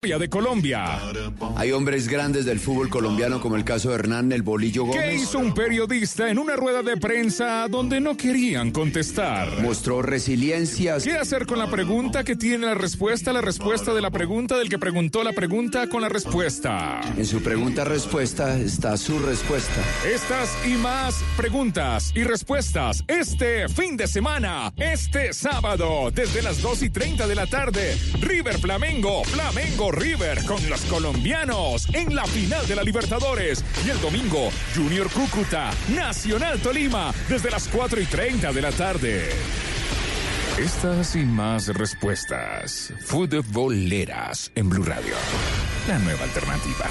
de Colombia. Hay hombres grandes del fútbol colombiano como el caso de Hernán El Bolillo Gómez. ¿Qué hizo un periodista en una rueda de prensa donde no querían contestar? Mostró resiliencia. ¿Qué hacer con la pregunta que tiene la respuesta, la respuesta de la pregunta del que preguntó la pregunta con la respuesta? En su pregunta-respuesta está su respuesta. Estas y más preguntas y respuestas este fin de semana, este sábado, desde las 2 y 30 de la tarde. River Flamengo, Flamengo River con los colombianos en la final de la Libertadores. Y el domingo, Junior Cúcuta, Nacional Tolima, desde las 4 y 30 de la tarde. Estas y más respuestas. Futboleras en Blue Radio. La nueva alternativa.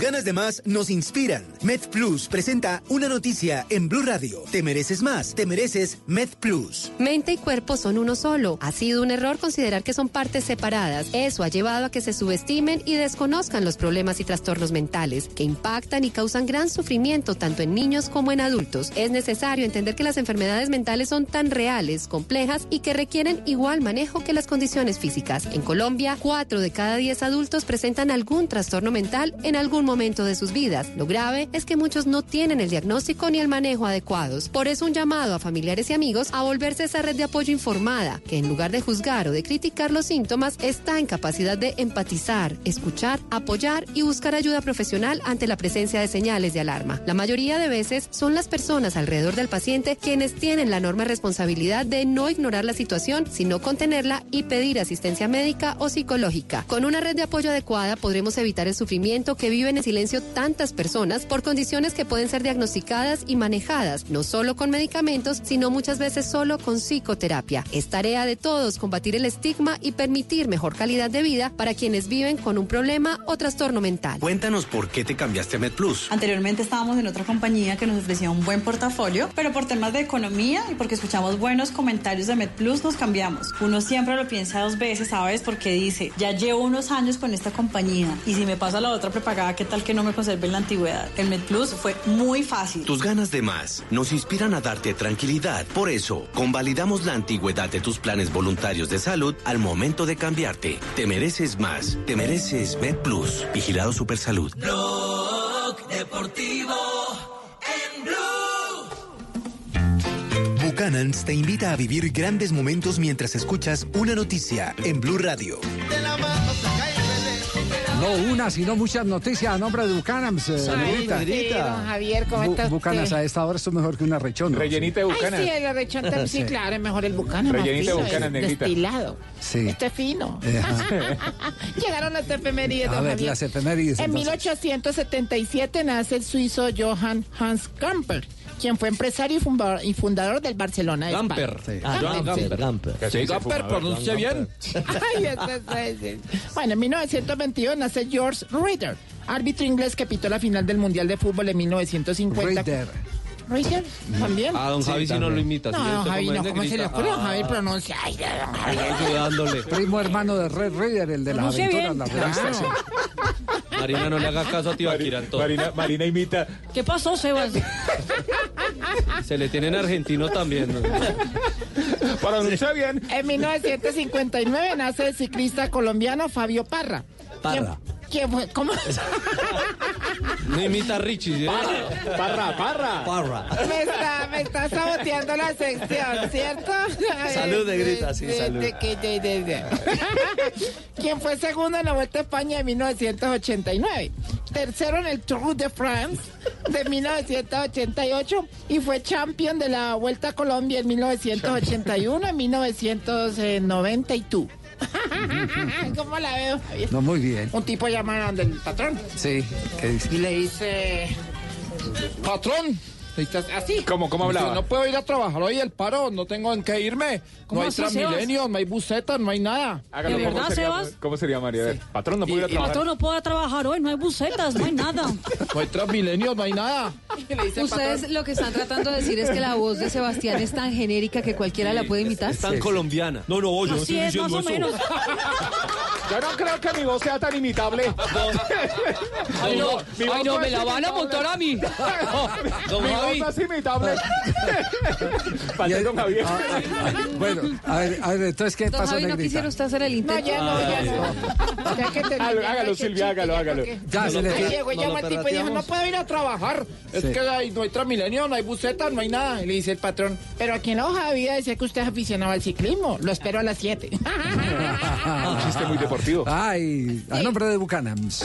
Ganas de más nos inspiran. MedPlus presenta una noticia en Blue Radio. Te mereces más, te mereces MedPlus. Mente y cuerpo son uno solo. Ha sido un error considerar que son partes separadas. Eso ha llevado a que se subestimen y desconozcan los problemas y trastornos mentales que impactan y causan gran sufrimiento tanto en niños como en adultos. Es necesario entender que las enfermedades mentales son tan reales, complejas y que requieren igual manejo que las condiciones físicas. En Colombia, 4 de cada 10 adultos presentan algún trastorno mental en algún momento de sus vidas. Lo grave es que muchos no tienen el diagnóstico ni el manejo adecuados. Por eso un llamado a familiares y amigos a volverse esa red de apoyo informada, que en lugar de juzgar o de criticar los síntomas, está en capacidad de empatizar, escuchar, apoyar y buscar ayuda profesional ante la presencia de señales de alarma. La mayoría de veces son las personas alrededor del paciente quienes tienen la enorme responsabilidad de no ignorar la situación, sino contenerla y pedir asistencia médica o psicológica. Con una red de apoyo adecuada podremos evitar el sufrimiento que viven en silencio tantas personas por condiciones que pueden ser diagnosticadas y manejadas, no solo con medicamentos, sino muchas veces solo con psicoterapia. Es tarea de todos combatir el estigma y permitir mejor calidad de vida para quienes viven con un problema o trastorno mental. Cuéntanos por qué te cambiaste a MedPlus. Anteriormente estábamos en otra compañía que nos ofrecía un buen portafolio, pero por temas de economía y porque escuchamos buenos comentarios de MedPlus nos cambiamos. Uno siempre lo piensa dos veces, ¿sabes? Porque dice, ya llevo unos años con esta compañía y si me pasa la otra prepagada, ¿qué tal que no me conserve en la antigüedad? El MedPlus fue muy fácil. Tus ganas de más nos inspiran a darte tranquilidad. Por eso, convalidamos la antigüedad de tus planes voluntarios de salud al momento de cambiarte. Te mereces más. Te mereces MedPlus. Vigilado Supersalud. Blog Deportivo en Blue. Buchanan's te invita a vivir grandes momentos mientras escuchas una noticia en Blue Radio. No una, sino muchas noticias a nombre de Bucanams. Eh. Sí, don Javier, ¿cómo Bu- está Bucanas a esta hora esto es mejor que una rechón. ¿no? Rellenita de Ay, bucanas. sí, el arrechón también, sí, claro, es mejor el bucana. más Rellenita de bucanas, es negrita. Destilado. Sí. Este es fino. Llegaron las efemérides, A don ver, Javier. las efemérides, En entonces. 1877 nace el suizo Johann Hans Gamper, quien fue empresario y fundador, y fundador del Barcelona. de Gamper. España. Ah, Gamper, Gamper, sí. Gamper. Sí, Gamper, pronuncia bien. Ay, es- Bueno, en 1922 nace George Reader, árbitro inglés que pitó la final del Mundial de Fútbol en 1950. Reader. ¿Reader? ¿También? A don Javi si no lo imita. No, si don Javi, no, ¿cómo se le ocurre? Don Javi Ah, pronuncia. Ay, don Javi. ayudándole. Primo hermano de Red Reader, el de las aventuras, bien. la Claro. Marina, no le haga caso a Tibaquira en todo. Marina, Marina imita. ¿Qué pasó, Sebas? Se le tiene en argentino también. ¿no? Pronuncia bien. En 1959 nace el ciclista colombiano Fabio Parra. Parra. ¿Quién, quién fue? ¿Cómo? No imita a Richie. ¿sí? Parra, parra. Parra. Me está, me está saboteando la sección, ¿cierto? Salud, negrita, sí, De- salud. de que- de- de- de. Quien fue segundo en la Vuelta a España de 1989. Tercero en el Tour de France de 1988 y fue champion de la Vuelta a Colombia en 1981 y 1992. ¿Cómo la veo? Javier? No, muy bien. Un tipo llama del patrón Sí, ¿qué dice? y le dice, patrón, así. ¿Cómo, cómo Dice, hablaba? No puedo ir a trabajar hoy el paro, no tengo en qué irme. ¿Cómo No hay? Transmilenio, no hay busetas, no hay nada. Hágalo, ¿De ¿cómo verdad, sería, Sebas? ¿Cómo sería, María? Ver, patrón, no puedo ir a trabajar. Patrón, no puedo trabajar hoy, no hay bucetas, no hay nada. No hay Transmilenio, no hay nada. Dice Ustedes patrón, lo que están tratando de decir es que la voz de Sebastián es tan genérica que cualquiera la puede imitar. Es tan colombiana. No, no, yo no Así estoy es, más o menos. Yo no creo que mi voz sea tan imitable. Ay, no, Mi voz ay, no, no me la van a montar a mí. Voz Javi. no es imitable. Falté Javier. Ah, ah, ah, bueno, a ver, a ver, entonces, ¿qué Don pasó, Javi, ¿no Negrita? quisiera usted hacer el No, intento? ya no, ya no. Ya que terminé, Hágalo, ya hágalo, que Silvia, chiste, hágalo, ya hágalo. Ya, se le Ahí fue. llegó y No llama el tipo y dijo, no puedo ir a trabajar. Es Sí. que hay- no hay Transmilenio, no hay buseta, no hay nada. Y le dice el patrón, pero aquí en la hoja de vida decía que usted es aficionado al ciclismo. Lo espero a las 7. Un chiste muy deportivo. Ay, a nombre de Buchanans.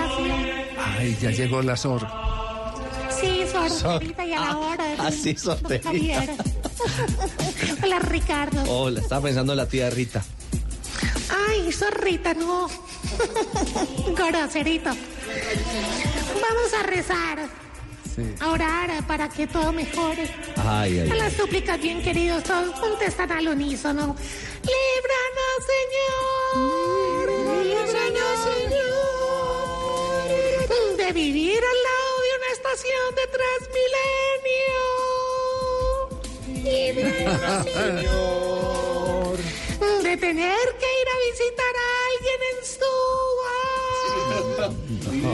Ay, ya llegó la Sor. Sí, sorterita y a la hora. Ah, sí. Javier. Hola, Ricardo. Hola, estaba pensando en la tía Rita. Ay, zorrita, no. Groserito. Vamos a rezar. A orar para que todo mejore. Ay, ay, A las súplicas, bien queridos, todos contestan al unísono. Líbranos, Señor. De vivir al lado de una estación de Transmilenio. Señor. De tener que ir a visitar a alguien en Stuart.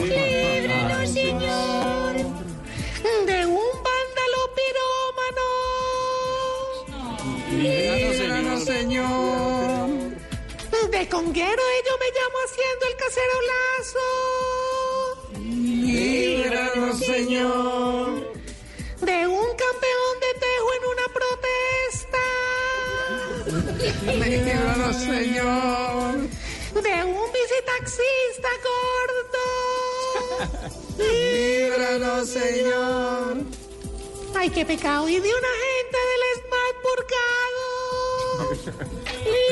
Líbranos, Señor. De un vándalo pirómano. Líbranos, Señor. De conguero yo me llamo haciendo el casero lazo. Líbranos, Señor. De un campeón de tejo en una protesta. Líbranos, Señor. De un visitaxista gordo. Líbranos, Señor. Ay, qué pecado. Y de una gente del ESMAD purgado.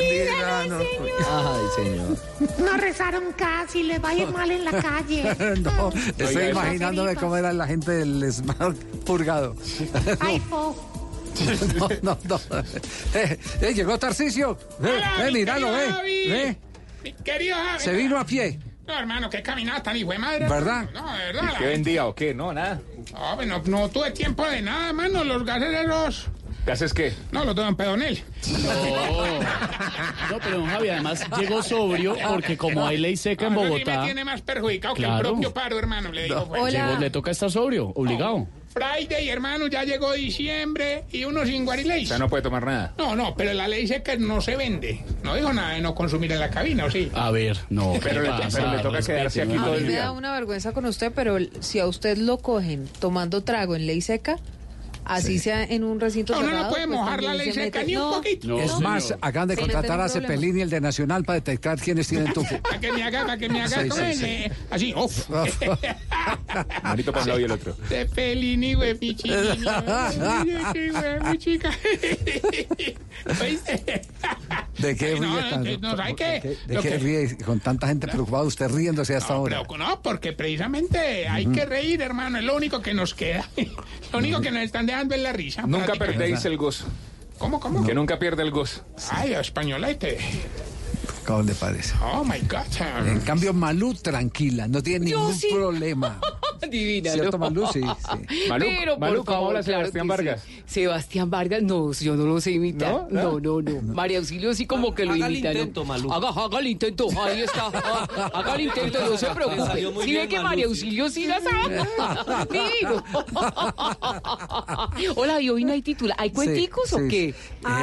Líbranos, Señor. Ay, señor. No rezaron casi, les va a ir mal en la calle. No, estoy imaginándome cómo era la gente del Smart purgado. Ay, fo. No, no, no. Eh, eh, llegó Tarcisio. Eh, eh, míralo, eh. Eh. Mi querido Javi. Se vino a pie, No, hermano, qué caminata tan hijo de madre. ¿verdad? No, de verdad. la- ¿Qué vendía o qué? No, nada. No, pues no, no tuve tiempo de nada, mano. Los gases esos. ¿Qué haces qué? No, tengo en pedonel. No, pero don Javi, además llegó sobrio porque como hay ley seca en No, sí me Bogotá, tiene más perjudicado que el Claro. propio paro, hermano. Le digo, pues. llegó- le toca estar sobrio, obligado. Friday, hermano, ya llegó diciembre y uno sin O guarileis. sea, no puede tomar nada. No, no, pero la ley seca no se vende. No dijo nada de no consumir en la cabina, ¿o sí? A ver, no, ¿qué Pero le- pasa? pero le toca Respete, quedarse aquí todo A mí me da una vergüenza con usted, pero si a usted lo cogen tomando trago en ley seca, así sea en un recinto No, no cerrado, puede pues mojar la ley se seca mete- ni un No, poquito. es más, acaban de contratar a problemas. Cepelini, el de Nacional, para detectar quiénes tienen tufo. Para que me haga, para que me haga Sí, ¿cómo sí, es? sí. Así, uff. Marito para un lado y el otro. De Pelini, güey, mi chica. ¿De qué no, ríe tan- que no, ¿sabe qué? ¿De qué que- ríe con tanta gente preocupada usted riéndose hasta ahora? Pero no, porque precisamente hay que reír, hermano. Es lo único que nos queda. Lo único que nos están dejando es la risa. Nunca perdéis el gozo. ¿Cómo, cómo? Que nunca pierde el gozo. Ay, españolete. ¿Cómo le parece? Oh, my God. En cambio, Malú, tranquila, no tiene Yo ningún sí. problema. Divina, ¿Cierto. Malú? Sí, sí. Malú, Pero, Malú, por ¿cómo favor, habla claro Sebastián sí. Vargas? Sebastián Vargas, no, yo no lo sé imitar. ¿No? No, ¿No? no, no. María Auxilio sí como que lo Haga el imita. ¿no? intento, Malú. Haga, haga el intento, ahí está. Haga, haga el intento, no se preocupe. Si bien, ve que Malú, María. Auxilio sí la sabe. Digo. Hola, ¿y hoy no hay titular? ¿Hay cuenticos Sí, o qué?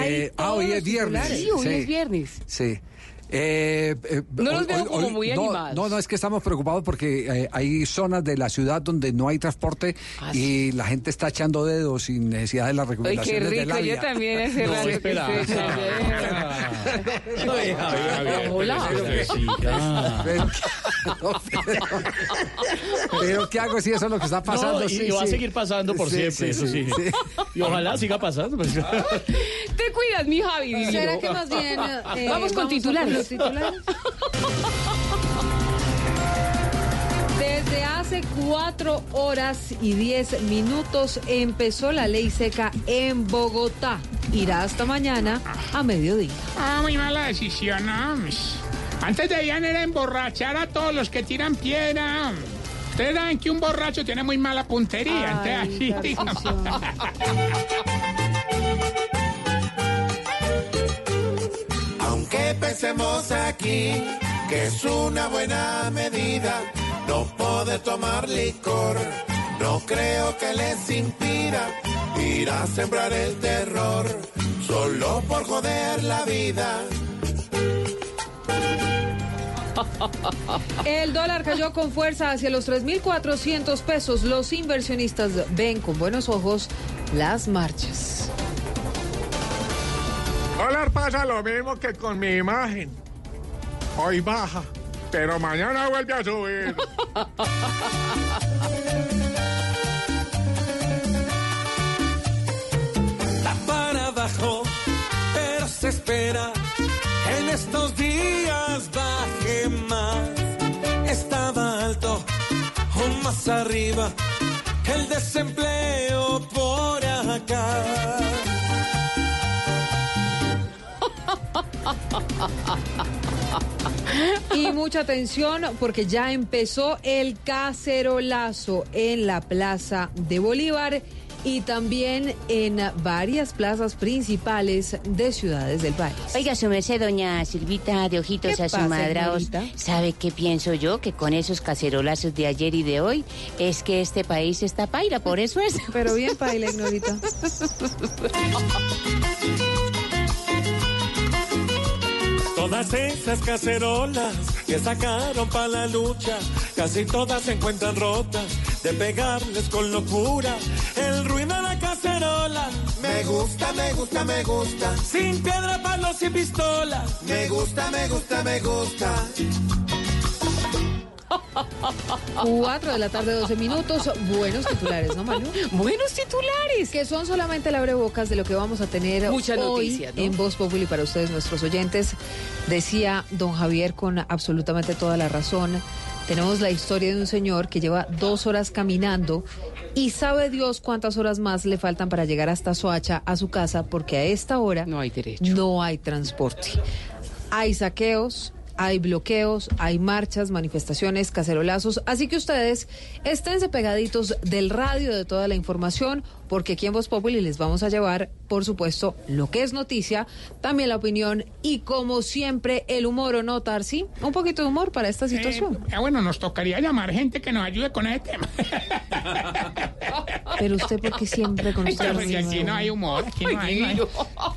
Eh, ah, hoy es viernes. Sí, hoy sí. es viernes. Sí. Eh, eh, No los veo hoy- como hoy- muy no, animados. No, no, es que estamos preocupados porque eh, hay zonas de la ciudad donde no hay transporte Ah, y la gente está echando dedos sin necesidad de las Ay, qué recomendaciones rico, yo también hace No, rato que espera. estoy Hola. Pero, ¿qué hago si eso es lo que está pasando? No, y, Sí, y va a sí. seguir pasando por Sí, siempre, sí, eso sí. sí. Y ojalá siga pasando. pues. Te cuidas, mi Javi. ¿Será que más bien... eh, vamos con a titulares. Los titulares? Desde hace cuatro horas y diez minutos empezó la ley seca en Bogotá. Irá hasta mañana a mediodía. Ah, muy mala decisión. Antes debían era emborrachar a todos los que tiran piedra. Ustedes saben que un borracho tiene muy mala puntería. Ay, entonces, así, Aunque pensemos aquí que es una buena medida no poder tomar licor, no creo que les impida ir a sembrar el terror solo por joder la vida. El dólar cayó con fuerza hacia los 3.400 pesos. Los inversionistas ven con buenos ojos las marchas. Dólar pasa lo mismo que con mi imagen. Hoy baja, pero mañana vuelve a subir. Está para abajo, pero se espera en estos días baje más. Estaba alto, aún más arriba, el desempleo por acá. Y mucha atención porque ya empezó el cacerolazo en la Plaza de Bolívar y también en varias plazas principales de ciudades del país. Oiga, su merced, doña Silvita de Ojitos ¿Qué a su madraos. ¿Sabe qué pienso yo? Que con esos cacerolazos de ayer y de hoy es que este país está paila, por eso es. Pero bien paila, Ignorita. Todas esas cacerolas que sacaron para la lucha, casi todas se encuentran rotas de pegarles con locura. El ruido de la cacerola. Me gusta, me gusta, me gusta. Sin piedra, palos y pistolas. Me gusta, me gusta, me gusta. 4 de la tarde, 12 minutos. Buenos titulares, ¿no, Manu? Buenos titulares. Que son solamente el abrebocas de lo que vamos a tener Mucha hoy noticia, ¿no? en Voz Populi para ustedes, nuestros oyentes. Decía don Javier con absolutamente toda la razón. Tenemos la historia de un señor que lleva dos horas caminando y sabe Dios cuántas horas más le faltan para llegar hasta Soacha, a su casa, porque a esta hora No hay derecho. no hay transporte. Hay saqueos, hay bloqueos, hay marchas, manifestaciones, cacerolazos. Así que ustedes esténse pegaditos del radio de toda la información, porque aquí en Voz Populi les vamos a llevar, por supuesto, lo que es noticia, también la opinión y, como siempre, el humor o no, Tarsi. Un poquito de humor para esta situación. Eh, bueno, nos tocaría llamar gente que nos ayude con ese tema. Pero usted, porque siempre con usted. porque aquí no hay humor, aquí no hay. No hay,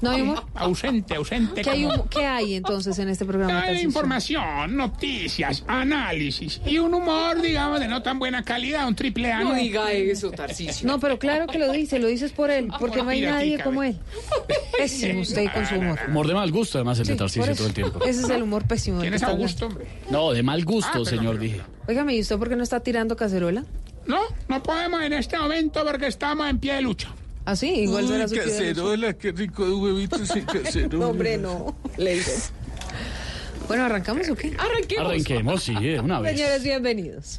¿No hay humor? Ausente, ausente. ¿Qué hay, qué entonces en este programa? Hay información, noticias, análisis y un humor, digamos, de no tan buena calidad, un triple A. No diga eso, Tarcisio. No, pero claro que lo dice, lo dices por él, porque no hay nadie como él. Pésimo usted con su humor. Humor de mal gusto, además, el Sí, de eso. todo el tiempo. Ese es el humor pésimo. ¿Quién es Augusto, hombre? No, de mal gusto, Ah, pero- señor, dije. Óigame, ¿y usted por qué no está tirando cacerola? No, no podemos en este momento porque estamos en pie de lucha. ¿Ah, sí? Igual será su lucha. qué rico de huevitos y cacerola. No, hombre, no. Le digo. Bueno, ¿arrancamos o qué? Arranquemos. Arranquemos, sí, de una vez. Señores, bienvenidos.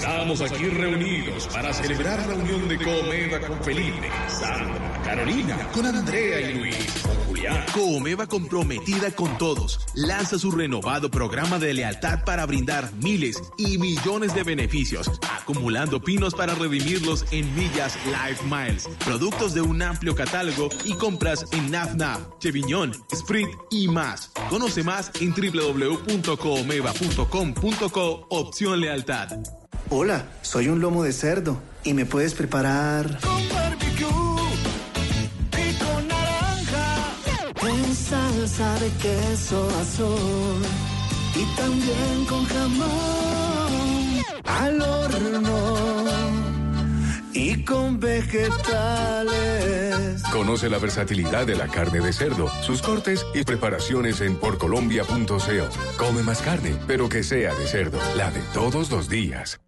Estamos aquí reunidos para celebrar la unión de Comeva con Felipe, Sandra, Carolina, con Andrea y Luis, con Julián. Comeva comprometida con todos lanza su renovado programa de lealtad para brindar miles y millones de beneficios, acumulando pinos para redimirlos en millas Life Miles, productos de un amplio catálogo y compras en NAFNAF, Cheviñón, Sprint y más. Conoce más en www.comeva.com.co opción lealtad. Hola, soy un lomo de cerdo y me puedes preparar. Con barbecue y con naranja. En salsa de queso azul y también con jamón al horno y con vegetales. Conoce la versatilidad de la carne de cerdo, sus cortes y preparaciones en porcolombia.co. Come más carne, pero que sea de cerdo, la de todos los días.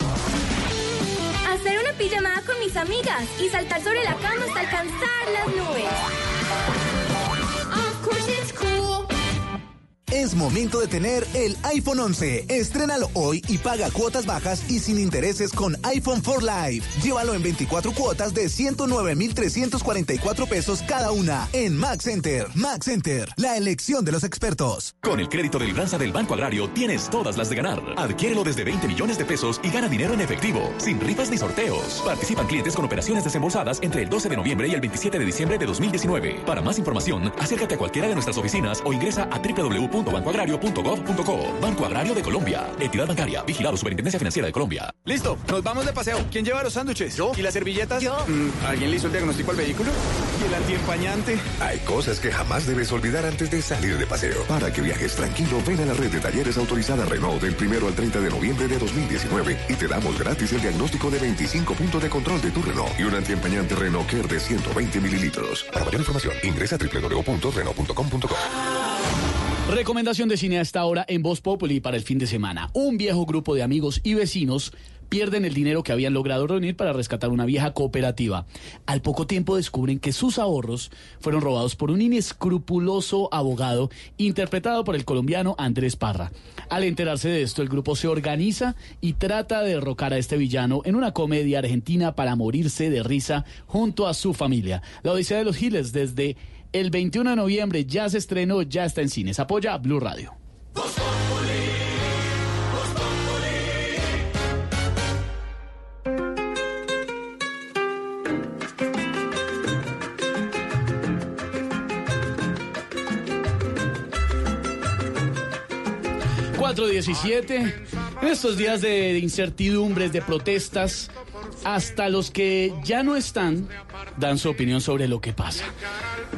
Hacer una pijamada con mis amigas y saltar sobre la cama hasta alcanzar las nubes. Of course it's cool. Es momento de tener el iPhone 11. Estrénalo hoy y paga cuotas bajas y sin intereses con iPhone 4 Live. Llévalo en 24 cuotas de 109,344 pesos cada una en Max Center. Max Center, la elección de los expertos. Con el crédito de libranza del Banco Agrario tienes todas las de ganar. Adquiérelo desde 20 millones de pesos y gana dinero en efectivo, sin rifas ni sorteos. Participan clientes con operaciones desembolsadas entre el 12 de noviembre y el 27 de diciembre de 2019. Para más información, acércate a cualquiera de nuestras oficinas o ingresa a www.bancoagrario.gov.co. Banco Agrario de Colombia. Entidad bancaria. Vigilado Superintendencia Financiera de Colombia. Listo, nos vamos de paseo. ¿Quién lleva los sándwiches? ¿Yo? ¿Y las servilletas? Yo. ¿Alguien le hizo el diagnóstico al vehículo? ¿Y el antiempañante? Hay cosas que jamás debes olvidar antes de salir de paseo. Para que viajes tranquilo, ven a la red de talleres autorizada Renault del primero al 30 de noviembre de 2019 y te damos gratis el diagnóstico de 25 puntos de control de tu Renault y un antiempañante Renault Care de 120 mililitros. Para mayor información, ingresa a www.renault.com.co. Recomendación de cine a esta hora en Voz Populi para el fin de semana. Un viejo grupo de amigos y vecinos pierden el dinero que habían logrado reunir para rescatar una vieja cooperativa. Al poco tiempo descubren que sus ahorros fueron robados por un inescrupuloso abogado interpretado por el colombiano Andrés Parra. Al enterarse de esto, el grupo se organiza y trata de derrocar a este villano en una comedia argentina para morirse de risa junto a su familia. La Odisea de los Giles desde el 21 de noviembre ya se estrenó, ya está en cines. Apoya Blue Radio. Cuatro diecisiete. En estos días de incertidumbres, de protestas, hasta los que ya no están dan su opinión sobre lo que pasa.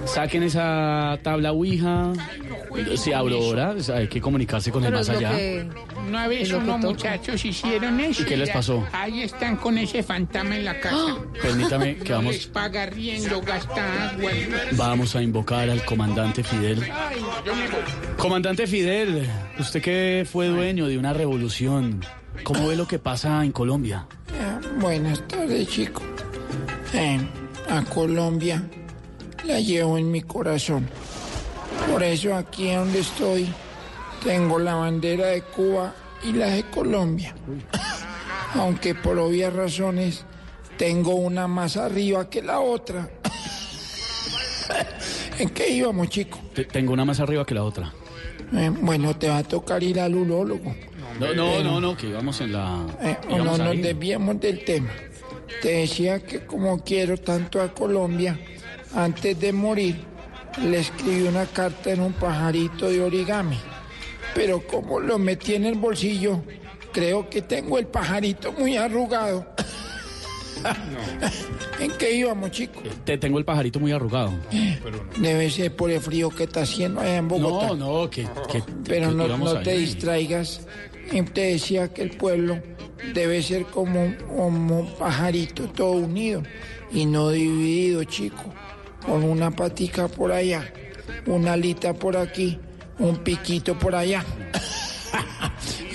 Saquen esa tabla Ouija. Si abro ahora, hay que comunicarse con el más allá. que- Una vez unos muchachos hicieron eso. ¿Y qué les pasó? Ahí están con ese fantasma en la casa. Permítame que No vamos, les paga riendo, gasta agua. vamos a invocar al comandante Fidel. Ay, yo me voy. Comandante Fidel, usted que fue dueño de una revolución, ¿cómo ve lo que pasa en Colombia? Ah, Buenas tardes, chico. Eh, a Colombia la llevo en mi corazón. Por eso aquí donde estoy tengo la bandera de Cuba y la de Colombia. Aunque por obvias razones tengo una más arriba que la otra. ¿En qué íbamos, chico? Te- Tengo una más arriba que la otra. Eh, bueno, te va a tocar ir al urólogo. No, no, no, no, que íbamos en la... Eh, no nos ahí. desviemos del tema. Te decía que como quiero tanto a Colombia, antes de morir, le escribí una carta en un pajarito de origami. Pero como lo metí en el bolsillo, creo que tengo el pajarito muy arrugado. ¿En qué íbamos, chicos? Te tengo el pajarito muy arrugado. Debe ser por el frío que está haciendo allá en Bogotá. No, no, que... que- Pero que no, te distraigas. Te decía que el pueblo debe ser como, como un pajarito, todo unido y no dividido, chico. Con una patica por allá, una alita por aquí, un piquito por allá.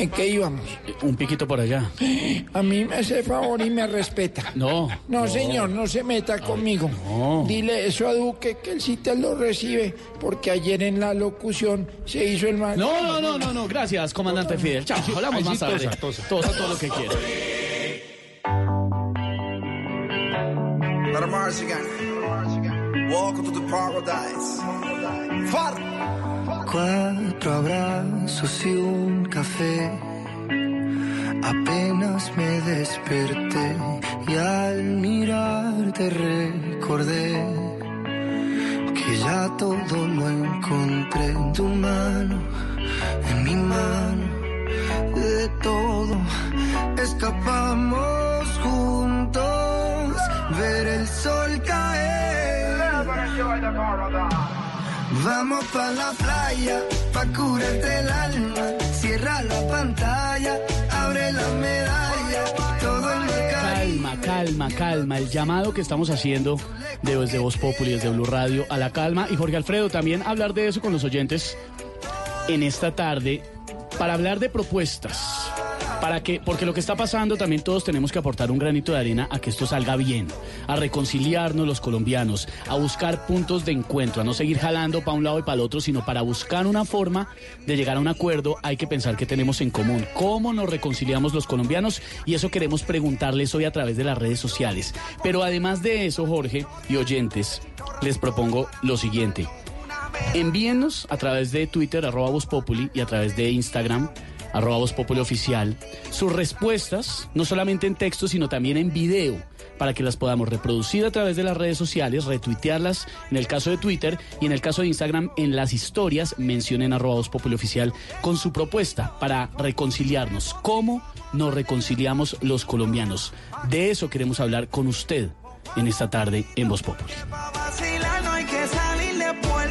¿En qué íbamos? Un piquito por allá. A mí me hace favor y me respeta. No. No, señor, no se meta conmigo. No. Dile eso a Duque, que el CITES lo recibe, porque ayer en la locución se hizo el mal. No, no, no, no, no, gracias, comandante Fidel. Chao, hablamos más tarde. Tosa, todo lo que quiera. Em Walk to the paradise. Far. Cuatro abrazos y un café. Apenas me desperté y al mirarte recordé que ya todo lo encontré en tu mano, en mi mano, de todo escapamos juntos, ver el sol caer. Vamos pa' la playa, pa' curarte el alma. Cierra la pantalla, abre la medalla. Todo el Calma, calma, calma. El llamado que estamos haciendo de desde Voz Populi, desde Blue Radio, a la calma. Y Jorge Alfredo, también hablar de eso con los oyentes en esta tarde para hablar de propuestas. Para que, porque lo que está pasando también todos tenemos que aportar un granito de arena a que esto salga bien, a reconciliarnos los colombianos, a buscar puntos de encuentro, a no seguir jalando para un lado y para el otro, sino para buscar una forma de llegar a un acuerdo. Hay que pensar qué tenemos en común, cómo nos reconciliamos los colombianos y eso queremos preguntarles hoy a través de las redes sociales. Pero además de eso, Jorge y oyentes, les propongo lo siguiente. Envíennos a través de Twitter, arroba Voz Populi, y a través de Instagram, arroba Voz Oficial, sus respuestas, no solamente en texto, sino también en video, para que las podamos reproducir a través de las redes sociales, retuitearlas en el caso de Twitter y en el caso de Instagram, en las historias, mencionen arroba Voz Oficial con su propuesta para reconciliarnos. ¿Cómo nos reconciliamos los colombianos? De eso queremos hablar con usted en esta tarde en Voz Populi.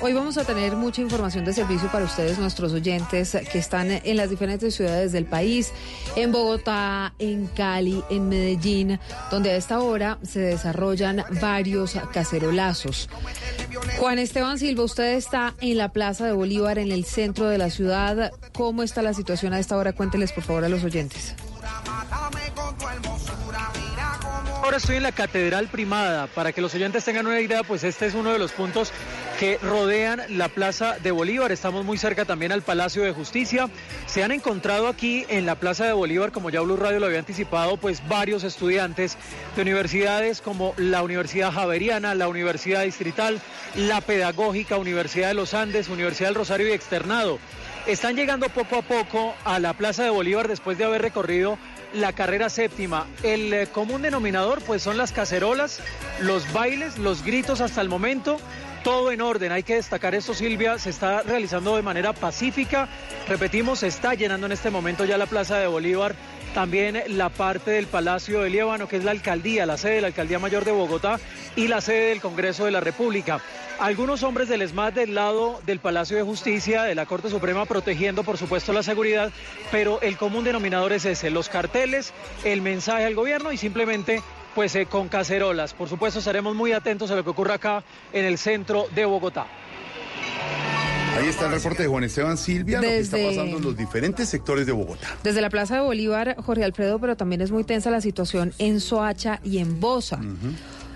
Hoy vamos a tener mucha información de servicio para ustedes, nuestros oyentes que están en las diferentes ciudades del país, en Bogotá, en Cali, en Medellín, donde a esta hora se desarrollan varios cacerolazos. Juan Esteban Silva, usted está en la Plaza de Bolívar, en el centro de la ciudad. ¿Cómo está la situación a esta hora? Cuénteles, por favor, a los oyentes. Ahora estoy en la Catedral Primada. Para que los oyentes tengan una idea, pues este es uno de los puntos que rodean la Plaza de Bolívar. Estamos muy cerca también al Palacio de Justicia. Se han encontrado aquí en la Plaza de Bolívar, como ya Blue Radio lo había anticipado, pues varios estudiantes de universidades como la Universidad Javeriana, la Universidad Distrital, la Pedagógica, Universidad de los Andes, Universidad del Rosario y Externado. Están llegando poco a poco a la Plaza de Bolívar después de haber recorrido la carrera séptima. El eh, común denominador pues son las cacerolas, los bailes, los gritos hasta el momento. Todo en orden, hay que destacar esto Silvia, se está realizando de manera pacífica, repetimos, se está llenando en este momento ya la Plaza de Bolívar, también la parte del Palacio de Líbano, que es la alcaldía, la sede de la Alcaldía Mayor de Bogotá y la sede del Congreso de la República. Algunos hombres del ESMAD del lado del Palacio de Justicia, de la Corte Suprema, protegiendo por supuesto la seguridad, pero el común denominador es ese, los carteles, el mensaje al gobierno y simplemente pues eh, con cacerolas. Por supuesto estaremos muy atentos a lo que ocurre acá en el centro de Bogotá. Ahí está el reporte de Juan Esteban Silvia, lo que está pasando en los diferentes sectores de Bogotá. Desde la Plaza de Bolívar, Jorge Alfredo, pero también es muy tensa la situación en Soacha y en Bosa.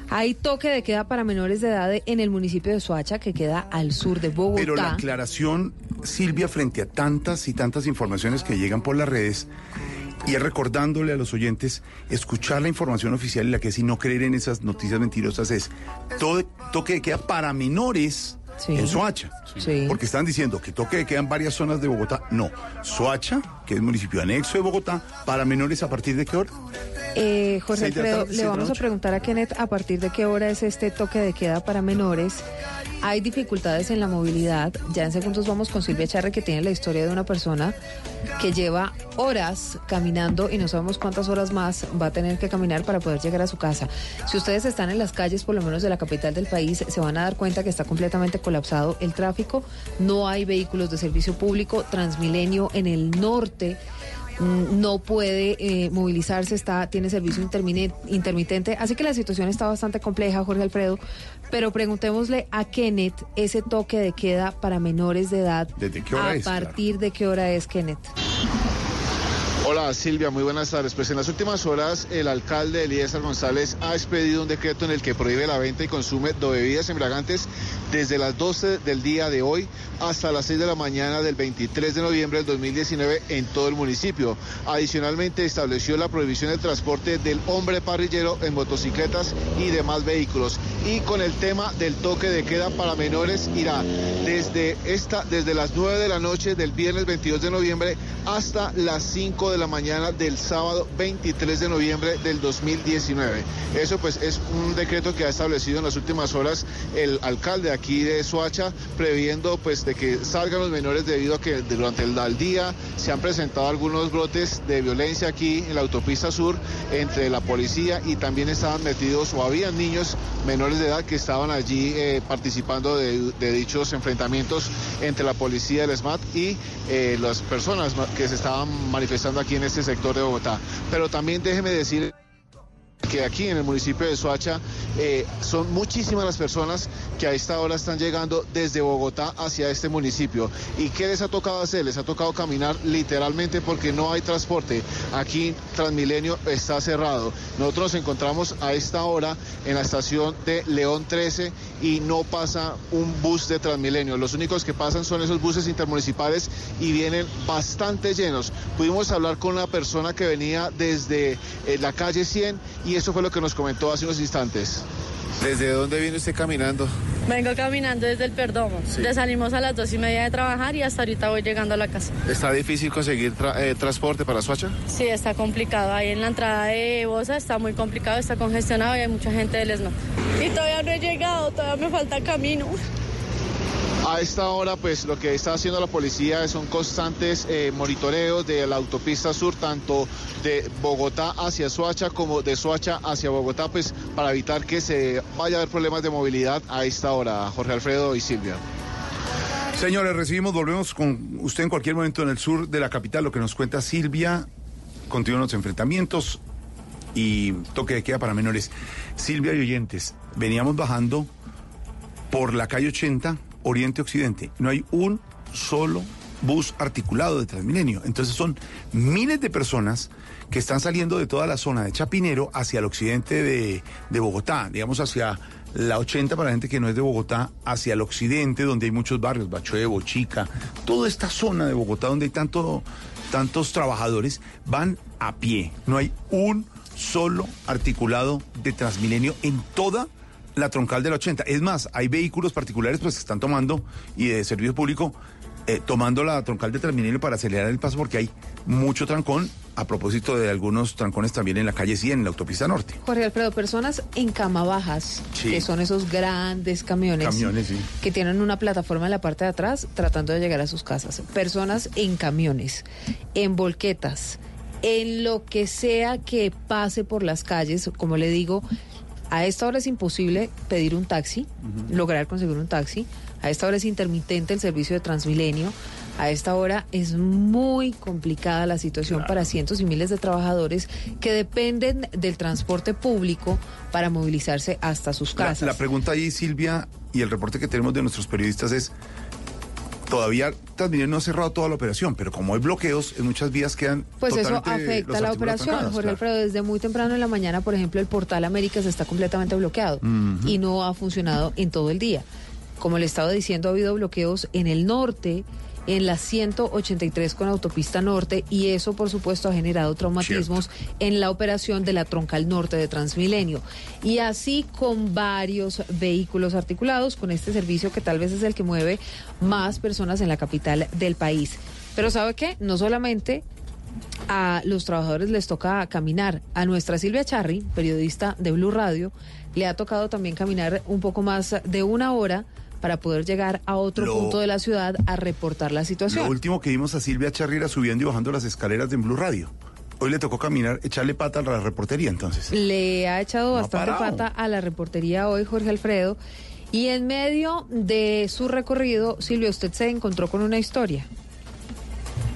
Hay toque de queda para menores de edad en el municipio de Soacha, que queda al sur de Bogotá. Pero la aclaración, Silvia, frente a tantas y tantas informaciones que llegan por las redes, y es recordándole a los oyentes, escuchar la información oficial y la que es y no creer en esas noticias mentirosas es todo toque de queda para menores en Soacha. Porque están diciendo que toque de queda en varias zonas de Bogotá. No, Soacha, que es municipio anexo de Bogotá, para menores a partir de qué hora? Eh, Jorge Alfredo, tarde, le vamos a preguntar a Kenneth a partir de qué hora es este toque de queda para menores. Hay dificultades en la movilidad. Ya en segundos vamos con Silvia Charre, que tiene la historia de una persona que lleva horas caminando y no sabemos cuántas horas más va a tener que caminar para poder llegar a su casa. Si ustedes están en las calles, por lo menos de la capital del país, se van a dar cuenta que está completamente colapsado el tráfico. No hay vehículos de servicio público. Transmilenio en el norte no puede eh, movilizarse, está, tiene servicio intermitente, así que la situación está bastante compleja, Jorge Alfredo. Pero preguntémosle a Kenneth ese toque de queda para menores de edad. ¿Desde qué hora ¿A es, partir de qué hora es, Kenneth? Hola Silvia, muy buenas tardes. Pues en las últimas horas el alcalde Elías González ha expedido un decreto en el que prohíbe la venta y consumo de bebidas embriagantes desde las 12 del día de hoy hasta las 6 de la mañana del 23 de noviembre del 2019 en todo el municipio. Adicionalmente estableció la prohibición del transporte del hombre parrillero en motocicletas y demás vehículos. Y con el tema del toque de queda para menores irá desde esta desde las 9 de la noche del viernes 22 de noviembre hasta las 5 de la mañana del sábado 23 de noviembre del 2019. Eso pues es un decreto que ha establecido en las últimas horas el alcalde aquí de Soacha, previendo pues de que salgan los menores debido a que durante el día se han presentado algunos brotes de violencia aquí en la autopista sur entre la policía y también estaban metidos o habían niños menores de edad que estaban allí eh, participando de, dichos enfrentamientos entre la policía del SMAT y eh, las personas que se estaban manifestando aquí en este sector de Bogotá. Pero también déjeme decir que aquí en el municipio de Soacha eh, son muchísimas las personas que a esta hora están llegando desde Bogotá hacia este municipio. ¿Y qué les ha tocado hacer? Les ha tocado caminar literalmente porque no hay transporte. Aquí Transmilenio está cerrado. Nosotros nos encontramos a esta hora en la estación de León 13 y no pasa un bus de Transmilenio. Los únicos que pasan son esos buses intermunicipales y vienen bastante llenos. Pudimos hablar con una persona que venía desde eh, la calle 100 y eso fue lo que nos comentó hace unos instantes. ¿Desde dónde viene usted caminando? Vengo caminando desde el Perdomo. Sí. Ya salimos a las dos y media de trabajar y hasta ahorita voy llegando a la casa. ¿Está difícil conseguir tra- eh, transporte para Soacha? Sí, está complicado. Ahí en la entrada de Bosa está muy complicado, está congestionado y hay mucha gente del ESMA. Y todavía no he llegado, todavía me falta camino. A esta hora, pues lo que está haciendo la policía son constantes eh, monitoreos de la autopista sur, tanto de Bogotá hacia Soacha como de Soacha hacia Bogotá, pues para evitar que se vaya a haber problemas de movilidad a esta hora, Jorge Alfredo y Silvia. Señores, recibimos, volvemos con usted en cualquier momento en el sur de la capital, lo que nos cuenta Silvia. Continúan los enfrentamientos y toque de queda para menores. Silvia y oyentes, veníamos bajando por la calle 80, Oriente-Occidente. No hay un solo bus articulado de Transmilenio. Entonces son miles de personas que están saliendo de toda la zona de Chapinero hacia el occidente de, de Bogotá, digamos hacia la 80 para la gente que no es de Bogotá, hacia el occidente donde hay muchos barrios, Bachuevo, Chica, toda esta zona de Bogotá donde hay tanto, tantos trabajadores, van a pie. No hay un solo articulado de Transmilenio en toda la troncal de la 80. Es más, hay vehículos particulares pues que están tomando y de servicio público eh, tomando la troncal de Transmilenio para acelerar el paso porque hay mucho trancón a propósito de algunos trancones también en la calle 100, en la autopista norte. Jorge Alfredo, personas en cama bajas, Sí. que son esos grandes camiones, Camiones, sí. que tienen una plataforma en la parte de atrás tratando de llegar a sus casas. Personas en camiones, en volquetas, en lo que sea que pase por las calles, como le digo, a esta hora es imposible pedir un taxi, lograr conseguir un taxi. A esta hora es intermitente el servicio de Transmilenio. A esta hora es muy complicada la situación para cientos y miles de trabajadores que dependen del transporte público para movilizarse hasta sus La, casas. la pregunta ahí, Silvia, y el reporte que tenemos de nuestros periodistas es, todavía Transmilenio no ha cerrado toda la operación, pero como hay bloqueos, en muchas vías quedan Pues eso afecta la operación, Jorge claro. Alfredo. Desde muy temprano en la mañana, por ejemplo, el portal Américas está completamente bloqueado y no ha funcionado en todo el día. Como le estaba diciendo, ha habido bloqueos en el norte, en la 183 con autopista norte y eso, por supuesto, ha generado traumatismos en la operación de la troncal norte de Transmilenio. Y así con varios vehículos articulados, con este servicio que tal vez es el que mueve más personas en la capital del país. Pero ¿sabe qué? No solamente a los trabajadores les toca caminar. A nuestra Silvia Charri, periodista de Blue Radio, le ha tocado también caminar un poco más de una hora para poder llegar a otro Lo- punto de la ciudad a reportar la situación. Lo último que vimos a Silvia Charri era subiendo y bajando las escaleras de Blue Radio. Hoy le tocó caminar, echarle pata a la reportería entonces. Le ha echado No bastante parado. pata a la reportería hoy, Jorge Alfredo. Y en medio de su recorrido, Silvia, usted se encontró con una historia.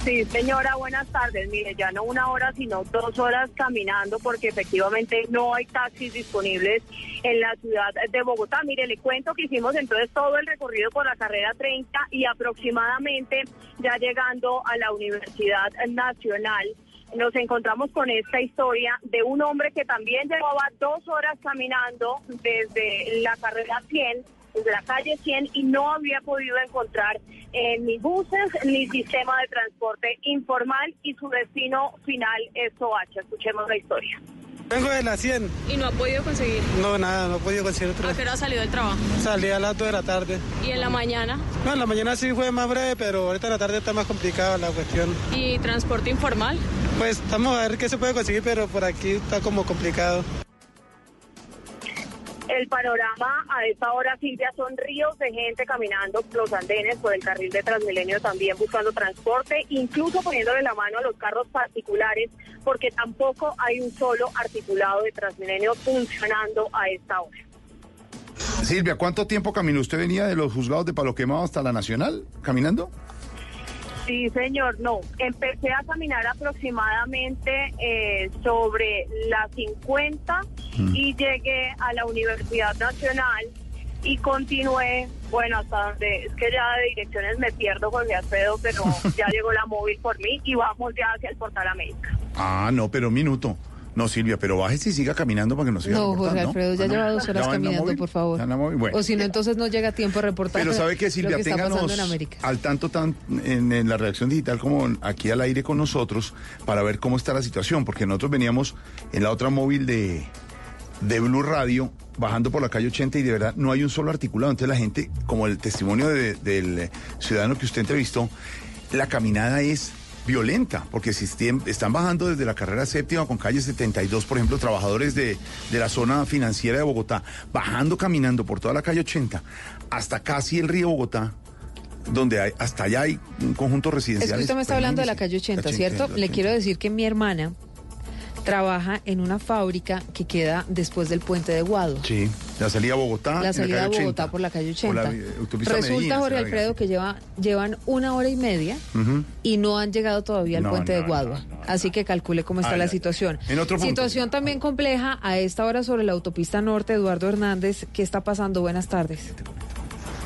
Sí, señora, buenas tardes. Mire, ya no una hora, sino dos horas caminando porque efectivamente no hay taxis disponibles en la ciudad de Bogotá. Mire, le cuento que hicimos entonces todo el recorrido por la carrera 30 y aproximadamente ya llegando a la Universidad Nacional nos encontramos con esta historia de un hombre que también llevaba dos horas caminando desde la carrera 100 desde la calle 100 y no había podido encontrar eh, ni buses ni sistema de transporte informal y su destino final es Soacha. Escuchemos la historia. Vengo de la 100. ¿Y no ha podido conseguir? No, nada, no he podido conseguir otra. ¿A qué hora ha salido del trabajo? Salí a las 2 de la tarde. ¿Y en la mañana? No, en la mañana sí fue más breve, pero ahorita en la tarde está más complicada la cuestión. ¿Y transporte informal? Pues vamos a ver qué se puede conseguir, pero por aquí está como complicado. El panorama a esta hora, Silvia, son ríos de gente caminando los andenes por el carril de Transmilenio también buscando transporte, incluso poniéndole la mano a los carros particulares, porque tampoco hay un solo articulado de Transmilenio funcionando a esta hora. Silvia, ¿cuánto tiempo caminó? ¿Usted venía de los juzgados de Palo Quemado hasta la Nacional caminando? Sí, señor, no. Empecé a caminar aproximadamente eh, sobre las 50 y llegué a la Universidad Nacional y continué, bueno, hasta donde, es que ya de direcciones me pierdo, Jorge Alfredo, pero ya llegó la móvil por mí y vamos ya hacia el Portal América. Ah, no, pero un minuto. No, Silvia, pero bájese y siga caminando para que nos siga No, Jorge Alfredo, ya Ah, no. lleva dos ¿Ya horas caminando, móvil? por favor. O si no, entonces no llega tiempo a reportar. Pero sabe que Silvia, que ténganos en al tanto tan en, en la redacción digital como aquí al aire con nosotros para ver cómo está la situación, porque nosotros veníamos en la otra móvil de, de Blue Radio bajando por la calle 80 y de verdad no hay un solo articulado. Entonces la gente, como el testimonio de- del ciudadano que usted entrevistó, la caminada es violenta, porque si están bajando desde la carrera séptima con calle 72, por ejemplo, trabajadores de, de la zona financiera de Bogotá, bajando caminando por toda la calle 80 hasta casi el río Bogotá, donde hay, hasta allá hay un conjunto Es residencial. que usted me está hablando de la calle 80, ¿cierto? Le quiero decir que mi hermana trabaja en una fábrica que queda después del puente de Guado. Sí, la salida a Bogotá. La salida a calle 80. Bogotá por la calle 80. Por la, eh, Medellín, Resulta, Jorge Alfredo, que lleva, llevan una hora y media y no han llegado todavía al No, puente no, de Guadua. Así que calcule cómo está Ay, la situación. En otro punto. situación también compleja a esta hora sobre la autopista norte, Eduardo Hernández. ¿Qué está pasando? Buenas tardes.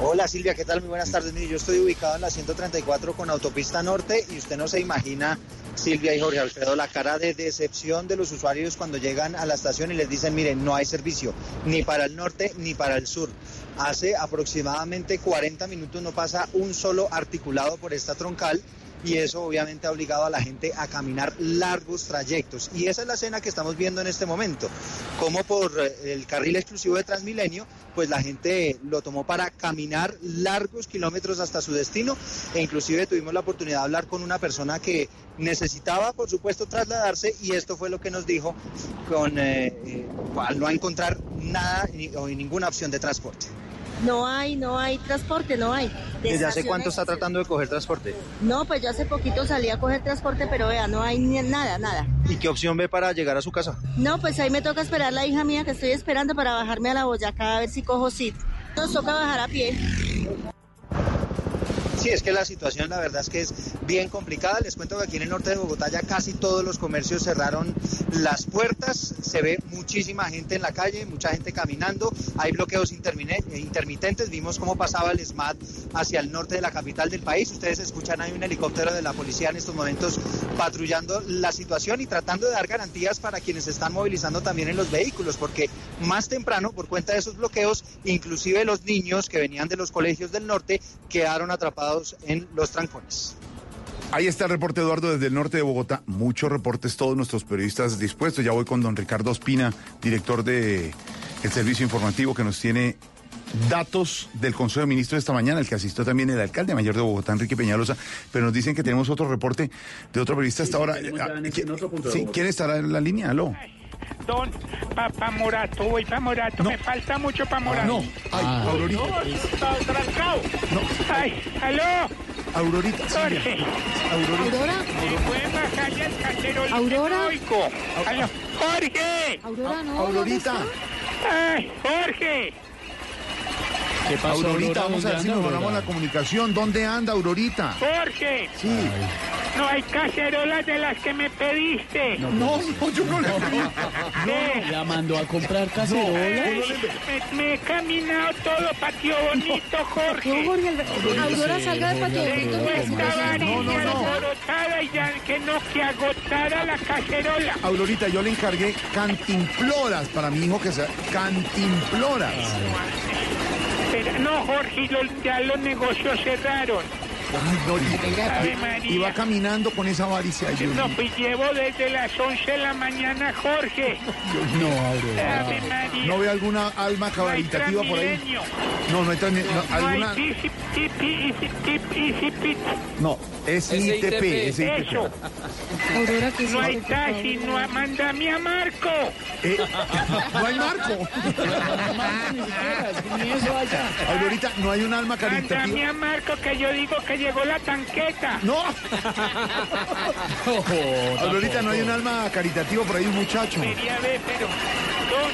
Hola Silvia, ¿qué tal? Muy buenas tardes. Mire, yo estoy ubicado en la 134 con Autopista Norte y usted no se imagina, Silvia y Jorge Alfredo, la cara de decepción de los usuarios cuando llegan a la estación y les dicen, miren, no hay servicio ni para el norte ni para el sur. Hace aproximadamente 40 minutos no pasa un solo articulado por esta troncal y eso obviamente ha obligado a la gente a caminar largos trayectos. Y esa es la escena que estamos viendo en este momento, como por eh, el carril exclusivo de Transmilenio, pues la gente lo tomó para caminar largos kilómetros hasta su destino e inclusive tuvimos la oportunidad de hablar con una persona que necesitaba, por supuesto, trasladarse y esto fue lo que nos dijo con, eh, eh, no encontrar nada o ninguna opción de transporte. No hay, no hay transporte, no hay. De ¿Desde hace cuánto está tratando de coger transporte? No, pues yo hace poquito salí a coger transporte, pero vea, no hay ni nada, nada. ¿Y qué opción ve para llegar a su casa? No, pues ahí me toca esperar la hija mía que estoy esperando para bajarme a la Boyacá a ver si cojo sit. Nos toca bajar a pie. Sí, es que la situación la verdad es que es bien complicada. Les cuento que aquí en el norte de Bogotá ya casi todos los comercios cerraron las puertas. Se ve muchísima gente en la calle, mucha gente caminando. Hay bloqueos intermitentes. Vimos cómo pasaba el SMAT hacia el norte de la capital del país. Ustedes escuchan, hay un helicóptero de la policía en estos momentos patrullando la situación y tratando de dar garantías para quienes están movilizando también en los vehículos, porque más temprano, por cuenta de esos bloqueos, inclusive los niños que venían de los colegios del norte quedaron atrapados en los trancones. Ahí está el reporte, Eduardo, desde el norte de Bogotá. Muchos reportes, todos nuestros periodistas dispuestos. Ya voy con don Ricardo Ospina, director de el servicio informativo, que nos tiene datos del Consejo de Ministros esta mañana, el que asistió también el alcalde mayor de Bogotá, Enrique Peñalosa. Pero nos dicen que tenemos otro reporte de otro periodista hasta ahora. Ah, ¿qui- sí, ¿Quién estará en la línea? Aló. Don Papá Morato, voy para Morato, me falta mucho para Morato. No, ay, Aurorita. No, está trancado. Ay, aló. Aurorita, Jorge. Aurora. Me a bajar el. Aurora. Aló. Jorge. Aurora, no. Aurorita. Ay, Jorge. ¿Qué pasó, Aurorita, Aurora? vamos a ver si ¿Dónde nos Aurora? la comunicación. ¿Dónde anda Aurorita? Jorge. Sí. No hay cacerolas de las que me pediste. No, no, yo no le pedí. ¿Qué? ¿La mandó a comprar cacerolas? Me, me he caminado todo patio bonito, Jorge. Aurora, salga del patio bonito. Tengo que esta es varilla no, no. alborotada y ya que no, que agotara la cacerola. Aurorita, yo le encargué cantimploras para mi hijo que sea cantimploras. No, Jorge, ya los negocios cerraron. Ay, María. iba caminando con esa avaricia. Yo, No, pues llevo desde las 11 de la mañana, Jorge. no, María. ¿No ve alguna alma caritativa por ahí? Transmilenio. No, no hay transmi- no, No hay alguna. No, es ITP, es ITP. Eso. Aurora, ¿qué es No hay taxi, no hay- mándame a Marco. Eh, no hay marco. Aurorita, no hay un alma Mándame caritativa. a Marco que yo digo que llegó la tanqueta. No. Aurorita, no hay un alma caritativa por ahí, un muchacho. Quería ver, pero... Don,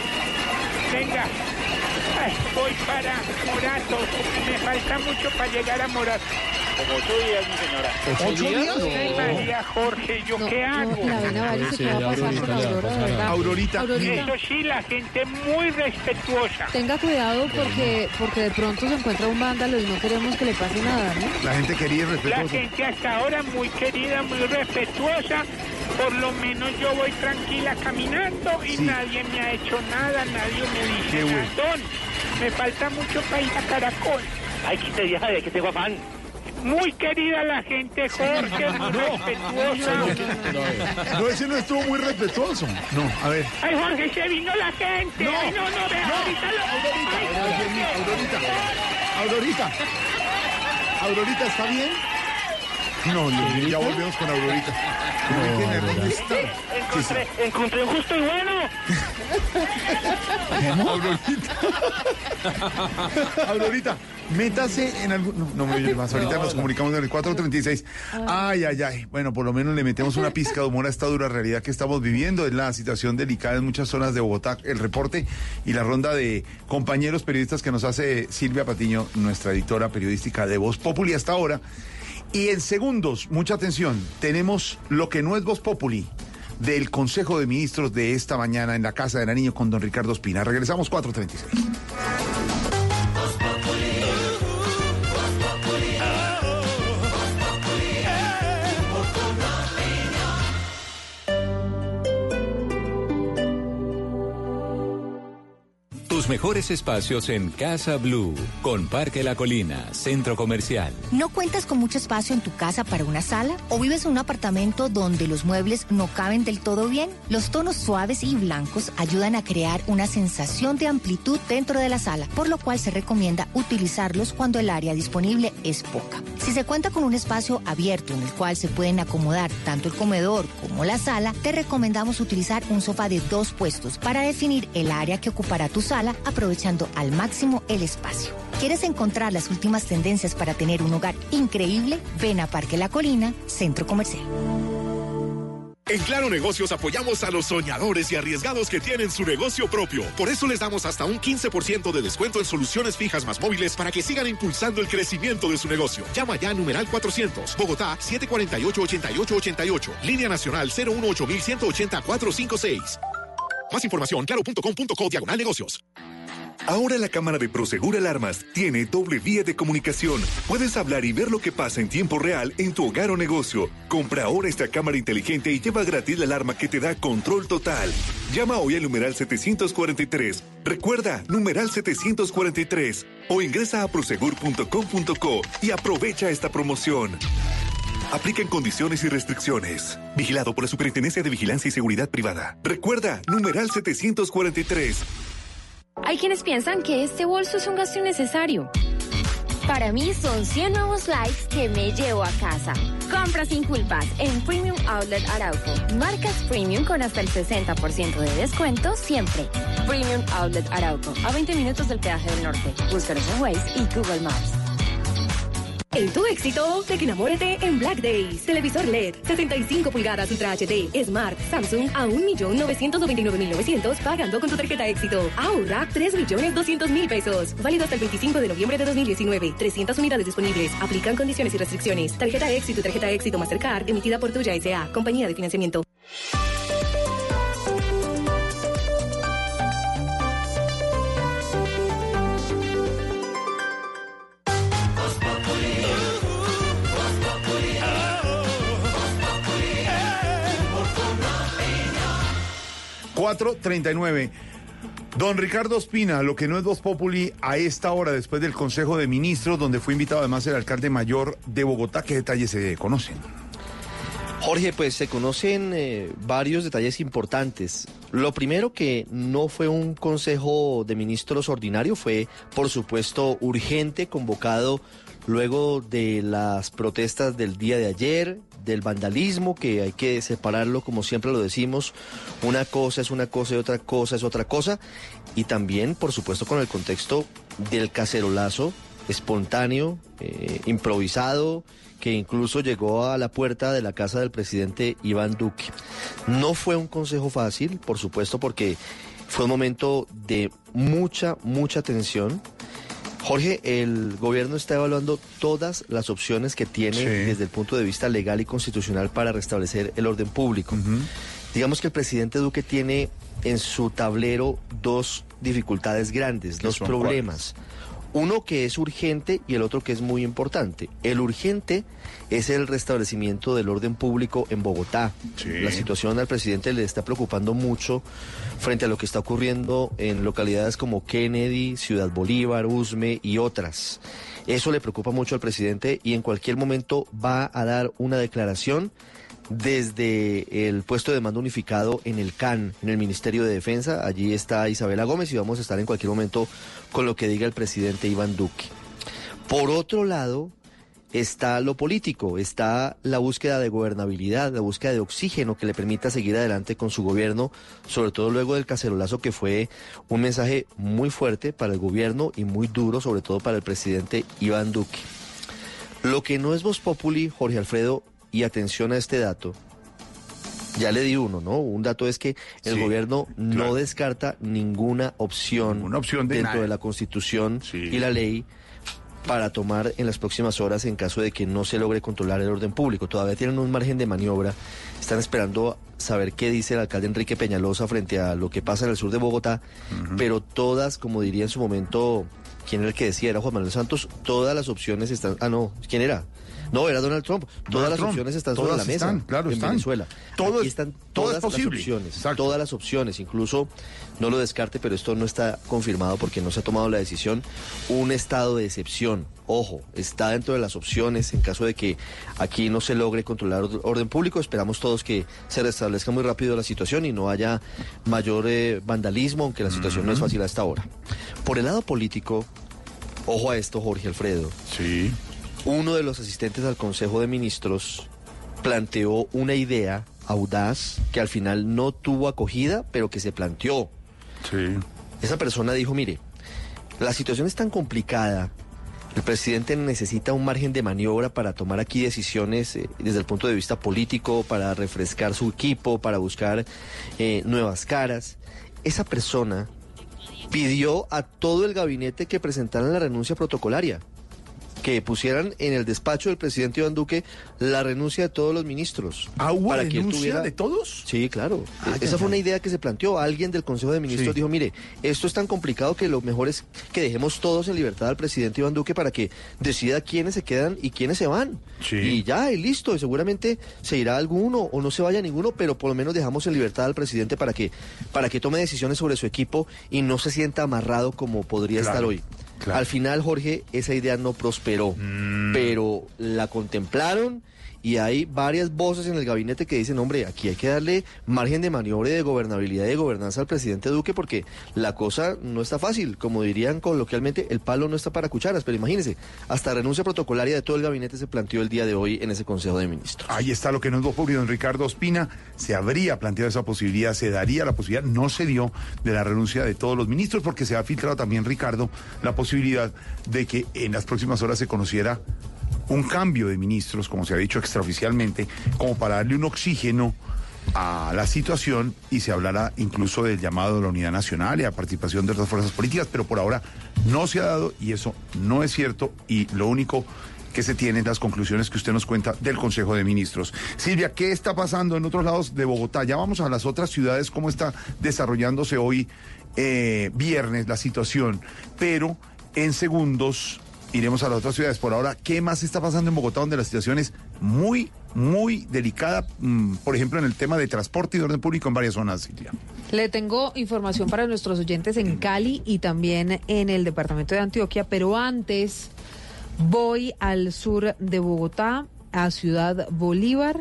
venga. Voy para Morato. Me falta mucho para llegar a Morato. Como ocho días, mi señora. ¿Ocho días? Ay, María Jorge, ¿yo qué hago? La vena varice, ¿qué va a pasar con Aurora, verdad? Aurorita, Aurorita. Eso sí, la gente muy respetuosa. Tenga cuidado porque, porque de pronto se encuentra un vándalo y no queremos que le pase nada, ¿no? La gente quería y La respetuosa. gente hasta ahora muy querida, muy respetuosa. Por lo menos yo voy tranquila caminando y Sí. nadie me ha hecho nada, nadie me dice Qué bueno. nada. Me falta mucho para ir a Caracol. Ay, que te de que tengo afán. Muy querida la gente, Jorge, muy respetuosa. No, ese no estuvo muy respetuoso. No, a ver. Ay, Jorge, se vino la gente. Ay, no, no, ve, ahorita lo... Ay, Aurorita. Aurorita. Aurorita, ¿está bien? No, Dios mío, ya volvemos con Aurorita. No. ¿Dónde está? Encontré, encontré un justo y bueno. Aurorita. Aurorita, métase en algún. No, no me oye más. Ahorita nos comunicamos en el 436. Ay, ay, ay. Bueno, por lo menos le metemos una pizca de humor a esta dura realidad que estamos viviendo. Es la situación delicada en muchas zonas de Bogotá. El reporte y la ronda de compañeros periodistas que nos hace Silvia Patiño, nuestra editora periodística de Voz Populi hasta ahora. Y en segundos, mucha atención, tenemos lo que no es Voz Populi del Consejo de Ministros de esta mañana en la Casa de la Niño con don Ricardo Espina. Regresamos 436. Tus mejores espacios en Casa Blue, con Parque La Colina, Centro Comercial. ¿No cuentas con mucho espacio en tu casa para una sala? ¿O vives en un apartamento donde los muebles no caben del todo bien? Los tonos suaves y blancos ayudan a crear una sensación de amplitud dentro de la sala, por lo cual se recomienda utilizarlos cuando el área disponible es poca. Si se cuenta con un espacio abierto en el cual se pueden acomodar tanto el comedor como la sala, te recomendamos utilizar un sofá de dos puestos para definir el área que ocupará tu sala aprovechando al máximo el espacio. ¿Quieres encontrar las últimas tendencias para tener un hogar increíble? Ven a Parque La Colina, Centro Comercial. En Claro Negocios apoyamos a los soñadores y arriesgados que tienen su negocio propio. Por eso les damos hasta un 15% de descuento en soluciones fijas más móviles para que sigan impulsando el crecimiento de su negocio. Llama ya a numeral 400, Bogotá 748-8888, línea nacional 018-180-456. Más información, claro.com.co diagonal negocios. Ahora la cámara de Prosegur Alarmas tiene doble vía de comunicación. Puedes hablar y ver lo que pasa en tiempo real en tu hogar o negocio. Compra ahora esta cámara inteligente y lleva gratis la alarma que te da control total. Llama hoy al numeral 743. Recuerda, numeral 743. O ingresa a prosegur.com.co y aprovecha esta promoción. Aplican condiciones y restricciones. Vigilado por la Superintendencia de Vigilancia y Seguridad Privada. Recuerda, numeral 743. Hay quienes piensan que este bolso es un gasto innecesario. Para mí son 100 nuevos likes que me llevo a casa. Compra sin culpas en Premium Outlet Arauco. Marcas Premium con hasta el 60% de descuento siempre. Premium Outlet Arauco. A 20 minutos del peaje del norte. Búscanos en Waze y Google Maps. En tu éxito, enamórate en Black Days. Televisor LED, 75 pulgadas Ultra HD, Smart, Samsung a 1.999.900 pagando con tu tarjeta éxito. Ahorra 3.200.000 pesos. Válido hasta el 25 de noviembre de 2019. 300 unidades disponibles. Aplican condiciones y restricciones. Tarjeta éxito, tarjeta éxito Mastercard, emitida por Tuya S.A. Compañía de Financiamiento. Cuatro treinta y nueve. Don Ricardo Espina, lo que no es Voz Populi a esta hora, después del Consejo de Ministros, donde fue invitado además el alcalde mayor de Bogotá, ¿qué detalles se conocen? Jorge, pues se conocen eh, varios detalles importantes. Lo primero que no fue un Consejo de Ministros ordinario, fue por supuesto urgente, convocado luego de las protestas del día de ayer, del vandalismo, que hay que separarlo como siempre lo decimos, una cosa es una cosa y otra cosa es otra cosa, y también, por supuesto, con el contexto del cacerolazo espontáneo, eh, improvisado, que incluso llegó a la puerta de la casa del presidente Iván Duque. No fue un consejo fácil, por supuesto, porque fue un momento de mucha, mucha tensión Jorge, el gobierno está evaluando todas las opciones que tiene desde el punto de vista legal y constitucional para restablecer el orden público. Digamos que el presidente Duque tiene en su tablero dos dificultades grandes, dos problemas. Uno que es urgente y el otro que es muy importante. El urgente es el restablecimiento del orden público en Bogotá. La situación al presidente le está preocupando mucho frente a lo que está ocurriendo en localidades como Kennedy, Ciudad Bolívar, Usme y otras. Eso le preocupa mucho al presidente y en cualquier momento va a dar una declaración desde el puesto de mando unificado en el CAN, en el Ministerio de Defensa. Allí está Isabela Gómez y vamos a estar en cualquier momento con lo que diga el presidente Iván Duque. Por otro lado, está lo político, está la búsqueda de gobernabilidad, la búsqueda de oxígeno que le permita seguir adelante con su gobierno, sobre todo luego del cacerolazo que fue un mensaje muy fuerte para el gobierno y muy duro, sobre todo para el presidente Iván Duque. Lo que no es Voz Populi, Jorge Alfredo, y atención a este dato. Ya le di uno, ¿no? Un dato es que el gobierno no descarta ninguna opción, opción dentro de la Constitución y la ley para tomar en las próximas horas en caso de que no se logre controlar el orden público. Todavía tienen un margen de maniobra. Están esperando saber qué dice el alcalde Enrique Peñalosa frente a lo que pasa en el sur de Bogotá, pero todas, como diría en su momento, ¿quién era el que decía? Era Juan Manuel Santos, todas las opciones están... Ah, no, ¿quién era? No, era Donald Trump. Todas las opciones están sobre la mesa claro, en Venezuela. Todo están todas las opciones. Todas las opciones. Incluso, no lo descarte, pero esto no está confirmado porque no se ha tomado la decisión. Un estado de excepción. Ojo, está dentro de las opciones en caso de que aquí no se logre controlar orden público. Esperamos todos que se restablezca muy rápido la situación y no haya mayor eh, vandalismo, aunque la situación no es fácil hasta ahora. Por el lado político, ojo a esto, Jorge Alfredo. Sí uno de los asistentes al Consejo de Ministros planteó una idea audaz que al final no tuvo acogida, pero que se planteó. Sí. Esa persona dijo, mire, la situación es tan complicada, el presidente necesita un margen de maniobra para tomar aquí decisiones eh, desde el punto de vista político, para refrescar su equipo, para buscar eh, nuevas caras. Esa persona pidió a todo el gabinete que presentaran la renuncia protocolaria que pusieran en el despacho del presidente Iván Duque la renuncia de todos los ministros. ¿Ah, hubo renuncia de todos? Sí, claro. Ah, Esa fue una idea que se planteó. Alguien del Consejo de Ministros dijo, mire, esto es tan complicado que lo mejor es que dejemos todos en libertad al presidente Iván Duque para que decida quiénes se quedan y quiénes se van. Y ya, y listo. Y seguramente se irá alguno o no se vaya ninguno, pero por lo menos dejamos en libertad al presidente para que, para que tome decisiones sobre su equipo y no se sienta amarrado como podría estar hoy. Al final, Jorge, esa idea no prosperó, mm. pero la contemplaron y hay varias voces en el gabinete que dicen, hombre, aquí hay que darle margen de maniobra de gobernabilidad y de gobernanza al presidente Duque porque la cosa no está fácil. Como dirían coloquialmente, el palo no está para cucharas, pero imagínense, hasta renuncia protocolaria de todo el gabinete se planteó el día de hoy en ese Consejo de Ministros. Ahí está lo que nos dijo don Ricardo Ospina. Se habría planteado esa posibilidad, se daría la posibilidad, no se dio de la renuncia de todos los ministros porque se ha filtrado también, Ricardo, la posibilidad de que en las próximas horas se conociera un cambio de ministros, como se ha dicho extraoficialmente, como para darle un oxígeno a la situación y se hablará incluso del llamado de la unidad nacional y a participación de otras fuerzas políticas, pero por ahora no se ha dado y eso no es cierto y lo único que se tiene es las conclusiones que usted nos cuenta del Consejo de Ministros. Silvia, ¿qué está pasando en otros lados de Bogotá? Ya vamos a las otras ciudades, cómo está desarrollándose hoy eh, viernes la situación, pero en segundos iremos a las otras ciudades. Por ahora, ¿qué más está pasando en Bogotá donde la situación es muy, muy delicada, mm, por ejemplo, en el tema de transporte y de orden público en varias zonas, Silvia? Le tengo información para nuestros oyentes en Cali y también en el departamento de Antioquia, pero antes voy al sur de Bogotá, a Ciudad Bolívar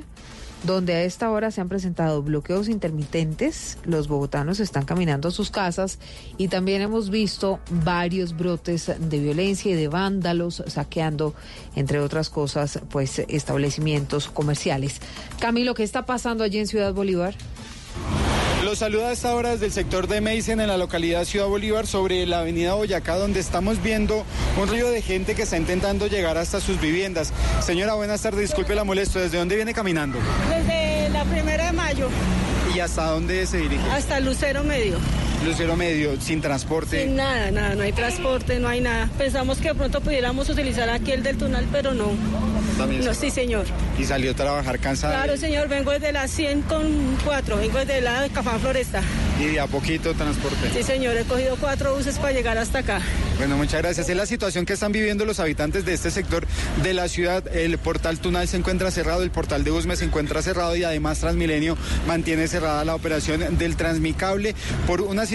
donde a esta hora se han presentado bloqueos intermitentes. Los bogotanos están caminando a sus casas y también hemos visto varios brotes de violencia y de vándalos saqueando, entre otras cosas, pues establecimientos comerciales. Camilo, ¿qué está pasando allí en Ciudad Bolívar? Los saluda a esta hora desde el sector de Meisen en la localidad Ciudad Bolívar sobre la avenida Boyacá donde estamos viendo un río de gente que está intentando llegar hasta sus viviendas. Señora, buenas tardes, disculpe la molesto, ¿desde dónde viene caminando? Desde la primera de mayo. ¿Y hasta dónde se dirige? Hasta Lucero Medio. Lucero Medio, sin transporte. Sin nada, nada, no hay transporte, no hay nada. Pensamos que de pronto pudiéramos utilizar aquí el del túnel, pero no. También. No, sí, señor. ¿Y salió a trabajar cansada? Claro, señor, vengo desde las 100 con 4, vengo desde la Cafán Floresta. ¿Y de a poquito transporte? Sí, señor, he cogido cuatro buses para llegar hasta acá. Bueno, muchas gracias. Es la situación que están viviendo los habitantes de este sector de la ciudad. El portal Tunal se encuentra cerrado, el portal de Usme se encuentra cerrado y además Transmilenio mantiene cerrada la operación del Transmicable por una situación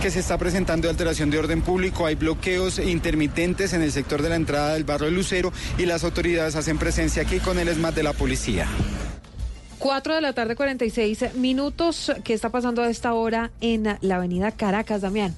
que se está presentando de alteración de orden público. Hay bloqueos intermitentes en el sector de la entrada del barrio de Lucero y las autoridades hacen presencia aquí con el ESMAD de la policía. 4 de la tarde, 46 minutos. ¿Qué está pasando a esta hora en la avenida Caracas, Damián?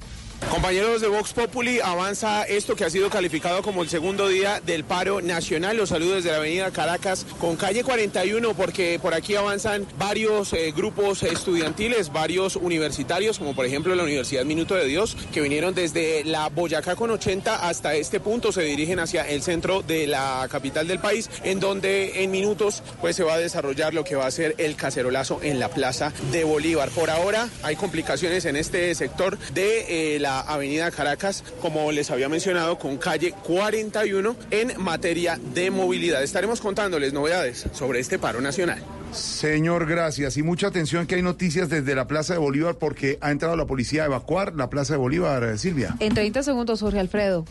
Compañeros de Vox Populi, avanza esto que ha sido calificado como el segundo día del paro nacional. Los saludos desde la avenida Caracas con calle 41 porque por aquí avanzan varios eh, grupos estudiantiles, varios universitarios, como por ejemplo la Universidad Minuto de Dios, que vinieron desde la Boyacá con 80 hasta este punto, se dirigen hacia el centro de la capital del país, en donde en minutos pues se va a desarrollar lo que va a ser el cacerolazo en la Plaza de Bolívar. Por ahora hay complicaciones en este sector de eh, la avenida Caracas, como les había mencionado, con calle 41 en materia de movilidad. Estaremos contándoles novedades sobre este paro nacional. Señor, gracias. Y mucha atención que hay noticias desde la Plaza de Bolívar porque ha entrado la policía a evacuar la Plaza de Bolívar, Silvia. En 30 segundos, Jorge Alfredo.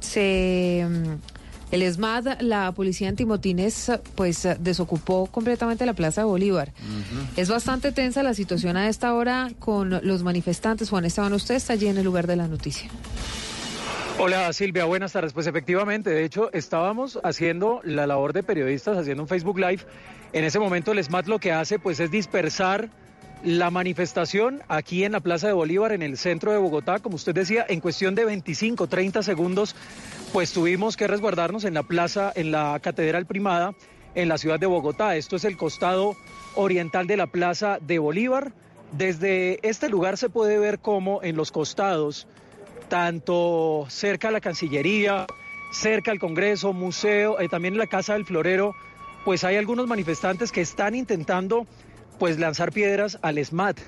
Se... El ESMAD, la policía antimotines, pues desocupó completamente la Plaza de Bolívar. Es bastante tensa la situación a esta hora con los manifestantes. Juan Esteban, usted está allí en el lugar de la noticia. Hola Silvia, buenas tardes. Pues efectivamente, de hecho, estábamos haciendo la labor de periodistas, haciendo un Facebook Live. En ese momento el SMAT lo que hace pues es dispersar la manifestación aquí en la Plaza de Bolívar, en el centro de Bogotá, como usted decía, en cuestión de 25, 30 segundos, pues tuvimos que resguardarnos en la plaza, en la Catedral Primada, en la ciudad de Bogotá. Esto es el costado oriental de la Plaza de Bolívar. Desde este lugar se puede ver cómo en los costados, tanto cerca a la Cancillería, cerca al Congreso, museo, eh, también en la Casa del Florero, pues hay algunos manifestantes que están intentando pues lanzar piedras al SMAT.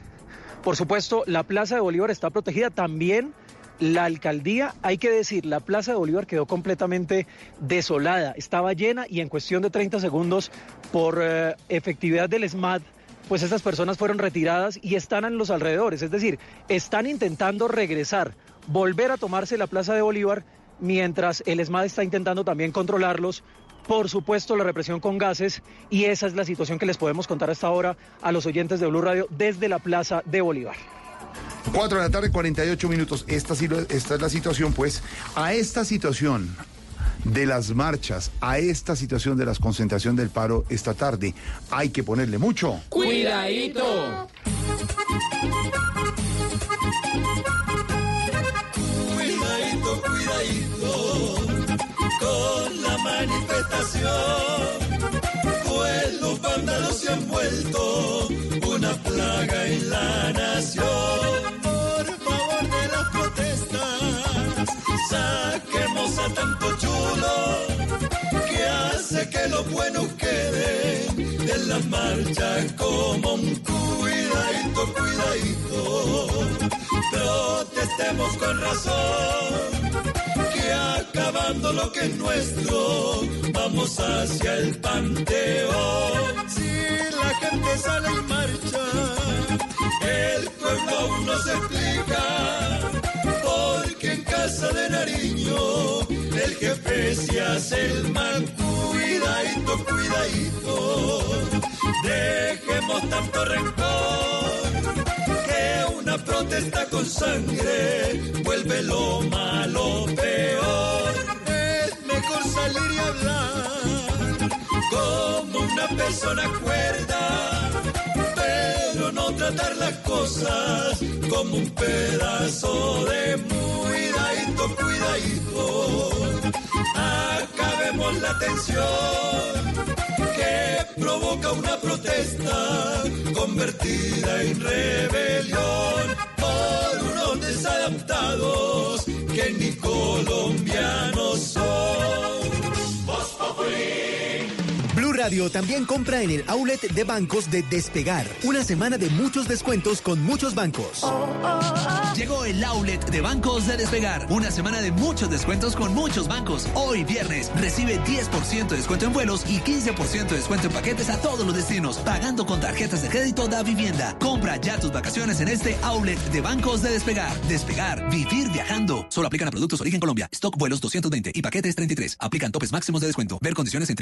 Por supuesto, la Plaza de Bolívar está protegida también. La alcaldía, hay que decir, la Plaza de Bolívar quedó completamente desolada, estaba llena y en cuestión de 30 segundos, por eh, efectividad del SMAT, pues estas personas fueron retiradas y están en los alrededores, es decir, están intentando regresar, volver a tomarse la Plaza de Bolívar, mientras el SMAT está intentando también controlarlos por supuesto, la represión con gases y esa es la situación que les podemos contar hasta ahora a los oyentes de Blue Radio desde la Plaza de Bolívar. 4 de la tarde, 48 minutos. Esta, esta es la situación, pues. A esta situación de las marchas, a esta situación de la concentración del paro esta tarde, hay que ponerle mucho. Cuidadito. Cuidadito, cuidadito con la manifestación. Pues los vándalos se han vuelto una plaga en la nación. Por favor de las protestas, saquemos a tanto chulo que hace que lo bueno quede en la marcha como un cuidadito, cuidadito. Protestemos con razón, acabando lo que es nuestro, vamos hacia el panteón. Si la gente sale en marcha, el pueblo aún no se explica, porque en casa de Nariño el jefe se hace el mal cuidadito, cuidadito. Dejemos tanto rencor una protesta con sangre vuelve lo malo peor. Es mejor salir y hablar como una persona cuerda, pero no tratar las cosas como un pedazo de cuidadito, cuidadito. Acabemos la tensión provoca una protesta convertida en rebelión por unos desadaptados que ni colombianos Radio también compra en el outlet de bancos de Despegar. Una semana de muchos descuentos con muchos bancos. Llegó el outlet de bancos de despegar. Una semana de muchos descuentos con muchos bancos. Hoy viernes recibe 10% de descuento en vuelos y 15% de descuento en paquetes a todos los destinos, pagando con tarjetas de crédito da vivienda. Compra ya tus vacaciones en este outlet de bancos de despegar. Despegar, vivir viajando. Solo aplican a productos origen Colombia. Stock vuelos 220 y paquetes 33. Aplican topes máximos de descuento. Ver condiciones en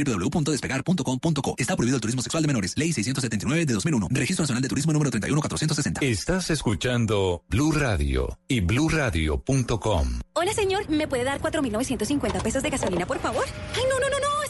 Está prohibido el turismo sexual de menores. Ley 679 de 2001. Registro Nacional de Turismo número 31460. Estás escuchando Blue Radio y bluradio.com. Hola, señor. ¿Me puede dar 4.950 pesos de gasolina, por favor? Ay, no, no, no, no.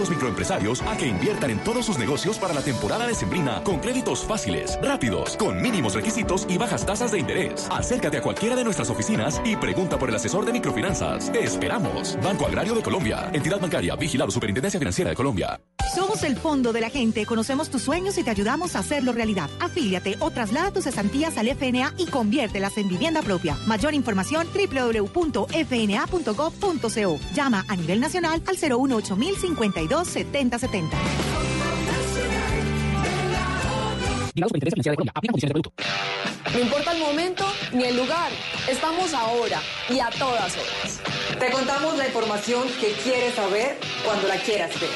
microempresarios a que inviertan en todos sus negocios para la temporada de Sembrina con créditos fáciles, rápidos, con mínimos requisitos y bajas tasas de interés. Acércate a cualquiera de nuestras oficinas y pregunta por el asesor de microfinanzas. Esperamos. Banco Agrario de Colombia. Entidad bancaria vigilado Superintendencia Financiera de Colombia. Somos el fondo de la gente, conocemos tus sueños y te ayudamos a hacerlo realidad. Afíliate o traslada tus cesantías al FNA y conviértelas en vivienda propia. Mayor información www.fna.gov.co. Llama a nivel nacional al 018 52 7070. No importa el momento ni el lugar, estamos ahora y a todas horas. Te contamos la información que quieres saber cuando la quieras ver.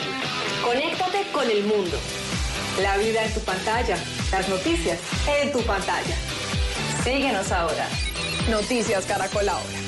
Conéctate con el mundo. La vida en tu pantalla, las noticias en tu pantalla. Síguenos ahora. Noticias Caracol ahora.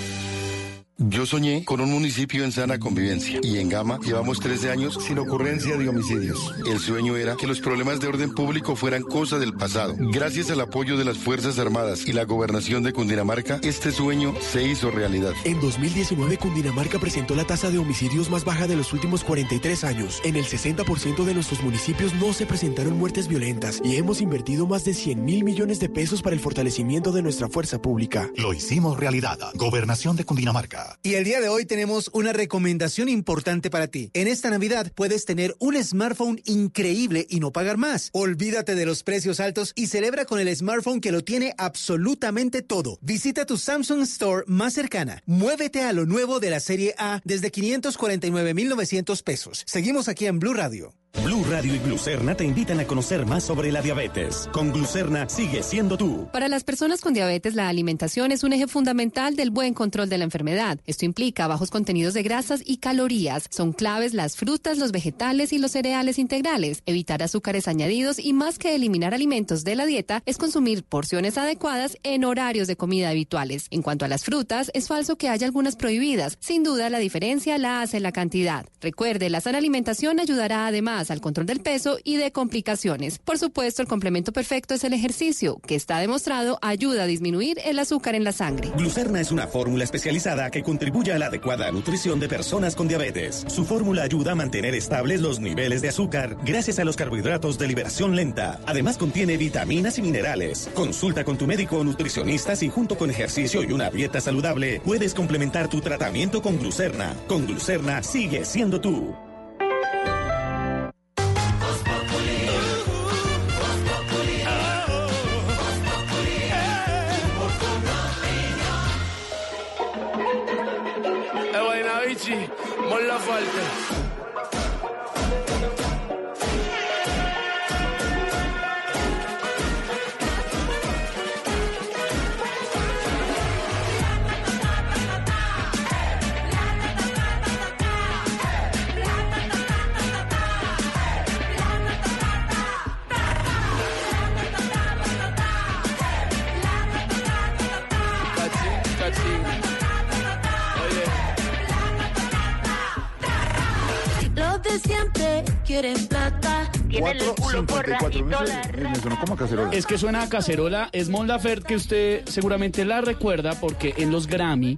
Yo soñé con un municipio en sana convivencia y en Gama llevamos 13 años sin ocurrencia de homicidios. El sueño era que los problemas de orden público fueran cosa del pasado. Gracias al apoyo de las Fuerzas Armadas y la gobernación de Cundinamarca, este sueño se hizo realidad. En 2019, Cundinamarca presentó la tasa de homicidios más baja de los últimos 43 años. En el 60% de nuestros municipios no se presentaron muertes violentas y hemos invertido más de 100 mil millones de pesos para el fortalecimiento de nuestra fuerza pública. Lo hicimos realidad. Gobernación de Cundinamarca. Y el día de hoy tenemos una recomendación importante para ti. En esta Navidad puedes tener un smartphone increíble y no pagar más. Olvídate de los precios altos y celebra con el smartphone que lo tiene absolutamente todo. Visita tu Samsung Store más cercana. Muévete a lo nuevo de la serie A desde 549,900 pesos. Seguimos aquí en Blue Radio. Blue Radio y Glucerna te invitan a conocer más sobre la diabetes. Con Glucerna sigue siendo tú. Para las personas con diabetes, la alimentación es un eje fundamental del buen control de la enfermedad. Esto implica bajos contenidos de grasas y calorías. Son claves las frutas, los vegetales y los cereales integrales. Evitar azúcares añadidos y más que eliminar alimentos de la dieta es consumir porciones adecuadas en horarios de comida habituales. En cuanto a las frutas, es falso que haya algunas prohibidas. Sin duda, la diferencia la hace la cantidad. Recuerde, la sana alimentación ayudará además al control del peso y de complicaciones. Por supuesto, el complemento perfecto es el ejercicio, que está demostrado ayuda a disminuir el azúcar en la sangre. Glucerna es una fórmula especializada que contribuye a la adecuada nutrición de personas con diabetes. Su fórmula ayuda a mantener estables los niveles de azúcar gracias a los carbohidratos de liberación lenta. Además contiene vitaminas y minerales. Consulta con tu médico o nutricionista si junto con ejercicio y una dieta saludable puedes complementar tu tratamiento con glucerna. Con glucerna sigue siendo tú. volta. Siempre quieren plata. Tienen el culo a cacerola. Es que suena a cacerola. Es Mon Laferte que usted seguramente la recuerda porque en los Grammy,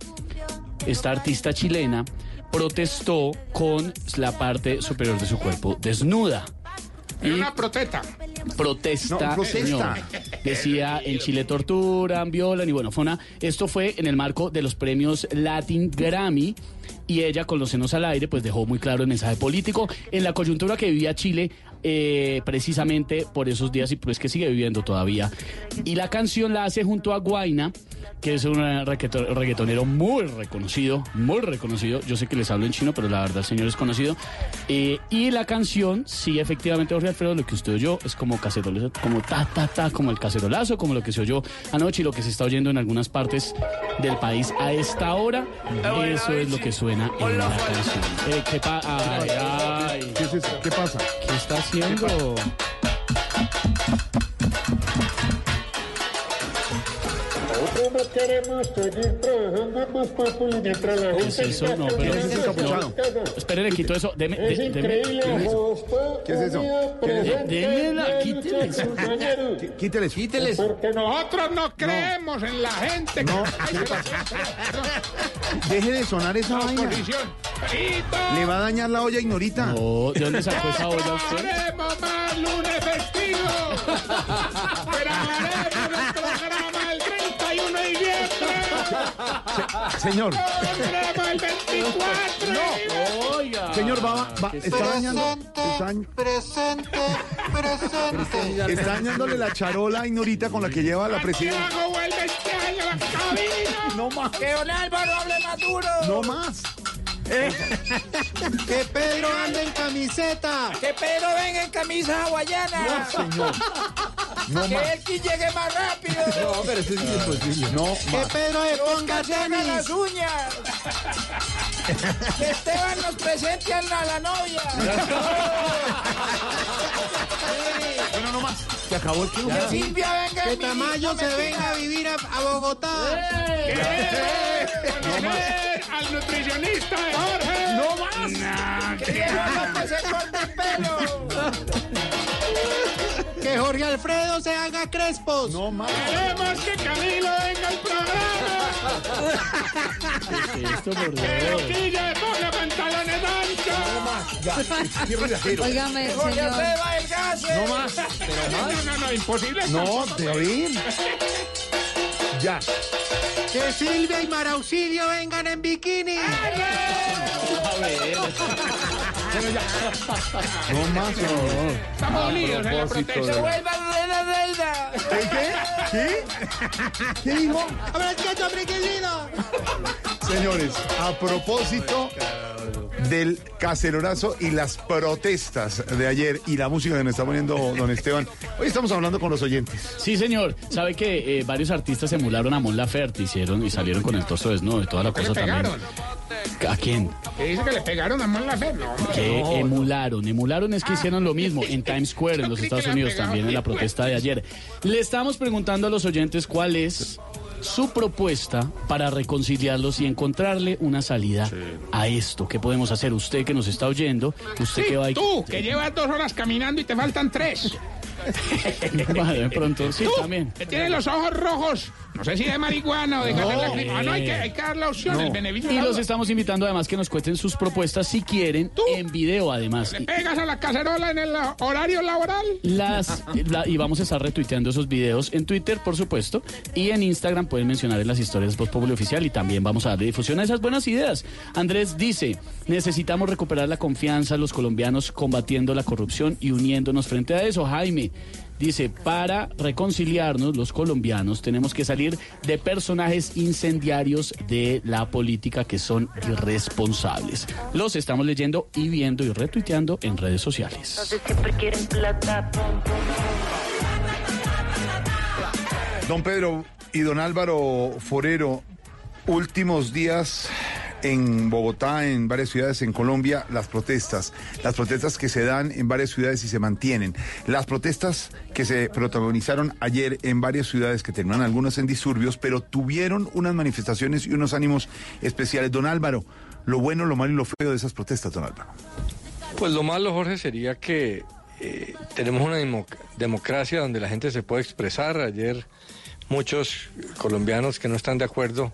esta artista chilena protestó con la parte superior de su cuerpo desnuda. Y Una protesta. protesta, No, protesta. señor. Decía, en Chile torturan, violan y bueno, fue una, esto fue en el marco de los premios Latin Grammy y ella con los senos al aire pues dejó muy claro el mensaje político en la coyuntura que vivía Chile eh, precisamente por esos días y pues que sigue viviendo todavía. Y la canción la hace junto a Guaina, que es un reggaeto- reggaetonero muy reconocido, muy reconocido. Yo sé que les hablo en chino, pero la verdad el señor es conocido. Eh, y la canción, sí, efectivamente, Jorge Alfredo, lo que usted oyó es como cacerolazo, como ta, ta, ta, como el cacerolazo, como lo que se oyó anoche y lo que se está oyendo en algunas partes del país a esta hora. Eso es lo que suena en la canción. Eh, ¿qué, pa- ay, ay. ¿Qué, pasa? ¿Qué está haciendo? No queremos seguir trabajando en Voz Populi mientras la ¿Qué es gente eso? No, pero cansada. no. Espere, le quito eso. Deme, Es de- deme- increíble, deme- ¿Qué es eso? ¿Qué es eso? Démela, quítele eso. Quítele. Porque nosotros no creemos en la gente. No, ¿qué pasa? Deje de sonar esa La vaina. Le va a dañar la olla ignorita. No, ¿de dónde sacó esa olla usted? Haremos más lunes festivo. Grabaremos Señor, el 24. No. Oiga. señor, va, va- está dañando. Está, dañ- Presente, presente. está dañándole la charola a ignorita con la que lleva la presidencia. Este. No más. Que don Álvaro hable más duro. No más. Que Pedro ande en camiseta. Que Pedro venga en camisa hawaiana. No, señor. No que más. Elkin llegue más rápido. No, pero eso es imposible. No Que más. Pedro se ponga tenis. las uñas. que Esteban nos presente a la, a la novia. Bueno, no más. Se acabó el club. Que Silvia venga Que Tamayo se venga a vivir a, a Bogotá. Conocer al nutricionista de Jorge. No más. Que se corte el pelo. Que Jorge Alfredo se haga crespos. No más. Queremos que Camilo venga al programa. ¿Qué es esto, por Que Dios? Loquilla ponga pantalones anchos. Qué relajero. Óigame, Jorge señor. Alfredo adelgace. No más. No, no, no, imposible. No, David. Ya. Que Silvia y Marauxilio vengan en bikini. No más. no. Estamos unidos en la protesta. Lorena Delda. ¿El qué? ¿Qué? ¿Qué dijo? Hombre. Señores, a propósito del cacerolazo y las protestas de ayer y la música que nos está poniendo don Esteban, hoy estamos hablando con los oyentes. Sí, señor. ¿Sabe que eh, varios artistas emularon a Mon Laferte hicieron y salieron con el torso desnudo y toda la ¿Qué cosa le también? pegaron? ¿A quién? Que dice que le pegaron a Mon Laferte. No. Que No, emularon. Emularon es que hicieron lo mismo en Times Square, en los Estados Unidos, también en la protesta de ayer. Le estamos preguntando a los oyentes cuál es su propuesta para reconciliarlos y encontrarle una salida a esto. ¿Qué podemos hacer? Usted que nos está oyendo, usted Sí, que va a... tú, que llevas dos horas caminando y te faltan tres. De pronto, sí, Tú, también. que tienes los ojos rojos. No sé si de marihuana o de No. Ah, no, hay que, hay que dar la opción, No. el beneficio. Y los estamos invitando además que nos cuenten sus propuestas si quieren en video además. Le pegas a la cacerola en el horario laboral. Las, la- y vamos a estar retuiteando esos videos en Twitter, por supuesto, y en Instagram pueden mencionar en las historias Voz Populi Oficial y también vamos a darle difusión a esas buenas ideas. Andrés dice, necesitamos recuperar la confianza los colombianos combatiendo la corrupción y uniéndonos frente a eso. Jaime dice, para reconciliarnos los colombianos tenemos que salir de personajes incendiarios de la política que son irresponsables. Los estamos leyendo y viendo y retuiteando en redes sociales. siempre quieren plata. pum, pum, Don Pedro y don Álvaro Forero, últimos días en Bogotá, en varias ciudades en Colombia, las protestas. Las protestas que se dan en varias ciudades y se mantienen. Las protestas que se protagonizaron ayer en varias ciudades que terminaron algunas en disturbios, pero tuvieron unas manifestaciones y unos ánimos especiales. Don Álvaro, lo bueno, lo malo y lo feo de esas protestas, don Álvaro. Pues lo malo, Jorge, sería que eh, tenemos una democ- democracia donde la gente se puede expresar. Ayer muchos colombianos que no están de acuerdo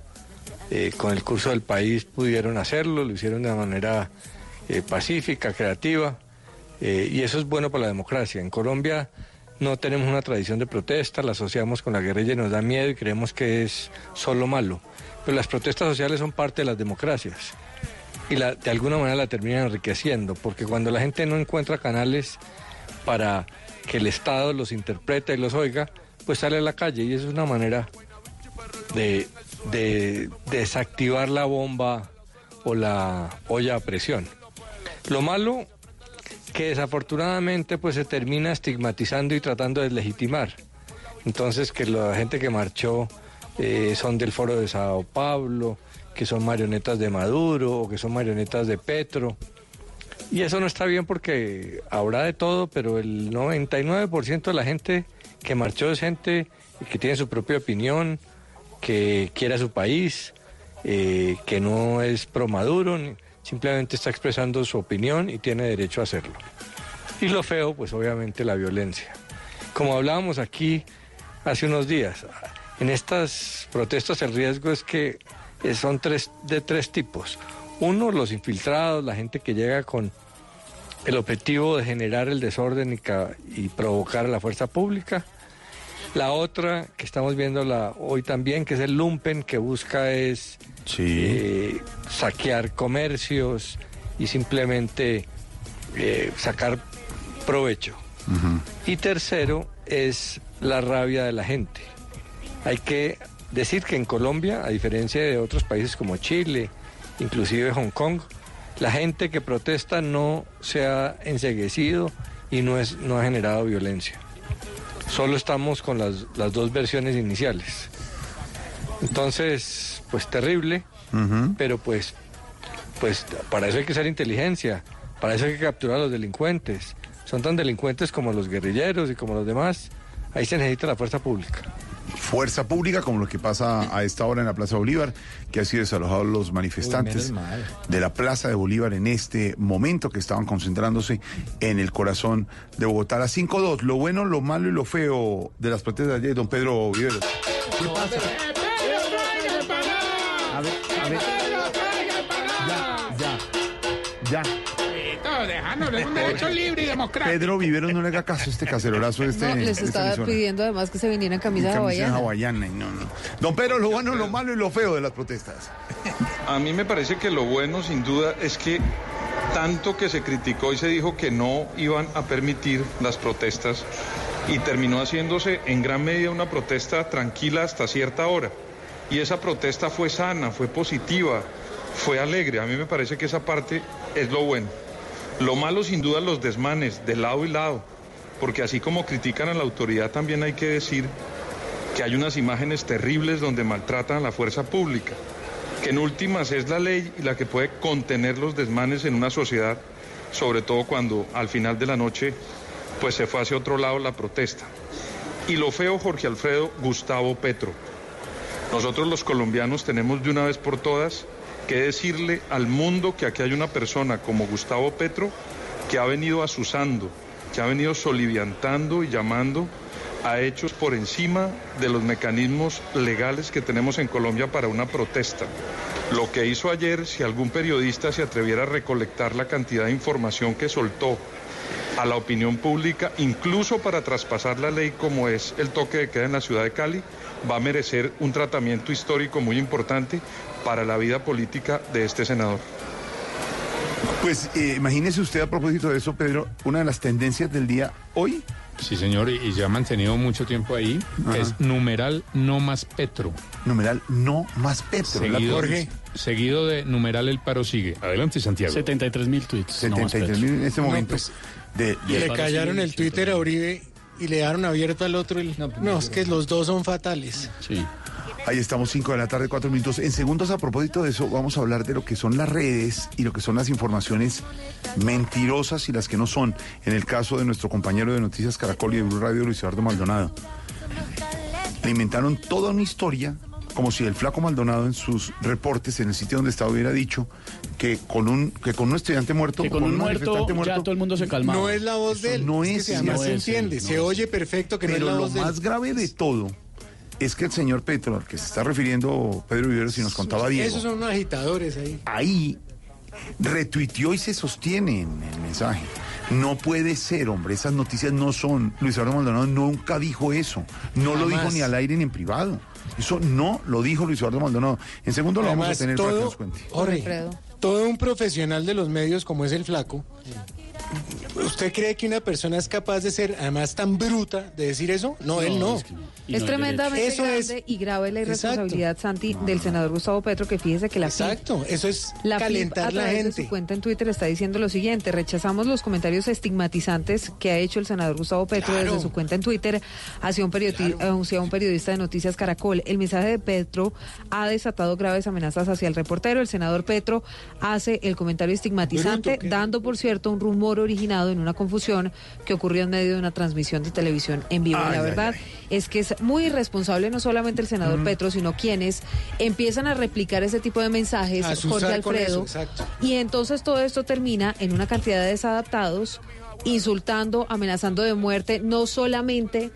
eh, con el curso del país pudieron hacerlo, lo hicieron de una manera eh, pacífica, creativa, eh, y eso es bueno para la democracia. En Colombia no tenemos una tradición de protesta, la asociamos con la guerrilla y nos da miedo y creemos que es solo malo. Pero las protestas sociales son parte de las democracias y la- de alguna manera la terminan enriqueciendo, porque cuando la gente no encuentra canales para que el Estado los interprete y los oiga, pues sale a la calle y es una manera de, de desactivar la bomba o la olla a presión. Lo malo que desafortunadamente pues se termina estigmatizando y tratando de legitimar. Entonces que la gente que marchó eh, son del foro de Sao Paulo, que son marionetas de Maduro o que son marionetas de Petro. Y eso no está bien porque habrá de todo, pero el 99% de la gente que marchó es gente que tiene su propia opinión, que quiere a su país, eh, que no es pro Maduro, simplemente está expresando su opinión y tiene derecho a hacerlo. Y lo feo, pues obviamente la violencia. Como hablábamos aquí hace unos días, en estas protestas el riesgo es que eh, son tres, de tres tipos. Uno, los infiltrados, la gente que llega con el objetivo de generar el desorden y, y provocar a la fuerza pública. La otra, que estamos viendo hoy también, que es el lumpen, que busca es eh, saquear comercios y simplemente eh, sacar provecho. Y tercero es la rabia de la gente. Hay que decir que en Colombia, a diferencia de otros países como Chile, inclusive Hong Kong, la gente que protesta no se ha enseguecido y no, es, no ha generado violencia. Solo estamos con las, las dos versiones iniciales. Entonces, pues terrible, pero pues, pues para eso hay que ser inteligencia, para eso hay que capturar a los delincuentes. Son tan delincuentes como los guerrilleros y como los demás. Ahí se necesita la fuerza pública. Fuerza pública, como lo que pasa a esta hora en la Plaza Bolívar, que ha sido desalojados los manifestantes de la Plaza de Bolívar en este momento que estaban concentrándose en el corazón de Bogotá. A las 5-2, lo bueno, lo malo y lo feo de las protestas de ayer, don Pedro Viveros. ¿Qué pasa? A ver, a ver. Ya, ya. Todo, déjanos, es un derecho libre y democrático. Pedro Viveros no le haga caso a este cacerolazo de este. No, les estaba pidiendo además que se vinieran en camisa, Camisa hawaiana. hawaiana, y no, no. Don Pedro, lo bueno, lo malo y lo feo de las protestas. A mí me parece que lo bueno, sin duda, es que tanto que se criticó y se dijo que no iban a permitir las protestas y terminó haciéndose en gran medida una protesta tranquila hasta cierta hora. Y esa protesta fue sana, fue positiva, fue alegre. A mí me parece que esa parte es lo bueno. Lo malo, sin duda, los desmanes de lado y lado, porque así como critican a la autoridad, también hay que decir que hay unas imágenes terribles donde maltratan a la fuerza pública, que en últimas es la ley y la que puede contener los desmanes en una sociedad, sobre todo cuando al final de la noche pues se fue hacia otro lado la protesta. Y lo feo, Jorge Alfredo Gustavo Petro. Nosotros los colombianos tenemos de una vez por todas que decirle al mundo que aquí hay una persona como Gustavo Petro que ha venido asusando, que ha venido soliviantando y llamando a hechos por encima de los mecanismos legales que tenemos en Colombia para una protesta. Lo que hizo ayer, si algún periodista se atreviera a recolectar la cantidad de información que soltó a la opinión pública, incluso para traspasar la ley como es el toque de queda en la ciudad de Cali, va a merecer un tratamiento histórico muy importante para la vida política de este senador. Pues eh, imagínese usted a propósito de eso, Pedro, una de las tendencias del día hoy. Sí, señor, y y ya ha mantenido mucho tiempo ahí. Ajá. Es numeral no más Petro. Numeral no más Petro. La Seguido, Jorge. seguido de numeral el paro sigue. Adelante, Santiago. 73 mil tweets. 73 mil en este momento. pues, de, Y de- le callaron el Twitter a Uribe y le dejaron abierto al otro. el- No, es que los dos son fatales. Sí. Ahí estamos, 5 de la tarde, 4 minutos. En segundos, a propósito de eso, vamos a hablar de lo que son las redes y lo que son las informaciones mentirosas y las que no son. En el caso de nuestro compañero de Noticias Caracol y de Blue Radio, Luis Eduardo Maldonado. Le inventaron toda una historia, como si el flaco Maldonado en sus reportes en el sitio donde estaba hubiera dicho que con un, que con un estudiante muerto, Que con un muerto manifestante ya todo el mundo se calmaba. No es la voz de él. no que es, se además no se es, entiende. no se es. oye perfecto que no Pero es la lo voz de él. más grave de todo es que el señor Petro, al que se está refiriendo Pedro Viveros y nos contaba Diego, Esos son unos agitadores ahí. ahí retuiteó y se sostiene en el mensaje. No puede ser, hombre, esas noticias no son. Luis Eduardo Maldonado nunca dijo eso. No lo dijo ni al aire ni en privado. Eso no lo dijo Luis Eduardo Maldonado. En segundo lo vamos a tener para que todo, nos cuente. Jorge, Alfredo. todo un profesional de los medios como es el flaco. ¿Usted cree que una persona es capaz de ser además tan bruta de decir eso? No, él no. Es tremendamente Eso grande es- y grave la Exacto. irresponsabilidad, Santi, del senador Gustavo Petro, que fíjese que la FIP- Exacto, eso es La FIP, calentar a la través de gente. su cuenta en Twitter está diciendo lo siguiente, rechazamos los comentarios estigmatizantes que ha hecho el senador Gustavo Petro Claro. desde su cuenta en Twitter hacia un, periodi- hacia un periodista de Noticias Caracol. El mensaje de Petro ha desatado graves amenazas hacia el reportero. El senador Petro hace el comentario estigmatizante, dando, por cierto, un rumor originado en una confusión que ocurrió en medio de una transmisión de televisión en vivo. Ay, la ay, verdad es que es muy irresponsable no solamente el senador Petro, sino quienes empiezan a replicar ese tipo de mensajes, Jorge Alfredo. eso. Y entonces todo esto termina en una cantidad de desadaptados insultando, amenazando de muerte, no solamente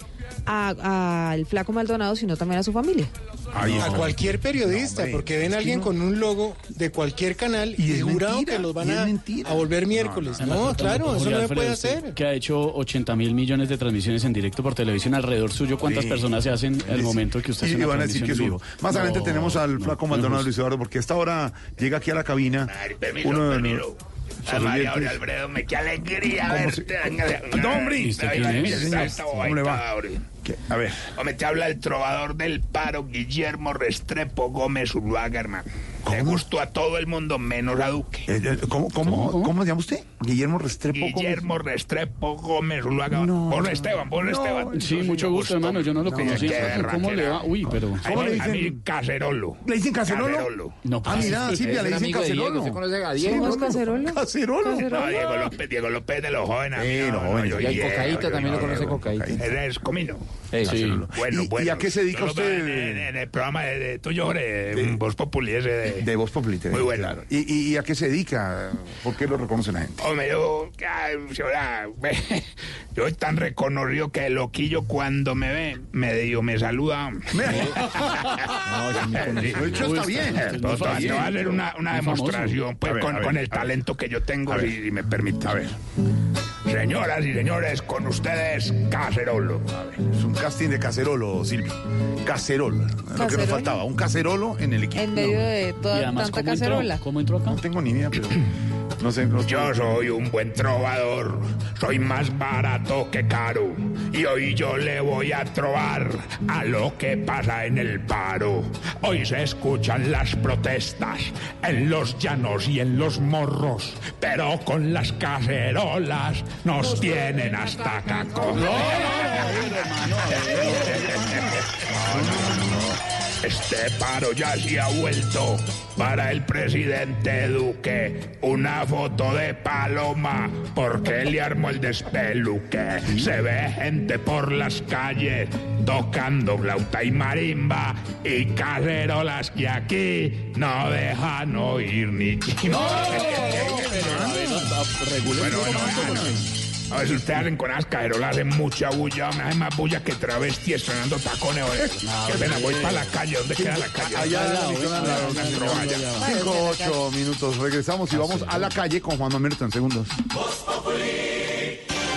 a- al flaco Maldonado, sino también a su familia. a cualquier periodista, No, porque ven a alguien no. con un logo de cualquier canal y, jurado mentira, que los van a, a volver miércoles. No, claro, eso no se puede hacer. Que ha hecho 80 mil millones de transmisiones en directo por televisión alrededor suyo. ¿Cuántas Sí. personas se hacen Sí. momento que usted y, hace y van a decir que es vivo? Más adelante tenemos al no, flaco Maldonado justo. Luis Eduardo, porque a esta hora llega aquí a la cabina Permiso, uno de permiso. Los A María sobrevivientes. Alfredo, me qué alegría ¿Cómo verte. se- No, hombre. ¿Y usted Ay, ay, ¿Cómo le va? A ver. Hombre, te habla el trovador del paro, Guillermo Restrepo Gómez Uruaga, hermano. Le gustó a todo el mundo, menos a Duque. Eh, eh, ¿Cómo, cómo, cómo, se llama usted? Guillermo Restrepo. Gómez. Guillermo Restrepo Gómez Uruaga. No. Por Esteban, por Esteban. Sí, mucho gusto, hermano. Yo no lo No, conocía. ¿Cómo le va? Uy, pero... A ¿Cómo le A mí, dicen? Cacerolo. ¿Le dicen cacerolo? No, Ah, mira, Silvia, le dicen cacerolo. ¿Usted conoce a Diego? ¿Cómo es Cacerolo? Cacerolo. No, Diego López, Diego López de los jóvenes. Sí, no, yo Y yo también lo conoce Cocaíto. Eres comino. Sí. Bueno, ¿Y- bueno. y a qué se dedica usted? En, en- el programa de, de tuyo, Jorge, en Voz Populi, ese de... De Voz Populi. Muy bueno. claro. ¿Y, y, y a qué se dedica? ¿Por qué lo reconoce la gente? Hombre, yo, ay, señora, yo soy tan reconocido que el loquillo cuando me ve, medio me saluda. De hecho, está bien. Pero te voy a hacer una, una famoso. demostración pues, A ver, con, a ver, con a el talento que yo tengo, si, si me permite. A ver. Señoras y señores, con ustedes, Cacerolo. Es un casting de cacerolo, Silvia. Cacerolo. Lo que nos faltaba. Un cacerolo en el equipo. En medio de toda además, tanta ¿cómo entró? cacerola. ¿Cómo entró acá? No tengo ni idea, pero. No sé. no- Yo soy un buen trovador, soy más barato que caro. Y hoy yo le voy a trobar a lo que pasa en el paro. Hoy se escuchan las protestas en los llanos y en los morros, pero con las cacerolas nos tienen hasta caco. Este paro ya se ha vuelto para el presidente Duque una foto de paloma porque le armó el despeluque. Se ve gente por las calles tocando flauta y marimba y cacerolas que aquí no dejan oír ni. Bueno, bueno, bueno. A ver si ustedes hacen con esas cacerolas, hacen mucha bulla, me hacen más bulla que travestis sonando tacones. Qué pena, voy para la calle, ¿dónde queda la calle? Allá al lado. Cinco, ocho minutos. Regresamos y vamos a la calle con Juan Mamerto en segundos.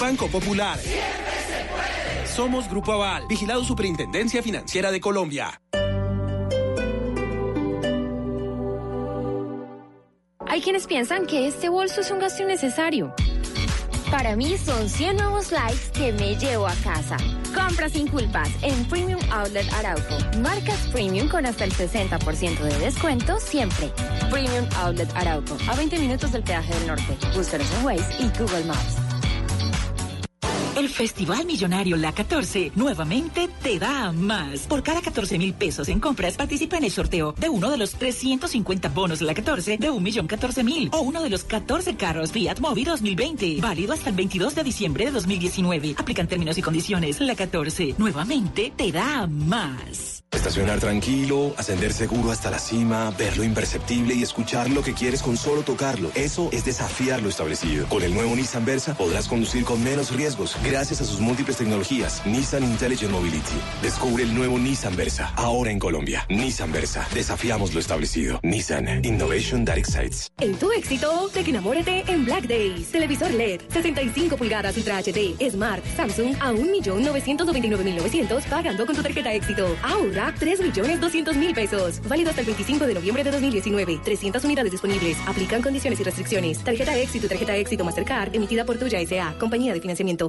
Banco Popular. Somos Grupo Aval, vigilado Superintendencia Financiera de Colombia. Hay quienes piensan que este bolso es un gasto innecesario. Para mí son 100 nuevos likes que me llevo a casa. Compra sin culpas en Premium Outlet Arauco. Marcas Premium con hasta el 60% de descuento siempre. Premium Outlet Arauco. A 20 minutos del peaje del norte. Búscanos en Waze y Google Maps. El Festival Millonario La 14 nuevamente te da más. Por cada 14 mil pesos en compras, participa en el sorteo de uno de los 350 bonos La 14 de 1.014.000 o uno de los 14 carros Fiat Mobi 2020. Válido hasta el 22 de diciembre de 2019. Aplican términos y condiciones. La 14 nuevamente te da más. Estacionar tranquilo, ascender seguro hasta la cima, ver lo imperceptible y escuchar lo que quieres con solo tocarlo. Eso es desafiar lo establecido. Con el nuevo Nissan Versa podrás conducir con menos riesgos gracias a sus múltiples tecnologías. Nissan Intelligent Mobility. Descubre el nuevo Nissan Versa, ahora en Colombia. Nissan Versa. Desafiamos lo establecido. Nissan Innovation That Excites. En tu éxito, enamórate en Black Days. Televisor LED, 65 pulgadas Ultra HD, Smart, Samsung a 1.999.900 pagando con tu tarjeta éxito. Ahorra 3.200.000 pesos. Válido hasta el 25 de noviembre de 2019. 300 unidades disponibles. Aplican condiciones y restricciones. Tarjeta éxito tarjeta éxito Mastercard emitida por Tuya S.A. Compañía de financiamiento.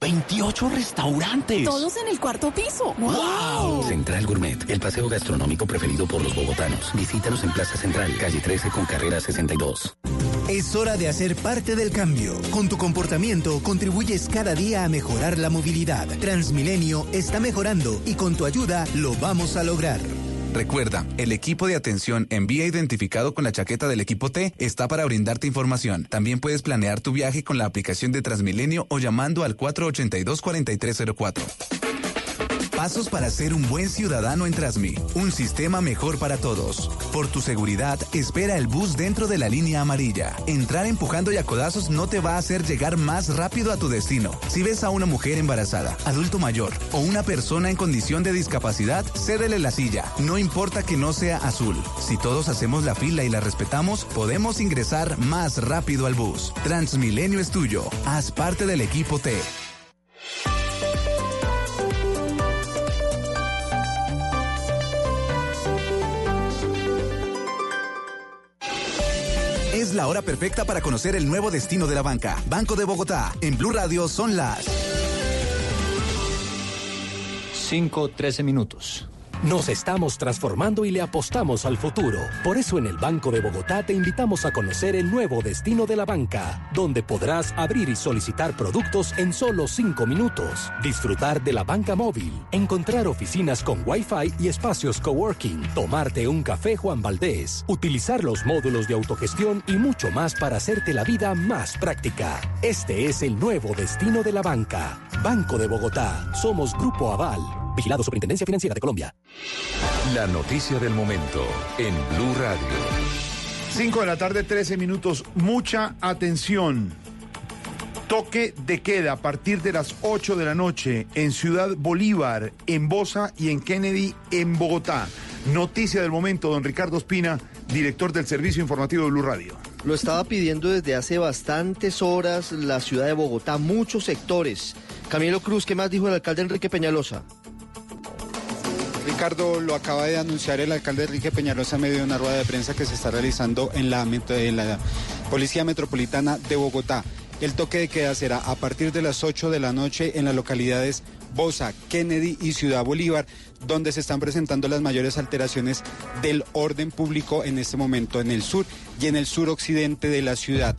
28 restaurantes. Todos en el cuarto piso. ¡Wow! Central Gourmet, el paseo gastronómico preferido por los bogotanos. Visítanos en Plaza Central, calle 13 con carrera 62. Es hora de hacer parte del cambio. Con tu comportamiento contribuyes cada día a mejorar la movilidad. Transmilenio está mejorando y con tu ayuda lo vamos a lograr. Recuerda, el equipo de atención en vía identificado con la chaqueta del equipo T está para brindarte información. También puedes planear tu viaje con la aplicación de Transmilenio o llamando al 482-4304. Pasos para ser un buen ciudadano en Transmi. Un sistema mejor para todos. Por tu seguridad, espera el bus dentro de la línea amarilla. Entrar empujando y a codazos no te va a hacer llegar más rápido a tu destino. Si ves a una mujer embarazada, adulto mayor o una persona en condición de discapacidad, cédele la silla. No importa que no sea azul. Si todos hacemos la fila y la respetamos, podemos ingresar más rápido al bus. Transmilenio es tuyo. Haz parte del equipo T. Es la hora perfecta para conocer el nuevo destino de la banca. Banco de Bogotá. En Blue Radio son las 5, 13 minutos. Nos estamos transformando y le apostamos al futuro. Por eso en el Banco de Bogotá te invitamos a conocer el nuevo destino de la banca, donde podrás abrir y solicitar productos en solo 5 minutos, disfrutar de la banca móvil, encontrar oficinas con Wi-Fi y espacios coworking, tomarte un café Juan Valdés, utilizar los módulos de autogestión y mucho más para hacerte la vida más práctica. Este es el nuevo destino de la banca. Banco de Bogotá. Somos Grupo Aval. Vigilado Superintendencia Financiera de Colombia. La noticia del momento en Blue Radio. 5 de la tarde, 13 minutos. Mucha atención. Toque de queda a partir de las 8 de la noche en Ciudad Bolívar, en Bosa y en Kennedy, en Bogotá. Noticia del momento, don Ricardo Espina, director del Servicio Informativo de Blue Radio. Lo estaba pidiendo desde hace bastantes horas la ciudad de Bogotá, muchos sectores. Camilo Cruz, ¿qué más dijo el alcalde Enrique Peñalosa? Ricardo, lo acaba de anunciar el alcalde Enrique Peñalosa en medio de una rueda de prensa que se está realizando en la, Policía Metropolitana de Bogotá. El toque de queda será a partir de las 8 de la noche en las localidades Bosa, Kennedy y Ciudad Bolívar, donde se están presentando las mayores alteraciones del orden público en este momento en el sur y en el suroccidente de la ciudad.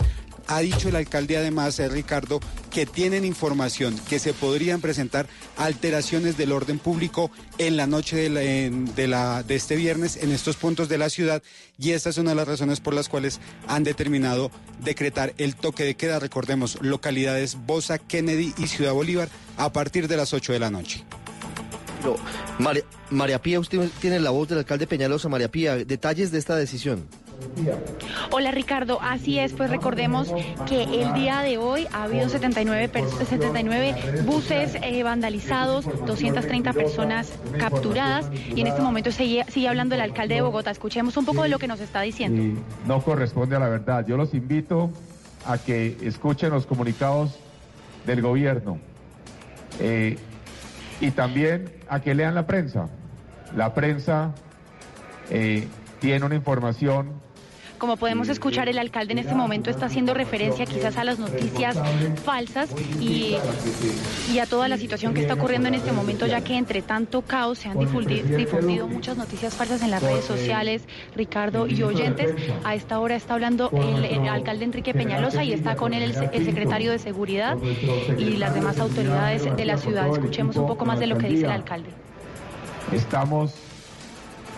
Ha dicho el alcalde además, eh, Ricardo, que tienen información que se podrían presentar alteraciones del orden público en la noche de, este viernes en estos puntos de la ciudad y esta es una de las razones por las cuales han determinado decretar el toque de queda. Recordemos, localidades Bosa, Kennedy y Ciudad Bolívar a partir de las 8 de la noche. No, María, María Pía, usted tiene la voz del alcalde Peñalosa. María Pía, detalles de esta decisión. Hola Ricardo, así es, pues recordemos que el día de hoy ha habido 79, pers- 79 buses eh, vandalizados, 230 personas capturadas y en este momento sigue, sigue hablando el alcalde de Bogotá. Escuchemos un poco de lo que nos está diciendo. no corresponde a la verdad. Yo los invito a que escuchen los comunicados del gobierno eh, y también a que lean la prensa. La prensa eh, tiene una información Como podemos escuchar, el alcalde en este momento está haciendo referencia quizás a las noticias falsas y, y a toda la situación que está ocurriendo en este momento, ya que entre tanto caos se han difundi- difundido muchas noticias falsas en las redes sociales, Ricardo y oyentes. A esta hora está hablando el, el alcalde Enrique Peñalosa y está con él el secretario de Seguridad y las demás autoridades de la ciudad. Escuchemos un poco más de lo que dice el alcalde. Estamos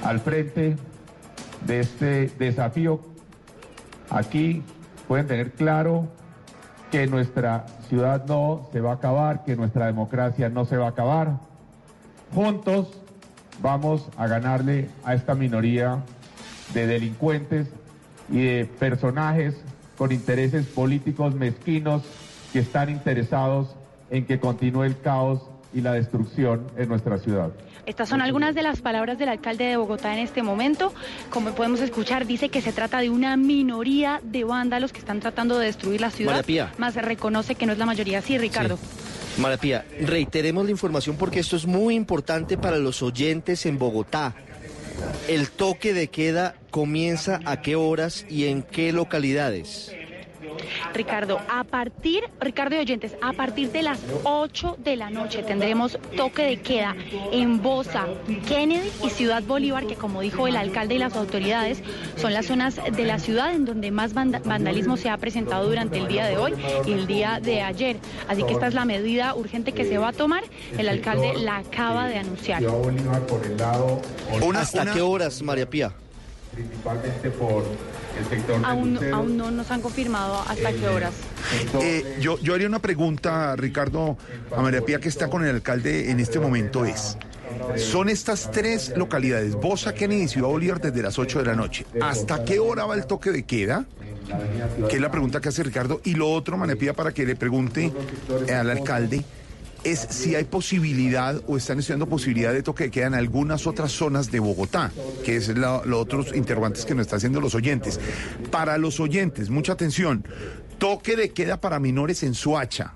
al frente de este desafío. Aquí pueden tener claro que nuestra ciudad no se va a acabar, que nuestra democracia no se va a acabar. Juntos vamos a ganarle a esta minoría de delincuentes y de personajes con intereses políticos mezquinos que están interesados en que continúe el caos y la destrucción en nuestra ciudad. Estas son algunas de las palabras del alcalde de Bogotá en este momento. Como podemos escuchar, dice que se trata de una minoría de vándalos que están tratando de destruir la ciudad, María Pía. más se reconoce que no es la mayoría. Sí, Ricardo. María Pía, reiteremos la información porque esto es muy importante para los oyentes en Bogotá. El toque de queda comienza a qué horas y en qué localidades. Ricardo, a partir, Ricardo y oyentes, a partir de las 8 de la noche tendremos toque de queda en Bosa, Kennedy y Ciudad Bolívar, que como dijo el alcalde y las autoridades, son las zonas de la ciudad en donde más vanda- vandalismo se ha presentado durante el día de hoy y el día de ayer. Así que esta es la medida urgente que se va a tomar. El alcalde la acaba de anunciar. ¿Hasta qué horas, María Pía? Principalmente por el sector Aún, de aún no nos han confirmado hasta qué horas. Eh, yo, yo haría una pregunta, Ricardo, a María Pía, que está con el alcalde en este momento, es, son estas tres localidades, Bosa, Kennedy y Ciudad Bolívar, desde las 8 de la noche. ¿Hasta qué hora va el toque de queda? Que es la pregunta que hace Ricardo. Y lo otro, María Pía, para que le pregunte al alcalde, es si hay posibilidad o están estudiando posibilidad de toque de queda en algunas otras zonas de Bogotá, que es los otros interrogantes que nos están haciendo los oyentes. Para los oyentes, mucha atención, toque de queda para menores en Suacha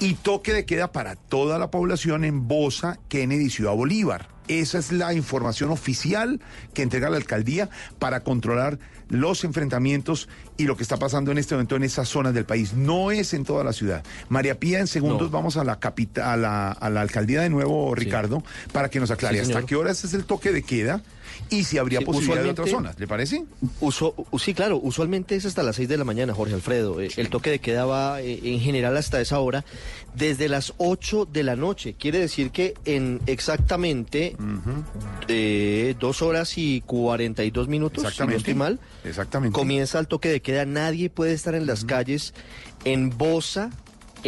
y toque de queda para toda la población en Bosa, Kennedy Ciudad Bolívar. Esa es la información oficial que entrega la alcaldía para controlar los enfrentamientos y lo que está pasando en este momento en esas zonas del país. No es en toda la ciudad. María Pía, en segundos vamos a la capita, a la, a la alcaldía de nuevo, Ricardo, para que nos aclare Sí, hasta qué horas es el toque de queda y si habría Sí, posibilidad de otras zonas. ¿Le parece? Uso- sí, claro, usualmente es hasta las 6 de la mañana, Jorge Alfredo. Eh, El toque de queda va eh, en general hasta esa hora, desde las 8 de la noche. Quiere decir que en exactamente eh, dos horas y 42 minutos, si no Exactamente. estoy mal, Exactamente. comienza el toque de queda. Nadie puede estar en las calles en Bosa,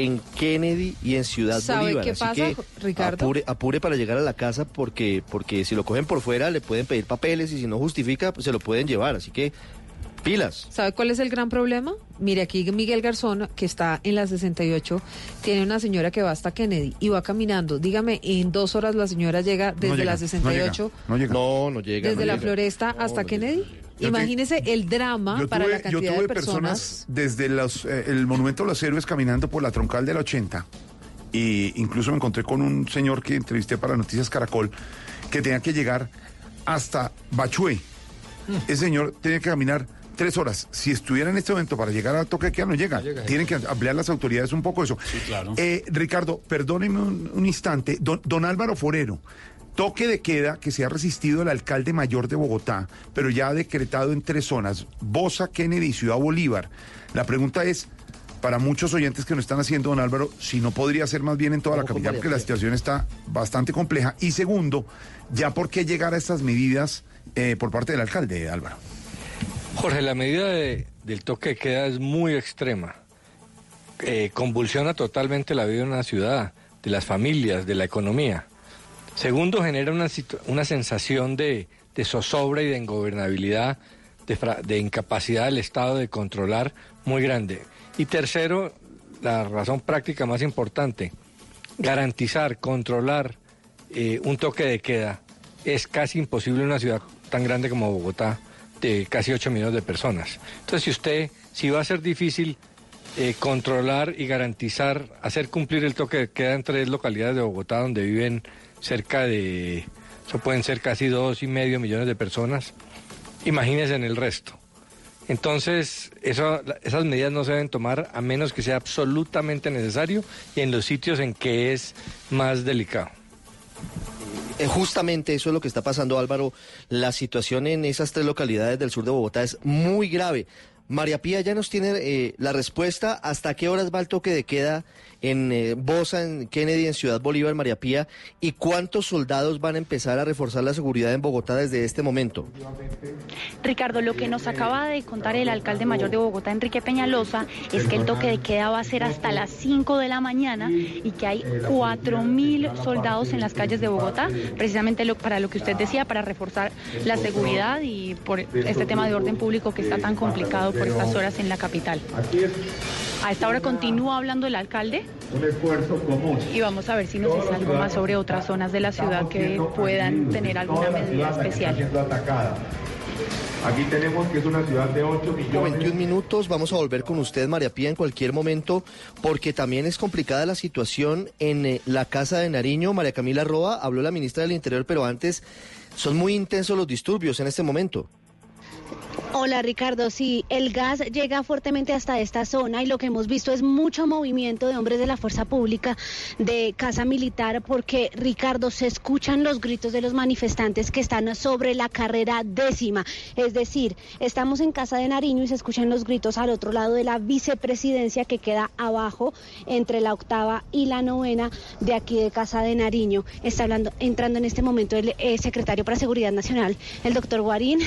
en Kennedy y en Ciudad ¿Sabe Bolívar. qué Así pasa, que Ricardo? Apure, apure para llegar a la casa porque, porque si lo cogen por fuera le pueden pedir papeles y si no justifica, pues se lo pueden llevar. Así que pilas. ¿Sabe cuál es el gran problema? Mire, aquí Miguel Garzón, que está en la 68, tiene una señora que va hasta Kennedy y va caminando. Dígame, en dos horas la señora llega desde llega, la no 68, No llega. No, no llega. desde no la llega. Floresta hasta Kennedy. Yo te- Imagínese el drama Yo para tuve, la yo cantidad tuve de personas. desde los, eh, el Monumento a los Héroes caminando por la troncal del 80 y incluso me encontré con un señor que entrevisté para Noticias Caracol que tenía que llegar hasta Bachué. Mm. Ese señor tenía que caminar tres horas. Si estuviera en este momento para llegar al toque de queda, no llega. Tienen que ampliar las autoridades un poco eso. claro. Eh, Ricardo, perdóneme un, un instante. Don, don Álvaro Forero, toque de queda que se ha resistido el alcalde mayor de Bogotá, pero ya ha decretado en tres zonas, Bosa, Kennedy y Ciudad Bolívar. La pregunta es, para muchos oyentes que nos están haciendo, don Álvaro, si no podría ser más bien en toda la capital, porque la situación está bastante compleja. Y segundo, ya por qué llegar a estas medidas eh, por parte del alcalde, Álvaro. Jorge, la medida de- del toque de queda es muy extrema. Eh, convulsiona totalmente la vida de una ciudad, de las familias, de la economía. Segundo, genera una, una sensación de, de zozobra y de ingobernabilidad, de, de incapacidad del Estado de controlar muy grande. Y tercero, la razón práctica más importante, garantizar, controlar eh, un toque de queda es casi imposible en una ciudad tan grande como Bogotá, de casi 8 millones de personas. Entonces, si usted, si va a ser difícil eh, controlar y garantizar, hacer cumplir el toque de queda en tres localidades de Bogotá donde viven cerca de, eso pueden ser casi dos y medio millones de personas, imagínense en el resto. Entonces, eso, esas medidas no se deben tomar a menos que sea absolutamente necesario y en los sitios en que es más delicado. Eh, Justamente eso es lo que está pasando, Álvaro. La situación en esas tres localidades del sur de Bogotá es muy grave. María Pía ya nos tiene eh, la respuesta. ¿Hasta qué horas va el toque de queda en eh, Bosa, en Kennedy, en Ciudad Bolívar, María Pía? ¿Y cuántos soldados van a empezar a reforzar la seguridad en Bogotá desde este momento? Ricardo, lo que nos acaba de contar el alcalde mayor de Bogotá, Enrique Peñalosa, es que el toque de queda va a ser hasta las 5 de la mañana y que hay 4.000 soldados en las calles de Bogotá, precisamente para lo que usted decía, para reforzar la seguridad y por este tema de orden público que está tan complicado por estas horas en la capital. A esta hora continúa hablando el alcalde Un esfuerzo común. y vamos a ver si nos dice algo más sobre otras zonas de la ciudad que puedan tener alguna medida especial. Aquí tenemos que es una ciudad de 8 millones. 21 minutos, vamos a volver con usted, María Pía, en cualquier momento, porque también es complicada la situación en eh, la Casa de Nariño. María Camila Roa, habló la ministra del Interior, pero antes son muy intensos los disturbios en este momento. Hola Ricardo, sí, el gas llega fuertemente hasta esta zona y lo que hemos visto es mucho movimiento de hombres de la fuerza pública de Casa Militar porque Ricardo se escuchan los gritos de los manifestantes que están sobre la carrera décima, es decir, estamos en Casa de Nariño y se escuchan los gritos al otro lado de la vicepresidencia que queda abajo entre la octava y la novena de aquí de Casa de Nariño. Está hablando, entrando en este momento el eh, secretario para Seguridad Nacional, el doctor Guarín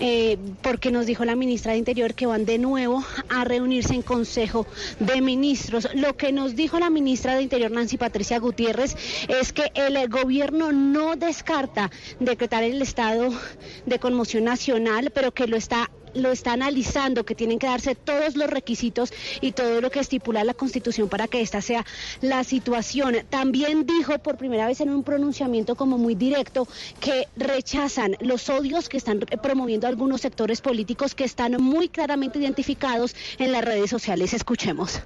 eh, porque nos dijo la ministra de Interior que van de nuevo a reunirse en Consejo de Ministros. Lo que nos dijo la ministra de Interior, Nancy Patricia Gutiérrez, es que el gobierno no descarta decretar el estado de conmoción nacional, pero que lo está lo está analizando, que tienen que darse todos los requisitos y todo lo que estipula la Constitución para que esta sea la situación. También dijo por primera vez en un pronunciamiento como muy directo que rechazan los odios que están promoviendo algunos sectores políticos que están muy claramente identificados en las redes sociales. Escuchemos.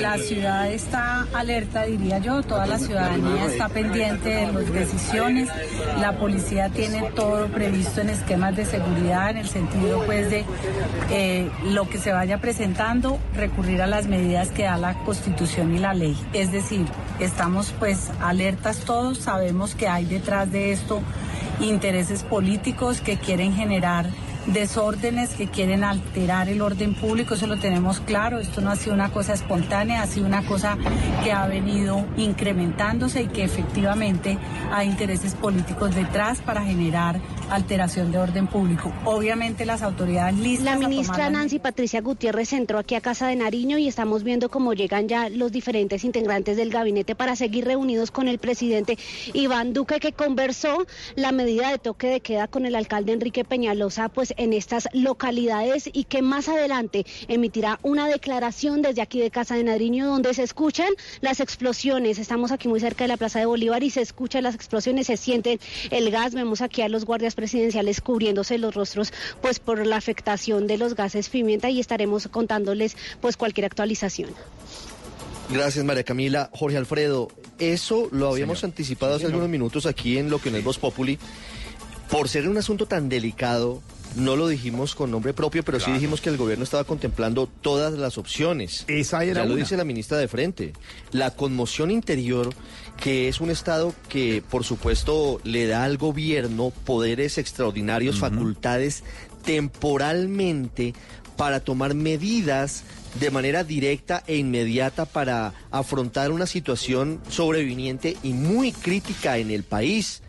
La ciudad está alerta, diría yo, toda la ciudadanía está pendiente de las decisiones, la policía tiene todo previsto en esquemas de seguridad, en el sentido pues de eh, lo que se vaya presentando, recurrir a las medidas que da la Constitución y la ley. Es decir, estamos pues alertas todos, sabemos que hay detrás de esto intereses políticos que quieren generar desórdenes que quieren alterar el orden público, eso lo tenemos claro, esto no ha sido una cosa espontánea, ha sido una cosa que ha venido incrementándose y que efectivamente hay intereses políticos detrás para generar alteración de orden público. Obviamente las autoridades listas. La ministra Nancy Patricia Gutiérrez entró aquí a Casa de Nariño y estamos viendo cómo llegan ya los diferentes integrantes del gabinete para seguir reunidos con el presidente Iván Duque, que conversó la medida de toque de queda con el alcalde Enrique Peñalosa, pues en estas localidades y que más adelante emitirá una declaración desde aquí de Casa de Nariño donde se escuchan las explosiones. Estamos aquí muy cerca de la Plaza de Bolívar y se escuchan las explosiones, se siente el gas. Vemos aquí a los guardias presidenciales cubriéndose los rostros, pues por la afectación de los gases pimienta y estaremos contándoles pues cualquier actualización. Gracias, María Camila. Jorge Alfredo, eso lo habíamos anticipado hace algunos minutos aquí en lo que no es Voz Populi. Por ser un asunto tan delicado, no lo dijimos con nombre propio, pero sí dijimos que el gobierno estaba contemplando todas las opciones. Esa era ya lo dice la ministra de Frente. La conmoción interior, que es un Estado que, por supuesto, le da al gobierno poderes extraordinarios, facultades temporalmente para tomar medidas de manera directa e inmediata para afrontar una situación sobreviniente y muy crítica en el país.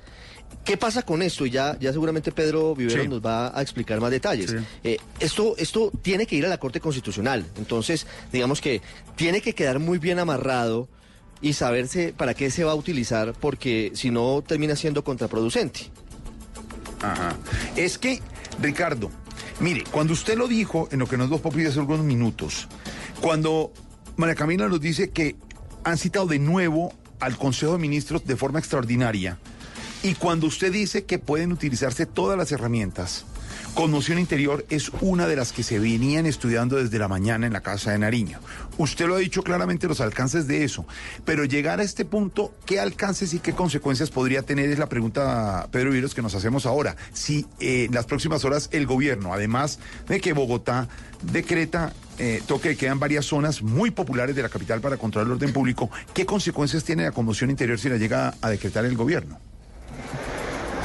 ¿Qué pasa con esto? Y ya, ya seguramente Pedro Vivero Sí. nos va a explicar más detalles. Sí. Eh, esto, esto tiene que ir a la Corte Constitucional. Entonces, digamos que tiene que quedar muy bien amarrado y saberse para qué se va a utilizar, porque si no termina siendo contraproducente. Ajá. Es que, Ricardo, mire, cuando usted lo dijo en lo que nos dos populares hace algunos minutos, cuando María Camila nos dice que han citado de nuevo al Consejo de Ministros de forma extraordinaria, y cuando usted dice que pueden utilizarse todas las herramientas, conmoción interior es una de las que se venían estudiando desde la mañana en la Casa de Nariño. Usted lo ha dicho claramente, los alcances de eso, pero llegar a este punto, ¿qué alcances y qué consecuencias podría tener? Es la pregunta, Pedro Viros, que nos hacemos ahora. Si eh, en las próximas horas el gobierno, además de que Bogotá decreta eh, toque de queda en varias zonas muy populares de la capital para controlar el orden público, ¿qué consecuencias tiene la conmoción interior si la llega a decretar el gobierno?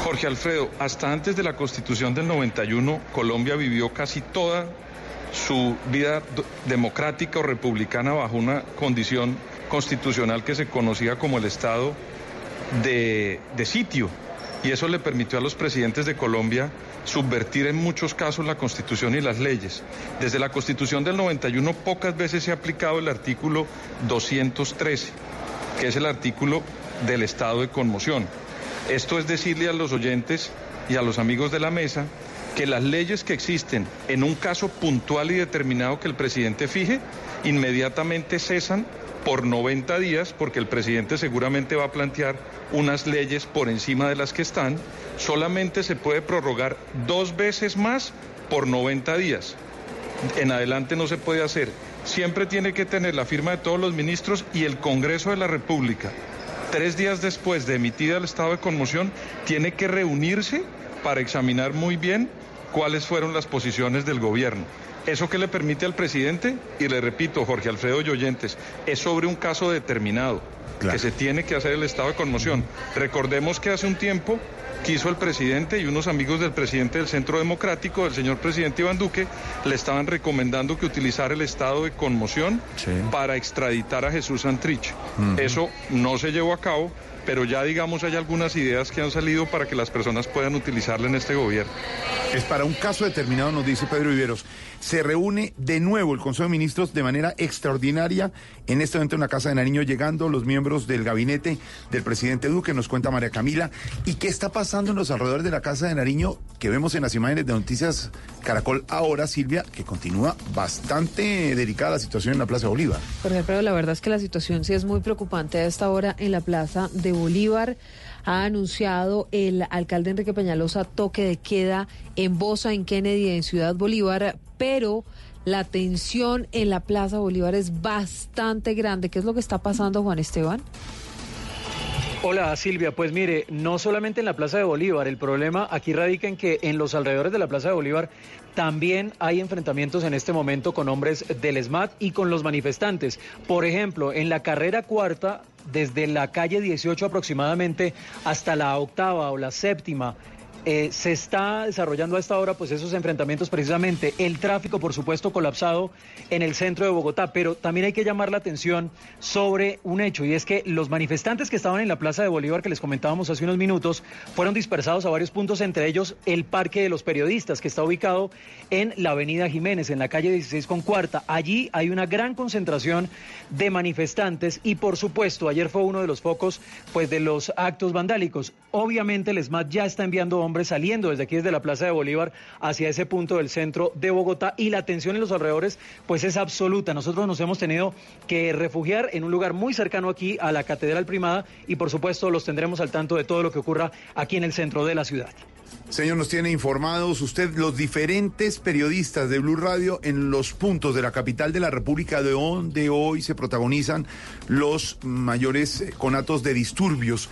Jorge Alfredo, hasta antes de la constitución del 91, Colombia vivió casi toda su vida democrática o republicana bajo una condición constitucional que se conocía como el estado de sitio. Y eso le permitió a los presidentes de Colombia subvertir en muchos casos la constitución y las leyes. Desde la constitución del 91 pocas veces se ha aplicado el artículo 213, que es el artículo del estado de conmoción. Esto es decirle a los oyentes y a los amigos de la mesa que las leyes que existen en un caso puntual y determinado que el presidente fije, inmediatamente cesan por 90 días, porque el presidente seguramente va a plantear unas leyes por encima de las que están, solamente se puede prorrogar dos veces más por 90 días. En adelante no se puede hacer. Siempre tiene que tener la firma de todos los ministros y el Congreso de la República tres días después de emitida el estado de conmoción, tiene que reunirse para examinar muy bien cuáles fueron las posiciones del gobierno. ¿Eso que le permite al presidente? Y le repito, Jorge Alfredo y oyentes, es sobre un caso determinado, que se tiene que hacer el estado de conmoción. Recordemos que hace un tiempo quiso el presidente y unos amigos del presidente del Centro Democrático, del señor presidente Iván Duque, le estaban recomendando que utilizara el estado de conmoción para extraditar a Jesús Santrich. Eso no se llevó a cabo, pero ya digamos hay algunas ideas que han salido para que las personas puedan utilizarla en este gobierno. Es para un caso determinado, nos dice Pedro Viveros. Se reúne de nuevo el Consejo de Ministros de manera extraordinaria en este momento en la Casa de Nariño, llegando los miembros del gabinete del presidente Duque, nos cuenta María Camila. ¿Y qué está pasando en los alrededores de la Casa de Nariño que vemos en las imágenes de Noticias Caracol ahora, Silvia, que continúa bastante delicada la situación en la Plaza Bolívar? Jorge Alfredo, la verdad es que la situación sí es muy preocupante a esta hora en la Plaza de Bolívar. Ha anunciado el alcalde Enrique Peñalosa toque de queda en Bosa, en Kennedy, en Ciudad Bolívar, pero la tensión en la Plaza Bolívar es bastante grande. ¿Qué es lo que está pasando, Juan Esteban? Hola Silvia, pues mire, no solamente en la Plaza de Bolívar, el problema aquí radica en que en los alrededores de la Plaza de Bolívar también hay enfrentamientos en este momento con hombres del SMAT y con los manifestantes. Por ejemplo, en la carrera cuarta, desde la calle 18 aproximadamente hasta la octava o la séptima, eh, se está desarrollando a esta hora pues esos enfrentamientos precisamente, el tráfico por supuesto colapsado en el centro de Bogotá, pero también hay que llamar la atención sobre un hecho y es que los manifestantes que estaban en la Plaza de Bolívar que les comentábamos hace unos minutos fueron dispersados a varios puntos, entre ellos el Parque de los Periodistas que está ubicado en la Avenida Jiménez, en la calle 16 con cuarta. Allí hay una gran concentración de manifestantes y por supuesto ayer fue uno de los focos pues de los actos vandálicos. Obviamente el ESMAD ya está enviando hombres saliendo desde aquí desde la Plaza de Bolívar hacia ese punto del centro de Bogotá y la tensión en los alrededores pues es absoluta. Nosotros nos hemos tenido que refugiar en un lugar muy cercano aquí a la Catedral Primada y por supuesto los tendremos al tanto de todo lo que ocurra aquí en el centro de la ciudad. Señor, nos tiene informados usted los diferentes periodistas de Blue Radio en los puntos de la capital de la República de donde hoy se protagonizan los mayores eh, conatos de disturbios.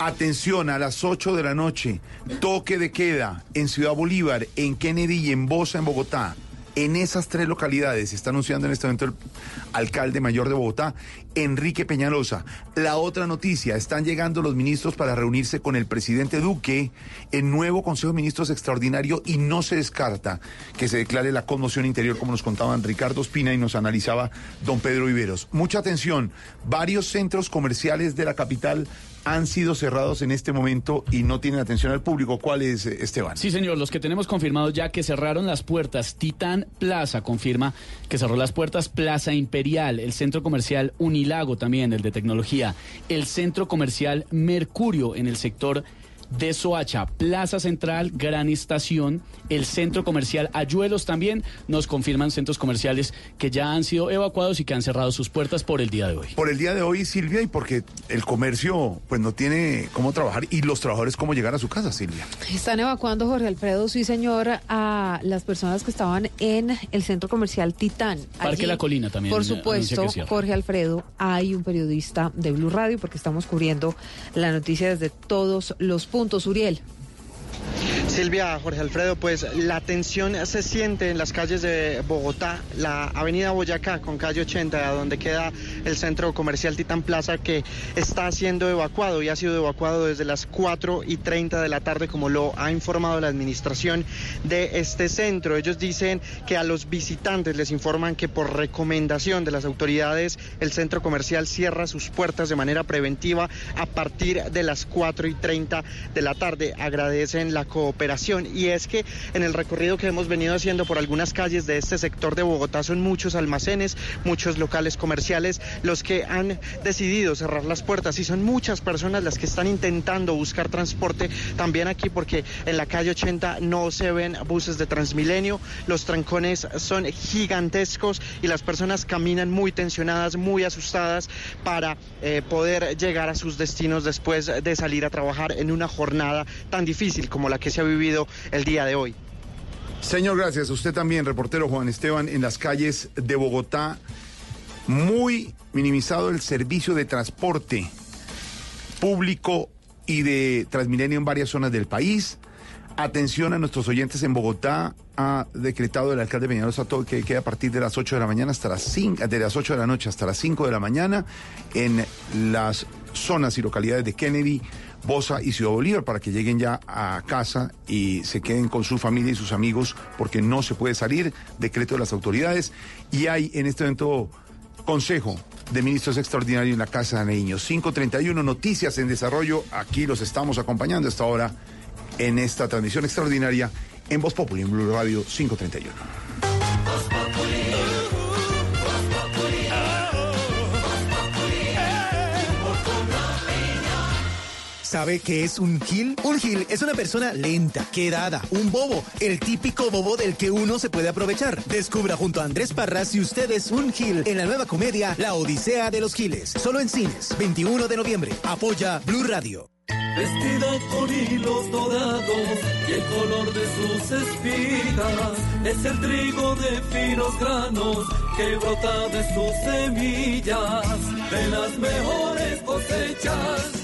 Atención, a las 8 de la noche, toque de queda en Ciudad Bolívar, en Kennedy y en Bosa, en Bogotá. En esas tres localidades está anunciando en este momento el alcalde mayor de Bogotá, Enrique Peñalosa. La otra noticia, están llegando los ministros para reunirse con el presidente Duque en nuevo Consejo de Ministros extraordinario y no se descarta que se declare la conmoción interior como nos contaban Ricardo Espina y nos analizaba don Pedro Viveros. Mucha atención, varios centros comerciales de la capital han sido cerrados en este momento y no tienen atención al público. ¿Cuál es, eh, Esteban? Sí, señor, los que tenemos confirmados ya que cerraron las puertas. Titán Plaza confirma que cerró las puertas. Plaza Imperial, el centro comercial Unilago también, el de tecnología. El centro comercial Mercurio en el sector de Soacha, Plaza Central, Gran Estación, el centro comercial Ayuelos también nos confirman centros comerciales que ya han sido evacuados y que han cerrado sus puertas por el día de hoy. Por el día de hoy, Silvia, y porque el comercio pues no tiene cómo trabajar y los trabajadores cómo llegar a su casa, Silvia. Están evacuando, Jorge Alfredo, sí señor, a las personas que estaban en el centro comercial Titán. Parque Allí, La Colina también. Por anuncia supuesto. Jorge Alfredo, hay un periodista de Blue Radio porque estamos cubriendo la noticia desde todos los puntos. Uriel. Silvia, Jorge Alfredo, pues la tensión se siente en las calles de Bogotá, la avenida Boyacá con calle 80, donde queda el centro comercial Titán Plaza, que está siendo evacuado y ha sido evacuado desde las 4 y 30 de la tarde, como lo ha informado la administración de este centro. Ellos dicen que a los visitantes les informan que por recomendación de las autoridades, el centro comercial cierra sus puertas de manera preventiva a partir de las 4 y 30 de la tarde. Agradecen la cooperación y es que en el recorrido que hemos venido haciendo por algunas calles de este sector de Bogotá son muchos almacenes, muchos locales comerciales los que han decidido cerrar las puertas y son muchas personas las que están intentando buscar transporte también aquí porque en la calle 80 no se ven buses de Transmilenio, los trancones son gigantescos y las personas caminan muy tensionadas, muy asustadas para eh, poder llegar a sus destinos después de salir a trabajar en una jornada tan difícil como la que se ha vivido el día de hoy. Señor, gracias. Usted también, reportero Juan Esteban, en las calles de Bogotá. Muy minimizado el servicio de transporte público y de Transmilenio en varias zonas del país. Atención a nuestros oyentes en Bogotá. Ha decretado el alcalde Peñalosa que queda a partir de las 8 de la mañana hasta las 5, de las 8 de la noche hasta las 5 de la mañana en las zonas y localidades de Kennedy, Bosa y Ciudad Bolívar para que lleguen ya a casa y se queden con su familia y sus amigos porque no se puede salir, decreto de las autoridades y hay en este momento Consejo de Ministros Extraordinario en la Casa de Niños. 531 Noticias en Desarrollo. Aquí los estamos acompañando hasta ahora en esta transmisión extraordinaria en Voz Populi, en Blue Radio 531. ¿Sabe qué es un gil? Un gil es una persona lenta, quedada, un bobo, el típico bobo del que uno se puede aprovechar. Descubra junto a Andrés Parra si usted es un gil en la nueva comedia La Odisea de los Giles. Solo en cines, 21 de noviembre. Apoya Blue Radio. Vestida con hilos dorados y el color de sus espigas es el trigo de finos granos que brota de sus semillas. De las mejores cosechas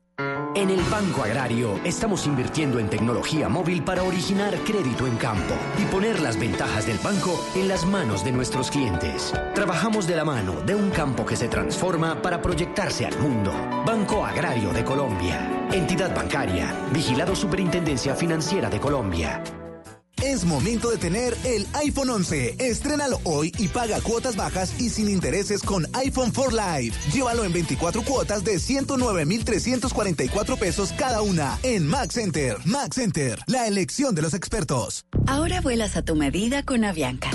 En el Banco Agrario estamos invirtiendo en tecnología móvil para originar crédito en campo y poner las ventajas del banco en las manos de nuestros clientes. Trabajamos de la mano de un campo que se transforma para proyectarse al mundo. Banco Agrario de Colombia. Entidad bancaria. Vigilado Superintendencia Financiera de Colombia. Es momento de tener el iPhone 11. Estrénalo hoy y paga cuotas bajas y sin intereses con iPhone 4 Live. Llévalo en 24 cuotas de 109,344 pesos cada una en Max Center. Max Center, la elección de los expertos. Ahora vuelas a tu medida con Avianca.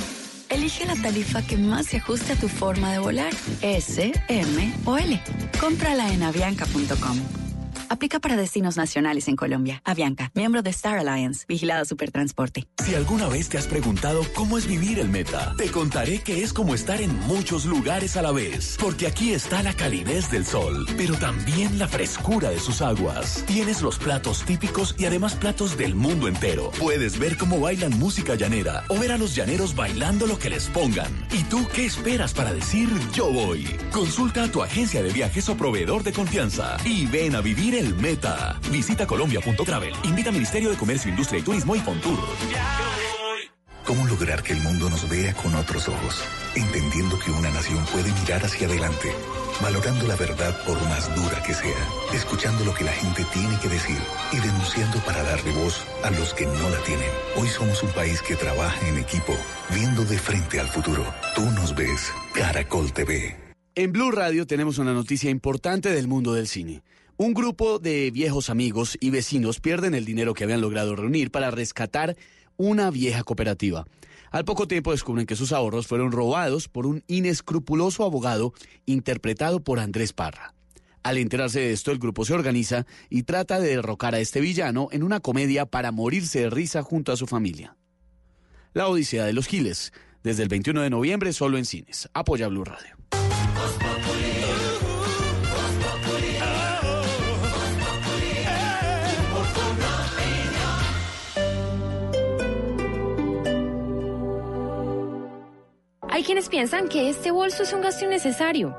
Elige la tarifa que más se ajuste a tu forma de volar. S, M o L. Cómprala en avianca.com. Aplica para destinos nacionales en Colombia. Avianca, miembro de Star Alliance, vigilado Supertransporte. Si alguna vez te has preguntado cómo es vivir el Meta, te contaré que es como estar en muchos lugares a la vez. Porque aquí está la calidez del sol, pero también la frescura de sus aguas. Tienes los platos típicos y además platos del mundo entero. Puedes ver cómo bailan música llanera o ver a los llaneros bailando lo que les pongan. ¿Y tú qué esperas para decir yo voy? Consulta a tu agencia de viajes o proveedor de confianza y ven a vivir el Meta. Visita colombia.travel. Invita Ministerio de Comercio, Industria y Turismo y Fontur. ¿Cómo lograr que el mundo nos vea con otros ojos? Entendiendo que una nación puede mirar hacia adelante, valorando la verdad por más dura que sea, escuchando lo que la gente tiene que decir y denunciando para darle voz a los que no la tienen. Hoy somos un país que trabaja en equipo, viendo de frente al futuro. Tú nos ves, Caracol TV. En Blue Radio tenemos una noticia importante del mundo del cine. Un grupo de viejos amigos y vecinos pierden el dinero que habían logrado reunir para rescatar una vieja cooperativa. Al poco tiempo descubren que sus ahorros fueron robados por un inescrupuloso abogado interpretado por Andrés Parra. Al enterarse de esto, el grupo se organiza y trata de derrocar a este villano en una comedia para morirse de risa junto a su familia. La Odisea de los Giles, desde el 21 de noviembre solo en cines. Apoya Blue Radio. Hay quienes piensan que este bolso es un gasto innecesario.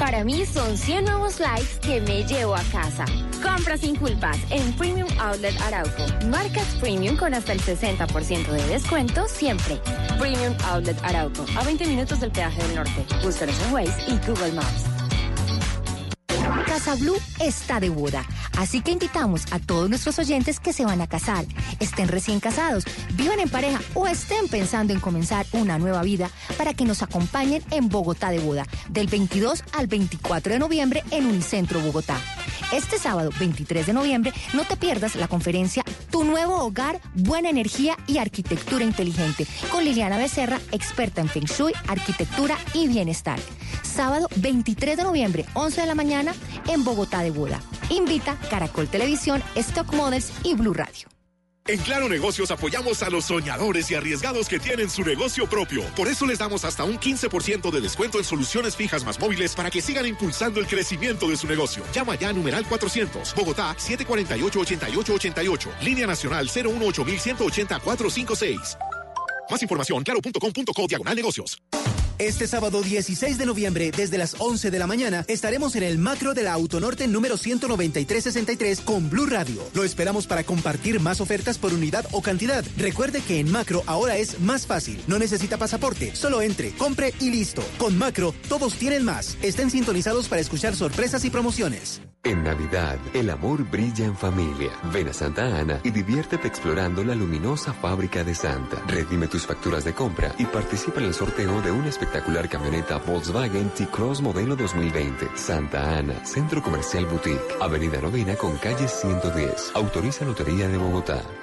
Para mí son 100 nuevos likes que me llevo a casa. Compra sin culpas en Premium Outlet Arauco. Marcas Premium con hasta el 60% de descuento siempre. Premium Outlet Arauco. A 20 minutos del peaje del norte. Búscanos en Waze y Google Maps. Blue está de boda, así que invitamos a todos nuestros oyentes que se van a casar, estén recién casados, vivan en pareja o estén pensando en comenzar una nueva vida para que nos acompañen en Bogotá de boda, del 22 al 24 de noviembre en Unicentro Bogotá. Este sábado 23 de noviembre no te pierdas la conferencia Tu nuevo hogar, buena energía y arquitectura inteligente con Liliana Becerra, experta en Feng Shui, arquitectura y bienestar. Sábado 23 de noviembre, 11 de la mañana en Bogotá de Boda. Invita Caracol Televisión, Stock Models y Blue Radio. En Claro Negocios apoyamos a los soñadores y arriesgados que tienen su negocio propio. Por eso les damos hasta un 15% de descuento en soluciones fijas más móviles para que sigan impulsando el crecimiento de su negocio. Llama ya a numeral 400, Bogotá 748-8888, línea nacional 018 456 Más información, claro.com.co diagonal negocios. Este sábado 16 de noviembre, desde las 11 de la mañana, estaremos en el macro de la Autonorte número 19363 con Blue Radio. Lo esperamos para compartir más ofertas por unidad o cantidad. Recuerde que en macro ahora es más fácil. No necesita pasaporte, solo entre, compre y listo. Con macro, todos tienen más. Estén sintonizados para escuchar sorpresas y promociones. En Navidad, el amor brilla en familia. Ven a Santa Ana y diviértete explorando la luminosa fábrica de Santa. Redime tus facturas de compra y participa en el sorteo de una espectacular camioneta Volkswagen T-Cross modelo 2020. Santa Ana, Centro Comercial Boutique, Avenida Novena con calle 110. Autoriza Lotería de Bogotá.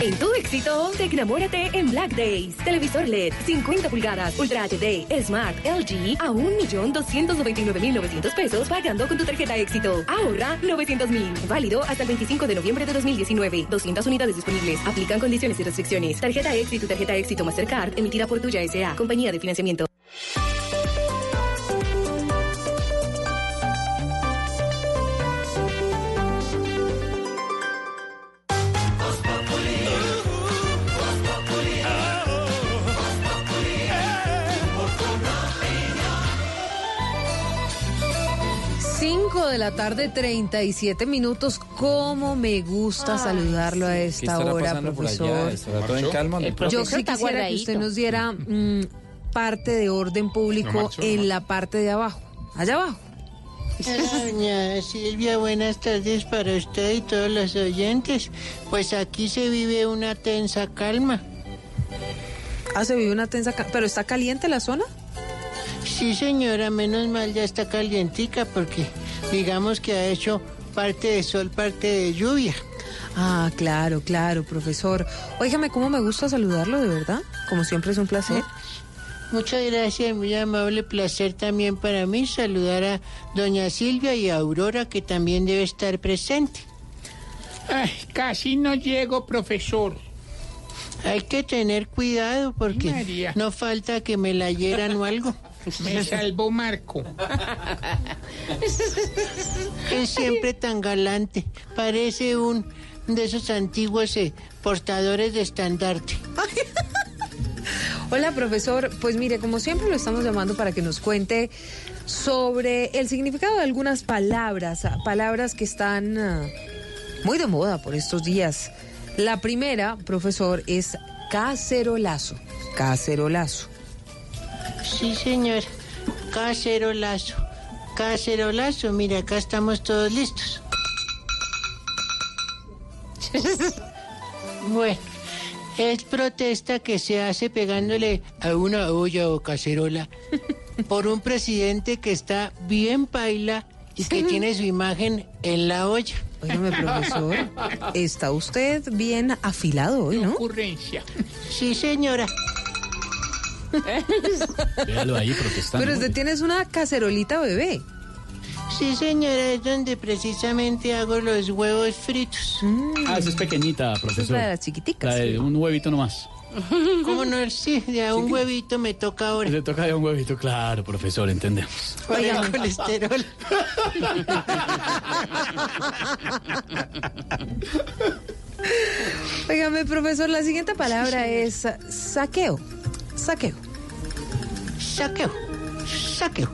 En tu éxito, enamórate en Black Days. Televisor LED 50 pulgadas, Ultra HD, Smart, LG a 1.299.900 pesos pagando con tu tarjeta éxito. Ahorra 900.000. Válido hasta el 25 de noviembre de 2019. 200 unidades disponibles. Aplican condiciones y restricciones. Tarjeta éxito, tarjeta éxito Mastercard emitida por Tuya S.A. Compañía de Financiamiento. 5 de la tarde, 37 minutos. ¿Cómo me gusta saludarlo a esta hora, profesor? en calma? Yo sí quisiera que usted nos diera mm, parte de orden público en la parte de abajo. Allá abajo. Doña Silvia, buenas tardes para usted y todos los oyentes. Pues aquí se vive una tensa calma. Ah, se vive una tensa... ca- ¿Pero está caliente la zona? Sí, señora, menos mal ya está calientica porque digamos que ha hecho parte de sol, parte de lluvia. Ah, claro, claro, profesor. Óigame, ¿cómo me gusta saludarlo, de verdad? Como siempre es un placer. Muchas gracias, muy amable placer también para mí saludar a doña Silvia y a Aurora que también debe estar presente. Ay, casi no llego, profesor. Hay que tener cuidado porque María. no falta que me la hieran o algo. Me salvó Marco. Es siempre tan galante. Parece un de esos antiguos eh, portadores de estandarte. Hola, profesor. Pues mire, como siempre lo estamos llamando para que nos cuente sobre el significado de algunas palabras, ah, palabras que están ah, muy de moda por estos días. La primera, profesor, es cacerolazo. Cacerolazo. Sí, señor. Cacerolazo. Cacerolazo. Mira, acá estamos todos listos. Bueno, es protesta que se hace pegándole a una olla o cacerola por un presidente que está bien paila y que tiene su imagen en la olla. Óigame, profesor, está usted bien afilado hoy, ¿no? Ocurrencia. Sí, señora. Véalo ahí protestando. Pero usted tiene una cacerolita bebé. Sí, señora, es donde precisamente hago los huevos fritos. Ah, esa es pequeñita, profesor. la de las chiquiticas, La de sí. un huevito nomás. ¿Cómo no? Sí, de a un huevito me toca ahora. Le toca de un huevito, claro, profesor, entendemos. El colesterol. Óigame, profesor, la siguiente palabra es saqueo. Saqueo. Saqueo. Saqueo.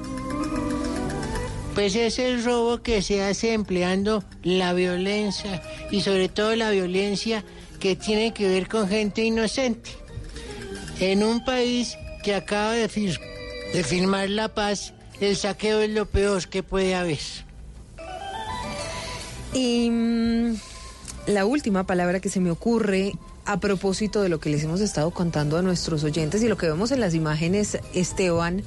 Pues es el robo que se hace empleando la violencia y sobre todo la violencia que tiene que ver con gente inocente. En un país que acaba de, fir- de firmar la paz, el saqueo es lo peor que puede haber. Y mm, la última palabra que se me ocurre a propósito de lo que les hemos estado contando a nuestros oyentes y lo que vemos en las imágenes, Esteban,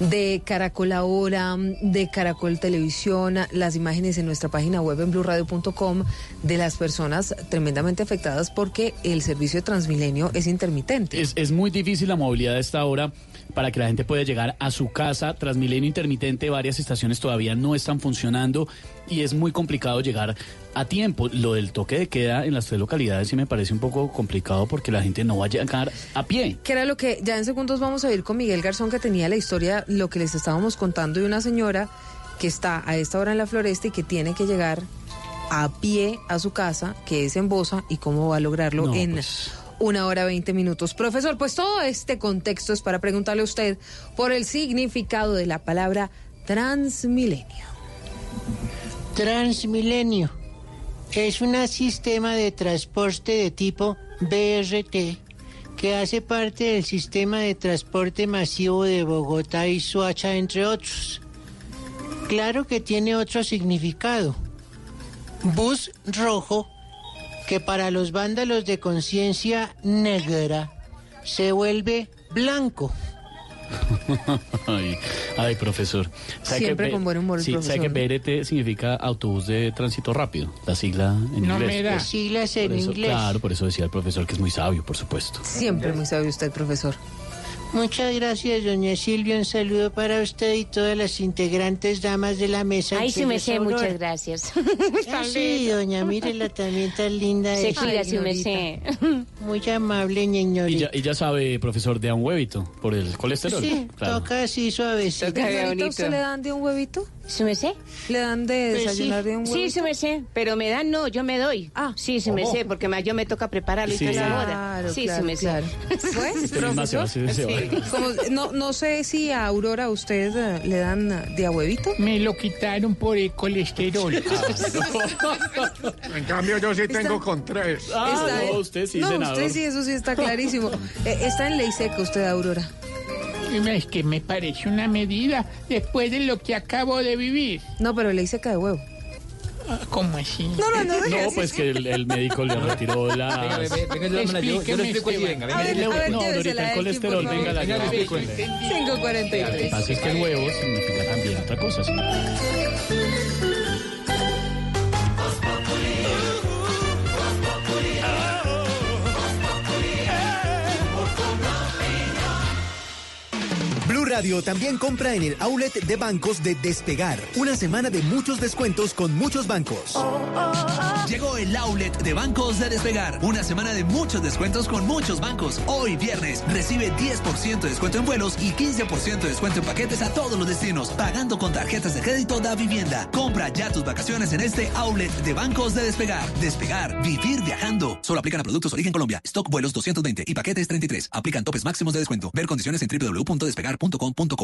de Caracol Ahora, de Caracol Televisión, las imágenes en nuestra página web en blurradio.com de las personas tremendamente afectadas porque el servicio de Transmilenio es intermitente. Es, es muy difícil la movilidad a esta hora para que la gente pueda llegar a su casa. Transmilenio intermitente, varias estaciones todavía no están funcionando y es muy complicado llegar a tiempo. Lo del toque de queda en las tres localidades sí me parece un poco complicado porque la gente no va a llegar a pie. Que era lo que ya en segundos vamos a ir con Miguel Garzón, que tenía la historia, lo que les estábamos contando de una señora que está a esta hora en la floresta y que tiene que llegar a pie a su casa, que es en Bosa, y cómo va a lograrlo No, en pues. Una hora veinte minutos. Profesor, pues todo este contexto es para preguntarle a usted por el significado de la palabra transmilenio. Transmilenio es un sistema de transporte de tipo BRT que hace parte del sistema de transporte masivo de Bogotá y Soacha, entre otros. Claro que tiene otro significado. Bus rojo que para los vándalos de conciencia negra se vuelve blanco. ay, ay, profesor. ¿Sabe Siempre que con buen humor sí, ¿sabe que profesor, BRT significa autobús de tránsito rápido? La sigla en No inglés. me da. Las siglas en eso- inglés. Claro, por eso decía el profesor que es muy sabio, por supuesto. Siempre muy sabio usted, profesor. Muchas gracias, doña Silvia. Un saludo para usted y todas las integrantes damas de la mesa. Ay, sí me sé, Aurora. muchas gracias. Ah, sí, doña, mírela también tan linda. Se cuida, sí me sé. Muy amable, Y ñeñorita. ya, y ya sabe, profesor, de a un huevito por el colesterol. Sí, Claro. toca así suavecito. ¿Señorita, usted le dan de un huevito? ¿Su merced? ¿Le dan de Pues desayunar sí. de un huevo? Sí, su merced, pero me dan no, yo me doy. Ah, sí, ¿Cómo? merced, porque más yo me toca prepararlo y Sí. toda esa Claro, boda. Sí, claro, su merced. claro. ¿Fue, Este misma se va, se- se va. Sí. Como- no, no sé si a Aurora usted eh, le dan de a huevito. Me lo quitaron por el colesterol. En cambio, yo sí tengo con tres. Está en- no, usted sí, eso sí está clarísimo. Eh, está en ley seca usted, Aurora. Es que me parece una medida después de lo que acabo de vivir. No, pero ley seca de huevo. ¿Cómo así? No, no, no, No, así. pues que el, el médico le retiró la. Venga, venga, venga, yo la llevo, yo le explico así, venga, venga. A ver, a ver, no, el colesterol, venga, la le venga. 5.43. Lo que pasa es que el huevo significa también otra cosa. ¿sí? Radio también compra en el outlet de bancos de Despegar. Una semana de muchos descuentos con muchos bancos. Llegó el outlet de bancos de despegar. Una semana de muchos descuentos con muchos bancos. Hoy viernes recibe 10% de descuento en vuelos y 15% de descuento en paquetes a todos los destinos. Pagando con tarjetas de crédito da vivienda. Compra ya tus vacaciones en este outlet de bancos de despegar. Despegar, vivir viajando. Solo aplican a productos origen Colombia. Stock vuelos 220 y paquetes 33. Aplican topes máximos de descuento. Ver condiciones en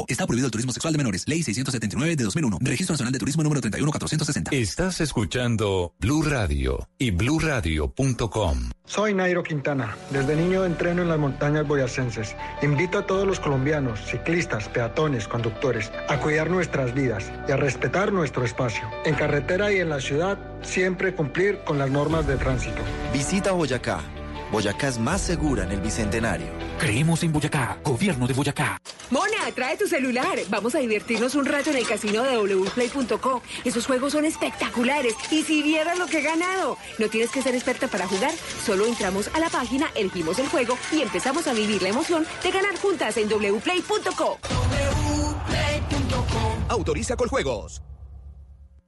Está prohibido el turismo sexual de menores. Ley 679 de 2001. Registro Nacional de Turismo número 31460. Estás escuchando Blue Radio y bluradio.com. Soy Nairo Quintana. Desde niño entreno en las montañas boyacenses. Invito a todos los colombianos, ciclistas, peatones, conductores, a cuidar nuestras vidas y a respetar nuestro espacio. En carretera y en la ciudad, siempre cumplir con las normas de tránsito. Visita Boyacá. Boyacá es más segura en el Bicentenario. Creemos en Boyacá, gobierno de Boyacá. Mona, trae tu celular. Vamos a divertirnos un rato en el casino de wplay.co. Esos juegos son espectaculares. Y si vieras lo que he ganado. No tienes que ser experta para jugar. Solo entramos a la página, elegimos el juego y empezamos a vivir la emoción de ganar juntas en wplay.co. Autoriza con juegos.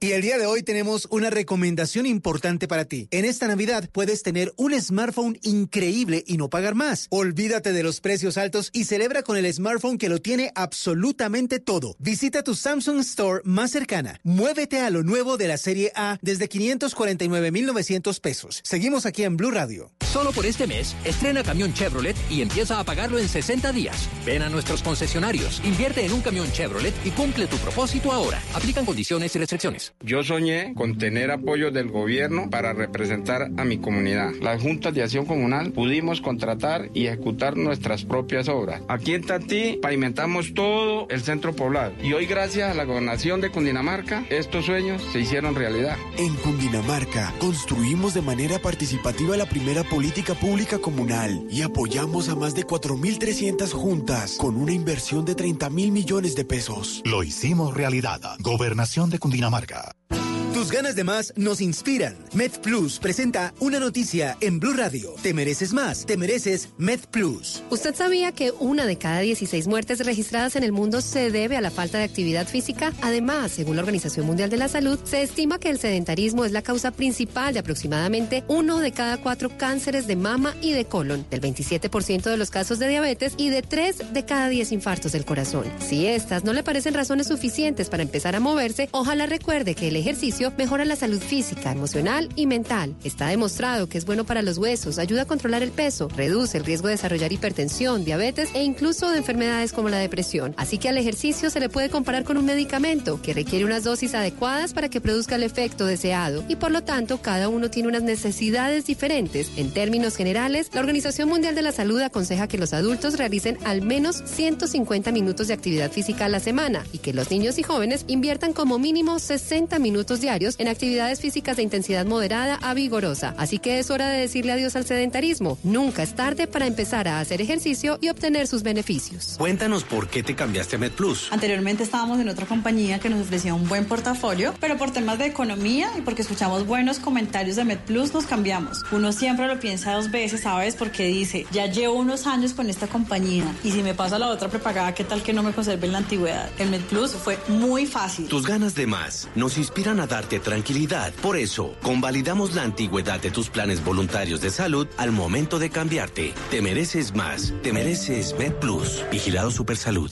Y el día de hoy tenemos una recomendación importante para ti. En esta Navidad puedes tener un smartphone increíble y no pagar más. Olvídate de los precios altos y celebra con el smartphone que lo tiene absolutamente todo. Visita tu Samsung Store más cercana. Muévete a lo nuevo de la serie A desde 549,900 pesos. Seguimos aquí en Blue Radio. Solo por este mes, estrena camión Chevrolet y empieza a pagarlo en 60 días. Ven a nuestros concesionarios, invierte en un camión Chevrolet y cumple tu propósito ahora. Aplican condiciones y restricciones. Yo soñé con tener apoyo del gobierno para representar a mi comunidad. Las juntas de acción comunal pudimos contratar y ejecutar nuestras propias obras. Aquí en Tantí pavimentamos todo el centro poblado y hoy gracias a la gobernación de Cundinamarca estos sueños se hicieron realidad. En Cundinamarca construimos de manera participativa la primera política pública comunal y apoyamos a más de 4.300 juntas con una inversión de 30 mil millones de pesos. Lo hicimos realidad. Gobernación de Cundinamarca. God. Tus ganas de más nos inspiran. MedPlus presenta una noticia en Blue Radio. Te mereces más, te mereces MedPlus. ¿Usted sabía que una de cada 16 muertes registradas en el mundo se debe a la falta de actividad física? Además, según la Organización Mundial de la Salud, se estima que el sedentarismo es la causa principal de aproximadamente uno de cada cuatro cánceres de mama y de colon, del 27% de los casos de diabetes y de 3 de cada 10 infartos del corazón. Si estas no le parecen razones suficientes para empezar a moverse, ojalá recuerde que el ejercicio mejora la salud física, emocional y mental. Está demostrado que es bueno para los huesos, ayuda a controlar el peso, reduce el riesgo de desarrollar hipertensión, diabetes e incluso de enfermedades como la depresión. Así que al ejercicio se le puede comparar con un medicamento que requiere unas dosis adecuadas para que produzca el efecto deseado y por lo tanto cada uno tiene unas necesidades diferentes. En términos generales, la Organización Mundial de la Salud aconseja que los adultos realicen al menos 150 minutos de actividad física a la semana y que los niños y jóvenes inviertan como mínimo 60 minutos diarios en actividades físicas de intensidad moderada a vigorosa. Así que es hora de decirle adiós al sedentarismo. Nunca es tarde para empezar a hacer ejercicio y obtener sus beneficios. Cuéntanos por qué te cambiaste a MedPlus. Anteriormente estábamos en otra compañía que nos ofrecía un buen portafolio, pero por temas de economía y porque escuchamos buenos comentarios de MedPlus nos cambiamos. Uno siempre lo piensa dos veces, ¿sabes? Porque dice, ya llevo unos años con esta compañía y si me pasa la otra prepagada, ¿qué tal que no me conserve en la antigüedad? El MedPlus fue muy fácil. Tus ganas de más nos inspiran a darte tranquilidad. Por eso, convalidamos la antigüedad de tus planes voluntarios de salud al momento de cambiarte. Te mereces más. Te mereces Med Plus. Vigilado Supersalud.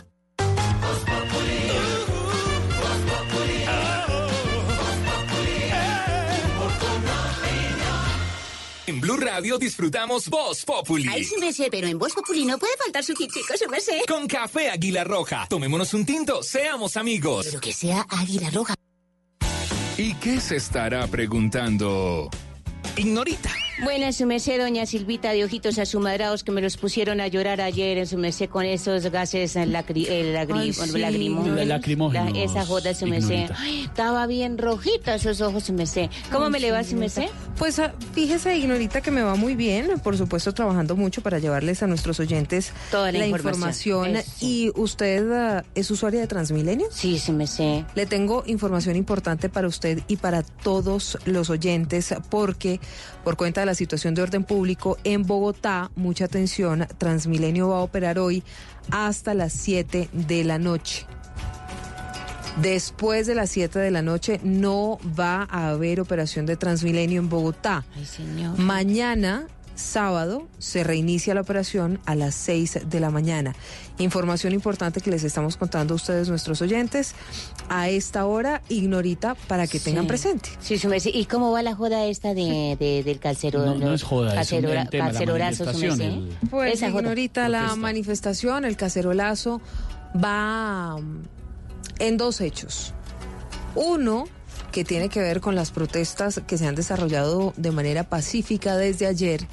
En Blue Radio disfrutamos Voz Populi. Ay, sí me sé, pero en Voz Populi no puede faltar su chico, se me. Con café Águila Roja. Tomémonos un tinto, seamos amigos. Pero que sea Águila Roja. ¿Y qué se estará preguntando? Ignorita. Buenas, su merced, doña Silvita, de ojitos asumadrados que me los pusieron a llorar ayer en su merced con esos gases lacri el lagri Ay, sí. lagrimógenos. Lacrimógenos, La- esa joda, su merced. Estaba bien rojita esos ojos, su merced. ¿Cómo Ay, me le va, sí, su merced? Pues ah, fíjese, Ignorita, que me va muy bien, por supuesto trabajando mucho para llevarles a nuestros oyentes Toda la información. ¿Y usted ah, es usuaria de Transmilenio? Sí, sí me sé. Le tengo información importante para usted y para todos los oyentes porque por cuenta de la situación de orden público en Bogotá, mucha atención, Transmilenio va a operar hoy hasta las 7 de la noche. Después de las 7 de la noche no va a haber operación de Transmilenio en Bogotá. Ay, señor. Mañana, sábado, se reinicia la operación a las 6 de la mañana. Información importante que les estamos contando a ustedes, nuestros oyentes, a esta hora, ignorita, para que tengan Sí. presente. Sí, su merced. ¿Y cómo va la joda esta de, de- del calcero? No, no es joda, es un calcerora- tema, la calcerorazo, su manifestación, merced? el- Pues, Esa joda. ignorita, la protesta. manifestación, el cacerolazo, va mm, en dos hechos. Uno, que tiene que ver con las protestas que se han desarrollado de manera pacífica desde ayer.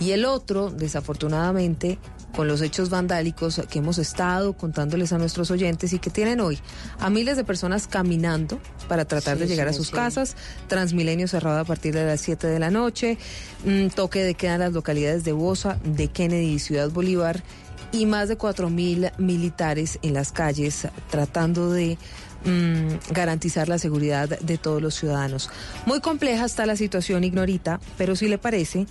Y el otro, desafortunadamente, con los hechos vandálicos que hemos estado contándoles a nuestros oyentes y que tienen hoy a miles de personas caminando para tratar Sí, de llegar sí, a sus sí. casas. Transmilenio cerrado a partir de las 7 de la noche. mm, toque de queda en las localidades de Bosa, de Kennedy y Ciudad Bolívar. Y más de 4 mil militares en las calles tratando de mm, garantizar la seguridad de todos los ciudadanos. Muy compleja está la situación, Ignorita, pero si le parece,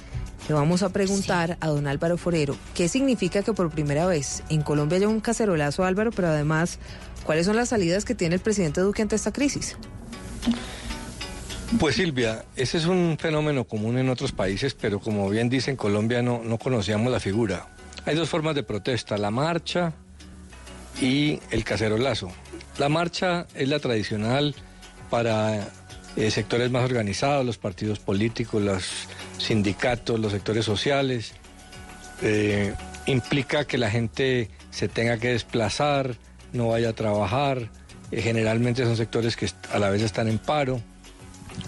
le vamos a preguntar a don Álvaro Forero qué significa que por primera vez en Colombia haya un cacerolazo, Álvaro, pero además, ¿cuáles son las salidas que tiene el presidente Duque ante esta crisis? Pues Silvia, ese es un fenómeno común en otros países, pero como bien dice en Colombia no, no conocíamos la figura. Hay dos formas de protesta, la marcha y el cacerolazo. La marcha es la tradicional para eh, sectores más organizados, los partidos políticos, los sindicatos, los sectores sociales. Eh, implica que la gente se tenga que desplazar, no vaya a trabajar. Eh, generalmente son sectores que a la vez están en paro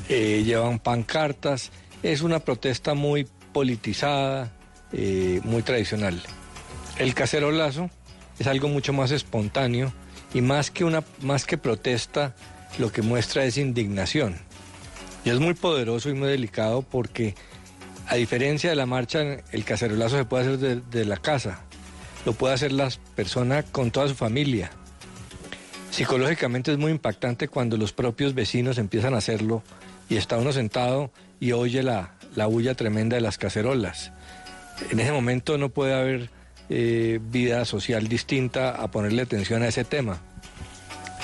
llevan pancartas. Es una protesta muy politizada, muy tradicional. El cacerolazo es algo mucho más espontáneo y más que, una, más que protesta, lo que muestra es indignación. Y es muy poderoso y muy delicado porque, a diferencia de la marcha, el cacerolazo se puede hacer de, la casa, lo puede hacer la persona con toda su familia. Psicológicamente es muy impactante cuando los propios vecinos empiezan a hacerlo y está uno sentado y oye la, la bulla tremenda de las cacerolas. En ese momento no puede haber eh, vida social distinta a ponerle atención a ese tema.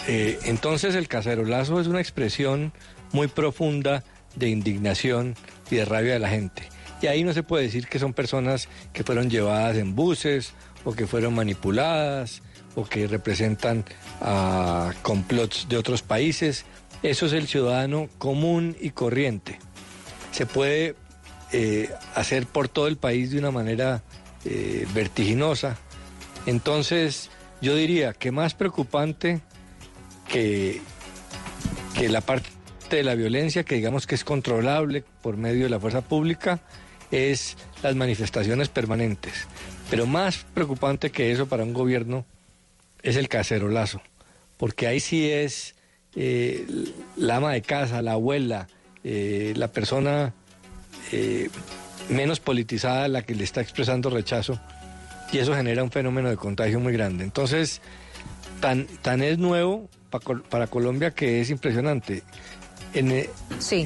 Eh, entonces el cacerolazo es una expresión muy profunda de indignación y de rabia de la gente. Y ahí no se puede decir que son personas que fueron llevadas en buses o que fueron manipuladas o que representan a complots de otros países. Eso es el ciudadano común y corriente. Se puede eh, hacer por todo el país de una manera eh, vertiginosa. Entonces, yo diría que más preocupante que, que la parte de la violencia, que digamos que es controlable por medio de la fuerza pública, es las manifestaciones permanentes. Pero más preocupante que eso para un gobierno es el cacerolazo, porque ahí sí es eh, la ama de casa, la abuela, eh, la persona menos politizada la que le está expresando rechazo y eso genera un fenómeno de contagio muy grande. Entonces, tan, tan es nuevo pa Col- para Colombia que es impresionante. En, eh,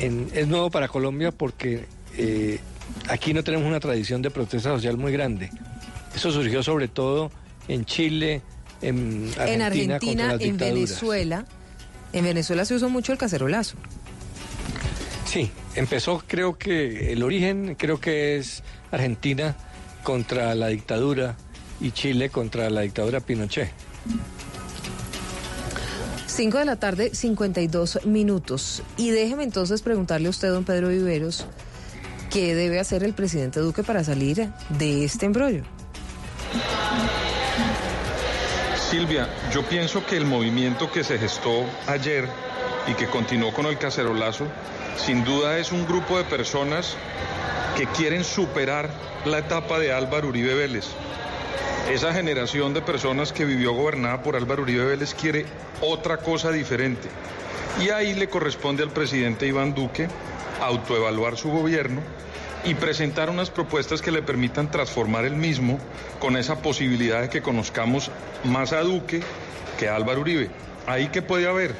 en- es nuevo para Colombia porque eh, aquí no tenemos una tradición de protesta social muy grande. Eso surgió sobre todo en Chile, en Argentina, en Argentina, en. Venezuela. En Venezuela se usó mucho el cacerolazo. Sí, empezó creo que el origen creo que es Argentina contra la dictadura y Chile contra la dictadura Pinochet. 5 de la tarde, 52 minutos. Y déjeme entonces preguntarle a usted, don Pedro Viveros, ¿Qué debe hacer el presidente Duque para salir de este embrollo? Silvia, yo pienso que el movimiento que se gestó ayer y que continuó con el cacerolazo, sin duda es un grupo de personas que quieren superar la etapa de Álvaro Uribe Vélez. Esa generación de personas que vivió gobernada por Álvaro Uribe Vélez quiere otra cosa diferente. Y ahí le corresponde al presidente Iván Duque autoevaluar su gobierno y presentar unas propuestas que le permitan transformar el mismo con esa posibilidad de que conozcamos más a Duque que a Álvaro Uribe. Ahí que puede haber.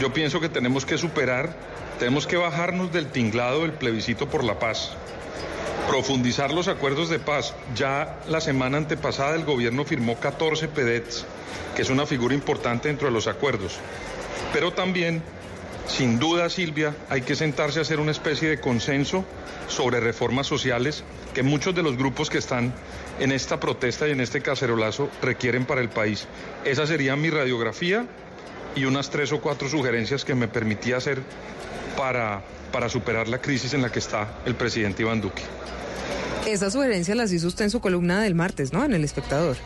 Yo pienso que tenemos que superar, tenemos que bajarnos del tinglado del plebiscito por la paz, profundizar los acuerdos de paz. Ya la semana antepasada el gobierno firmó 14 PEDETs, que es una figura importante dentro de los acuerdos. Pero también sin duda, Silvia, hay que sentarse a hacer una especie de consenso sobre reformas sociales que muchos de los grupos que están en esta protesta y en este cacerolazo requieren para el país. Esa sería mi radiografía y unas tres o cuatro sugerencias que me permitía hacer para, para superar la crisis en la que está el presidente Iván Duque. Esas sugerencias las hizo usted en su columna del martes, ¿no? En El Espectador.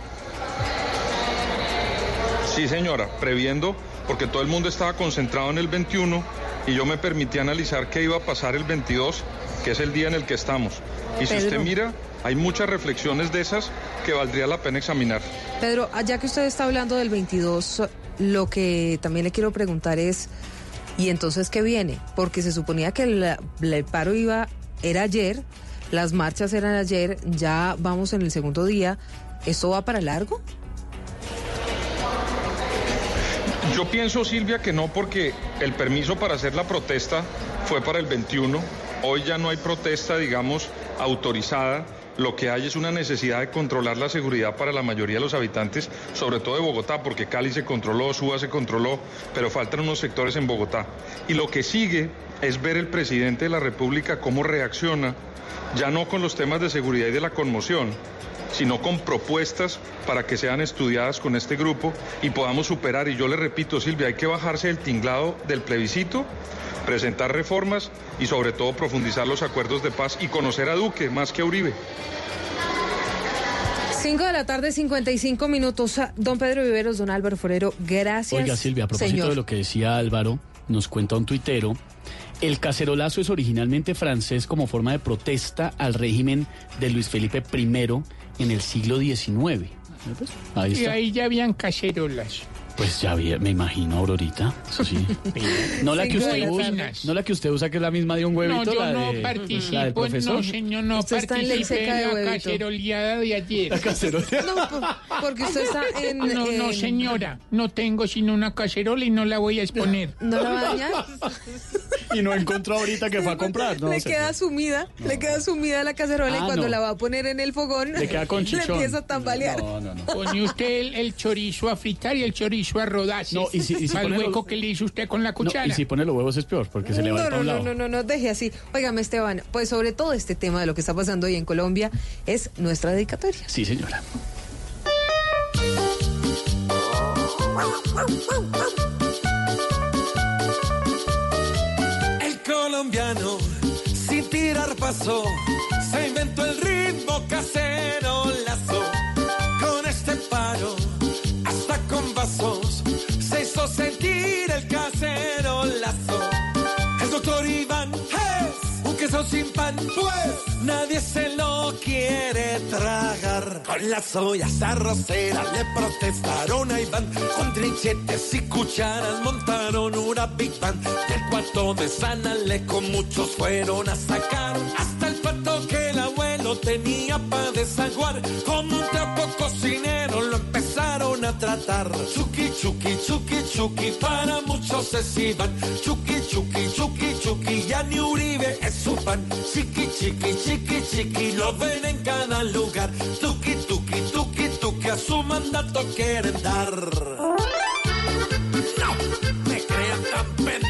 Sí, señora, previendo porque todo el mundo estaba concentrado en el 21 y yo me permití analizar qué iba a pasar el 22, que es el día en el que estamos. Y si usted mira, hay muchas reflexiones de esas que valdría la pena examinar. Pedro, ya que usted está hablando del 22, lo que también le quiero preguntar es, ¿y entonces qué viene? Porque se suponía que el, paro iba, era ayer, las marchas eran ayer, ya vamos en el segundo día, ¿esto va para largo? Yo pienso, Silvia, que no, porque el permiso para hacer la protesta fue para el 21. Hoy ya no hay protesta, digamos, autorizada. Lo que hay es una necesidad de controlar la seguridad para la mayoría de los habitantes, sobre todo de Bogotá, porque Cali se controló, Suba se controló, pero faltan unos sectores en Bogotá. Y lo que sigue es ver el presidente de la República cómo reacciona, ya no con los temas de seguridad y de la conmoción, sino con propuestas para que sean estudiadas con este grupo y podamos superar. Y yo le repito, Silvia, hay que bajarse del tinglado del plebiscito, presentar reformas y sobre todo profundizar los acuerdos de paz y conocer a Duque más que a Uribe. 5 de la tarde, 55 minutos. Don Pedro Viveros, don Álvaro Forero, gracias. Oiga, Silvia, a propósito señor. de lo que decía Álvaro, nos cuenta un tuitero. El cacerolazo es originalmente francés como forma de protesta al régimen de Luis Felipe I en el siglo XIX. Pues, ahí Y ahí ya habían cacerolas. Pues ya vi- me imagino, Aurorita. Eso sí. No la que usted la usa, no la que usted usa que es la misma de un No, huevito, yo la no de- la del participo, profesor. no señor, no Usted está en participé seca de en la caceroleada de ayer. No, po- porque usted está en... No, no, en- señora, no tengo sino una cacerola y no la voy a exponer. ¿No la va a dañar? Y no encontró ahorita que fue a comprar. No, le queda sumida, le queda sumida la cacerola y Ah, cuando no. la va a poner en el fogón, Le queda con chichón. empieza a tambalear. No, no, no. Pone usted el, el chorizo a fritar y el chorizo a rodajes. No, y si- y si Al pone los- hueco que le hizo usted con la No, cuchara. y si pone los huevos es peor, porque se le va No, no, no, no, no, no, deje así. Óigame, Esteban, pues sobre todo este tema de lo que está pasando hoy en Colombia es nuestra dedicatoria. Sí, señora. El colombiano, sin tirar paso, se inventó el ritmo casero lazo. Con este paro, vasos, se hizo sentir el casero lazo. El doctor Iván es un queso sin pan, pues nadie se lo quiere tragar. Con las ollas arroceras le protestaron a Iván, con trinchetes y cucharas montaron una Big Band. Del cuarto de San Alejo muchos fueron a sacar, hasta el pato que el abuelo tenía para desaguar. Como un trapo cocinero lo empezaron a tratar. Chucky, chucky, chucky, chucky, para muchos es Iván. Chucky, chucky, chucky, chucky, ya ni Uribe es su fan. Chiqui, chiqui, chiqui, chiqui, lo ven en cada lugar. Tuki, tuki, tuki, tuki, a su mandato quieren dar. No, me crean tan pendejo.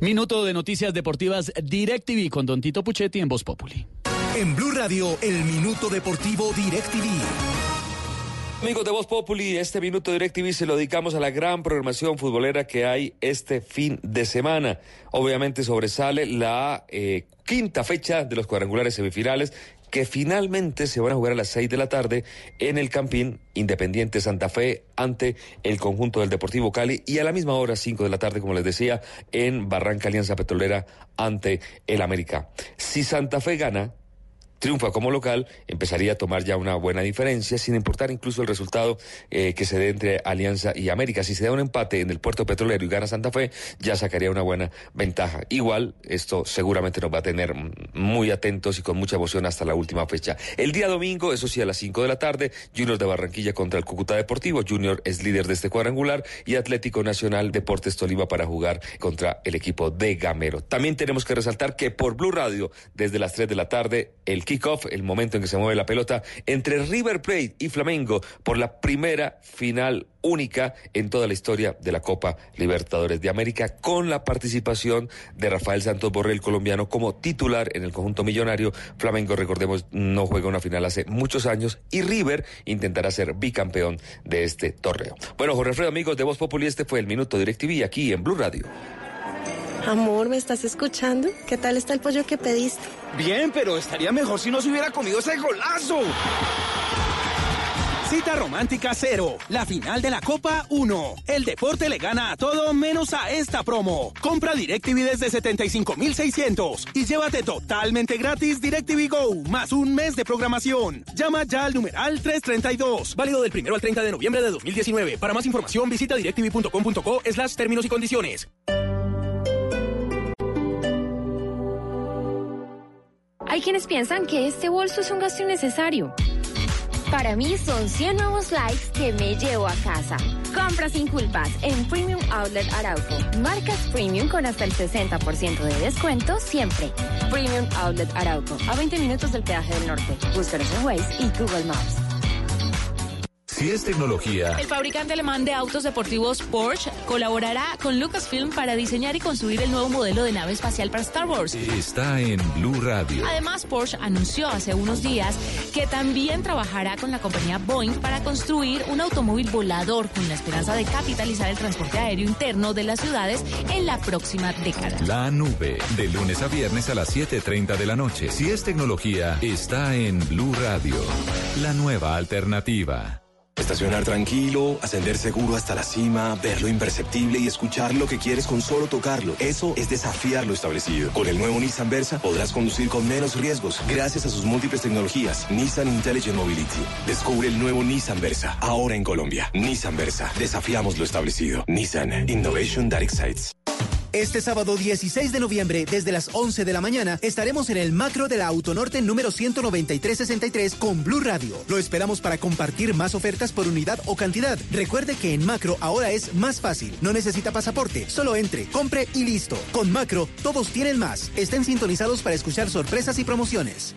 Minuto de noticias deportivas DirecTV con Don Tito Puchetti en Voz Populi. En Blue Radio, el minuto deportivo DirecTV. Amigos de Voz Populi, este minuto DirecTV se lo dedicamos a la gran programación futbolera que hay este fin de semana. Obviamente sobresale la eh, quinta fecha de los cuadrangulares semifinales que finalmente se van a jugar a las seis de la tarde en el Campín Independiente Santa Fe ante el conjunto del Deportivo Cali y a la misma hora, cinco de la tarde, como les decía, en Barranca Alianza Petrolera ante el América. Si Santa Fe gana, triunfa como local, empezaría a tomar ya una buena diferencia, sin importar incluso el resultado eh, que se dé entre Alianza y América. Si se da un empate en el puerto petrolero y gana Santa Fe, ya sacaría una buena ventaja. Igual, esto seguramente nos va a tener muy atentos y con mucha emoción hasta la última fecha. El día domingo, eso sí, a las 5 de la tarde, Junior de Barranquilla contra el Cúcuta Deportivo. Junior es líder de este cuadrangular y Atlético Nacional Deportes Tolima para jugar contra el equipo de Gamero. También tenemos que resaltar que por Blue Radio, desde las 3 de la tarde, el el momento en que se mueve la pelota entre River Plate y Flamengo por la primera final única en toda la historia de la Copa Libertadores de América, con la participación de Rafael Santos Borrell, colombiano, como titular en el conjunto millonario. Flamengo, recordemos, no juega una final hace muchos años y River intentará ser bicampeón de este torneo. Bueno, Jorge Alfredo, amigos de Voz Populi, este fue el Minuto DirecTV aquí en Blue Radio. Amor, ¿me estás escuchando? ¿Qué tal está el pollo que pediste? Bien, pero estaría mejor si no se hubiera comido ese golazo. Cita romántica cero, la final de la Copa 1. El deporte le gana a todo menos a esta promo. Compra DirecTV desde 75,600 y llévate totalmente gratis DirecTV Go, más un mes de programación. Llama ya al numeral 332. Válido del primero al 30 de noviembre de 2019. Para más información visita directv.com.co slash términos y condiciones. Hay quienes piensan que este bolso es un gasto innecesario. Para mí son 100 nuevos likes que me llevo a casa. Compra sin culpas en Premium Outlet Arauco. Marcas Premium con hasta el 60% de descuento siempre. Premium Outlet Arauco. A 20 minutos del peaje del norte. Búscanos en Waze y Google Maps. Si es tecnología, El fabricante alemán de autos deportivos Porsche colaborará con Lucasfilm para diseñar y construir el nuevo modelo de nave espacial para Star Wars. está en Blue Radio. Además, Porsche anunció hace unos días que también trabajará con la compañía Boeing para construir un automóvil volador con la esperanza de capitalizar el transporte aéreo interno de las ciudades en la próxima década. La nube, de lunes a viernes a las 7.30 de la noche. Si es tecnología, está en Blue Radio. La nueva alternativa. Estacionar tranquilo, ascender seguro hasta la cima, ver lo imperceptible y escuchar lo que quieres con solo tocarlo. Eso es desafiar lo establecido. Con el nuevo Nissan Versa podrás conducir con menos riesgos gracias a sus múltiples tecnologías. Nissan Intelligent Mobility. Descubre el nuevo Nissan Versa. Ahora en Colombia. Nissan Versa. Desafiamos lo establecido. Nissan Innovation That Excites. Este sábado 16 de noviembre, desde las 11 de la mañana, estaremos en el macro de la Autonorte número 19363 con Blue Radio. Lo esperamos para compartir más ofertas por unidad o cantidad. Recuerde que en macro ahora es más fácil. No necesita pasaporte. Solo entre, compre y listo. Con macro, todos tienen más. Estén sintonizados para escuchar sorpresas y promociones.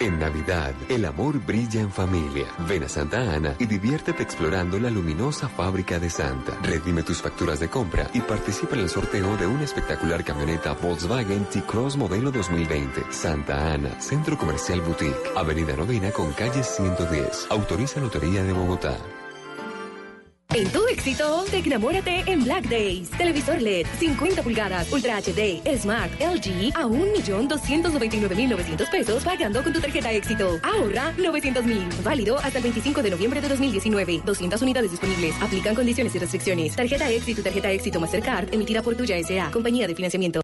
En Navidad, el amor brilla en familia. Ven a Santa Ana y diviértete explorando la luminosa fábrica de Santa. Redime tus facturas de compra y participa en el sorteo de una espectacular camioneta Volkswagen T-Cross modelo 2020. Santa Ana, Centro Comercial Boutique, Avenida Novena con calle 110. Autoriza Lotería de Bogotá. En tu éxito, enamórate en Black Days. Televisor LED 50 pulgadas, Ultra HD, Smart, LG a 1.299.900 pesos pagando con tu tarjeta éxito. Ahorra 900.000. Válido hasta el 25 de noviembre de 2019. 200 unidades disponibles. Aplican condiciones y restricciones. Tarjeta éxito, tarjeta éxito Mastercard emitida por Tuya S.A. Compañía de financiamiento.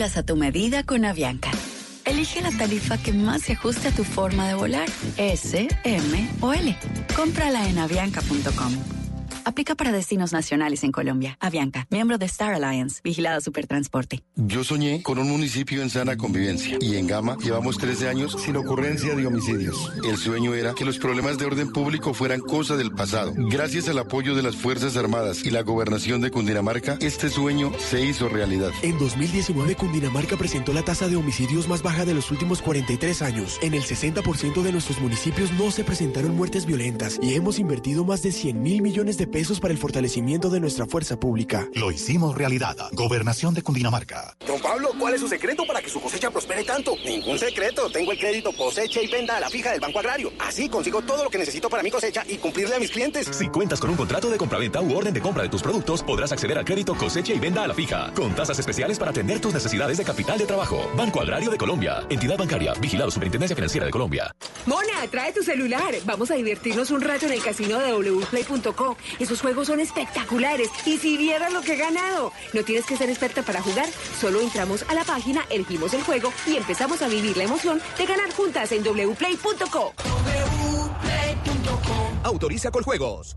A tu medida con Avianca. Elige la tarifa que más se ajuste a tu forma de volar. S, M o L. Cómprala en avianca.com. Aplica para destinos nacionales en Colombia. Avianca, miembro de Star Alliance, vigilado Supertransporte. Yo soñé con un municipio en sana convivencia y en Gama llevamos 13 años sin ocurrencia de homicidios. El sueño era que los problemas de orden público fueran cosa del pasado. Gracias al apoyo de las Fuerzas Armadas y la gobernación de Cundinamarca, este sueño se hizo realidad. En 2019, Cundinamarca presentó la tasa de homicidios más baja de los últimos 43 años. En el 60% de nuestros municipios no se presentaron muertes violentas y hemos invertido más de 100 mil millones de pesos para el fortalecimiento de nuestra fuerza pública. Lo hicimos realidad. Gobernación de Cundinamarca. Pablo, ¿cuál es su secreto para que su cosecha prospere tanto? Ningún secreto. Tengo el crédito cosecha y venta a la fija del Banco Agrario. Así consigo todo lo que necesito para mi cosecha y cumplirle a mis clientes. Si cuentas con un contrato de compraventa u orden de compra de tus productos, podrás acceder al crédito cosecha y venda a la fija, con tasas especiales para atender tus necesidades de capital de trabajo. Banco Agrario de Colombia, entidad bancaria, vigilado Superintendencia Financiera de Colombia. Mona, trae tu celular. Vamos a divertirnos un rato en el casino de wplay.co. Esos juegos son espectaculares. Y si vieras lo que he ganado. No tienes que ser experta para jugar. Solo entramos a la página, elegimos el juego y empezamos a vivir la emoción de ganar juntas en wplay.co. Autoriza con juegos.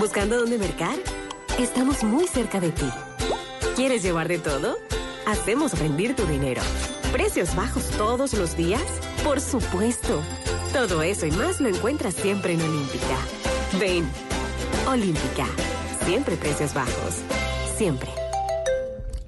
¿Buscando dónde mercar? Estamos muy cerca de ti. ¿Quieres llevar de todo? Hacemos rendir tu dinero. ¿Precios bajos todos los días? Por supuesto. Todo eso y más lo encuentras siempre en Olímpica. Ven, Olímpica. Siempre precios bajos. Siempre.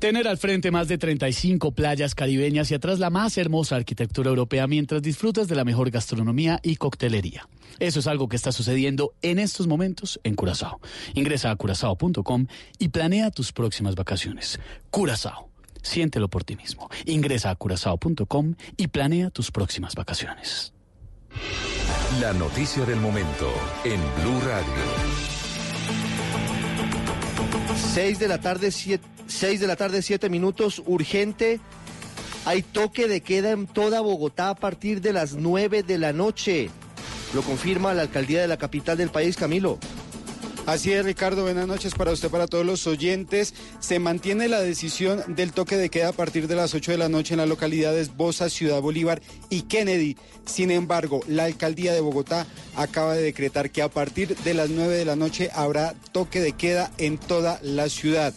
Tener al frente más de 35 playas caribeñas y atrás la más hermosa arquitectura europea mientras disfrutas de la mejor gastronomía y coctelería. Eso es algo que está sucediendo en estos momentos en Curazao. Ingresa a curazao.com y planea tus próximas vacaciones. Curazao. Siéntelo por ti mismo. Ingresa a curazao.com y planea tus próximas vacaciones. La noticia del momento en Blue Radio. 6 de la tarde, 7, de la tarde, 7 minutos, urgente. Hay toque de queda en toda Bogotá a partir de las 9 de la noche. Lo confirma la alcaldía de la capital del país, Camilo. Así es, Ricardo. Buenas noches para usted, para todos los oyentes. Se mantiene la decisión del toque de queda a partir de las 8 de la noche en las localidades Bosa, Ciudad Bolívar y Kennedy. Sin embargo, la alcaldía de Bogotá acaba de decretar que a partir de las 9 de la noche habrá toque de queda en toda la ciudad.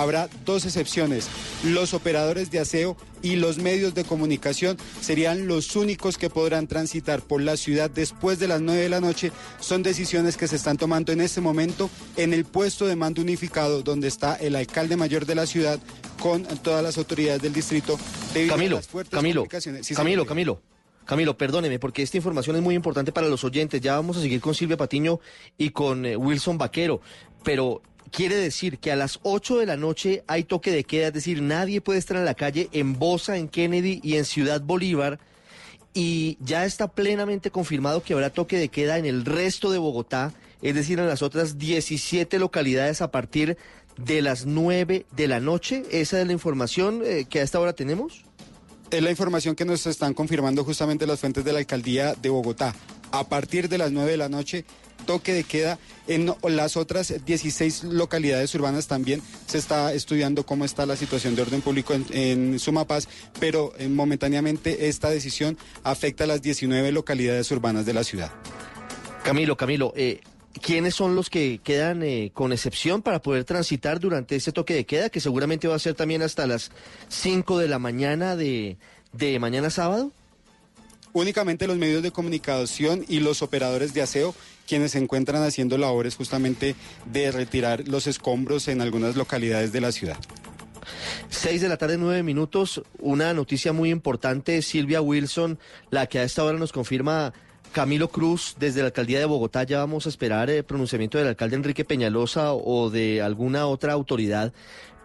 Habrá dos excepciones. Los operadores de aseo y los medios de comunicación serían los únicos que podrán transitar por la ciudad después de las 9 de la noche. Son decisiones que se están tomando en este momento en el puesto de mando unificado donde está el alcalde mayor de la ciudad con todas las autoridades del distrito. debido a Camilo, las fuertes Camilo. Sí, Camilo. Camilo. Camilo, perdóneme, porque esta información es muy importante para los oyentes. Ya vamos a seguir con Silvia Patiño y con eh, Wilson Vaquero, pero quiere decir que a las 8 de la noche hay toque de queda, es decir, nadie puede estar en la calle en Bosa, en Kennedy y en Ciudad Bolívar. Y ya está plenamente confirmado que habrá toque de queda en el resto de Bogotá, es decir, en las otras 17 localidades a partir de las 9 de la noche. Esa es la información eh, que a esta hora tenemos. Es la información que nos están confirmando justamente las fuentes de la alcaldía de Bogotá. A partir de las 9 de la noche, toque de queda en las otras 16 localidades urbanas también se está estudiando cómo está la situación de orden público en, en Sumapaz, pero eh, momentáneamente esta decisión afecta a las 19 localidades urbanas de la ciudad. Camilo, Camilo, eh, ¿quiénes son los que quedan eh, con excepción para poder transitar durante ese toque de queda, que seguramente va a ser también hasta las 5 de la mañana de, de mañana sábado? Únicamente los medios de comunicación y los operadores de aseo quienes se encuentran haciendo labores justamente de retirar los escombros en algunas localidades de la ciudad. 6 de la tarde, 9 minutos. Una noticia muy importante, Silvia Wilson, la que a esta hora nos confirma Camilo Cruz desde la alcaldía de Bogotá. Ya vamos a esperar el pronunciamiento del alcalde Enrique Peñalosa o de alguna otra autoridad.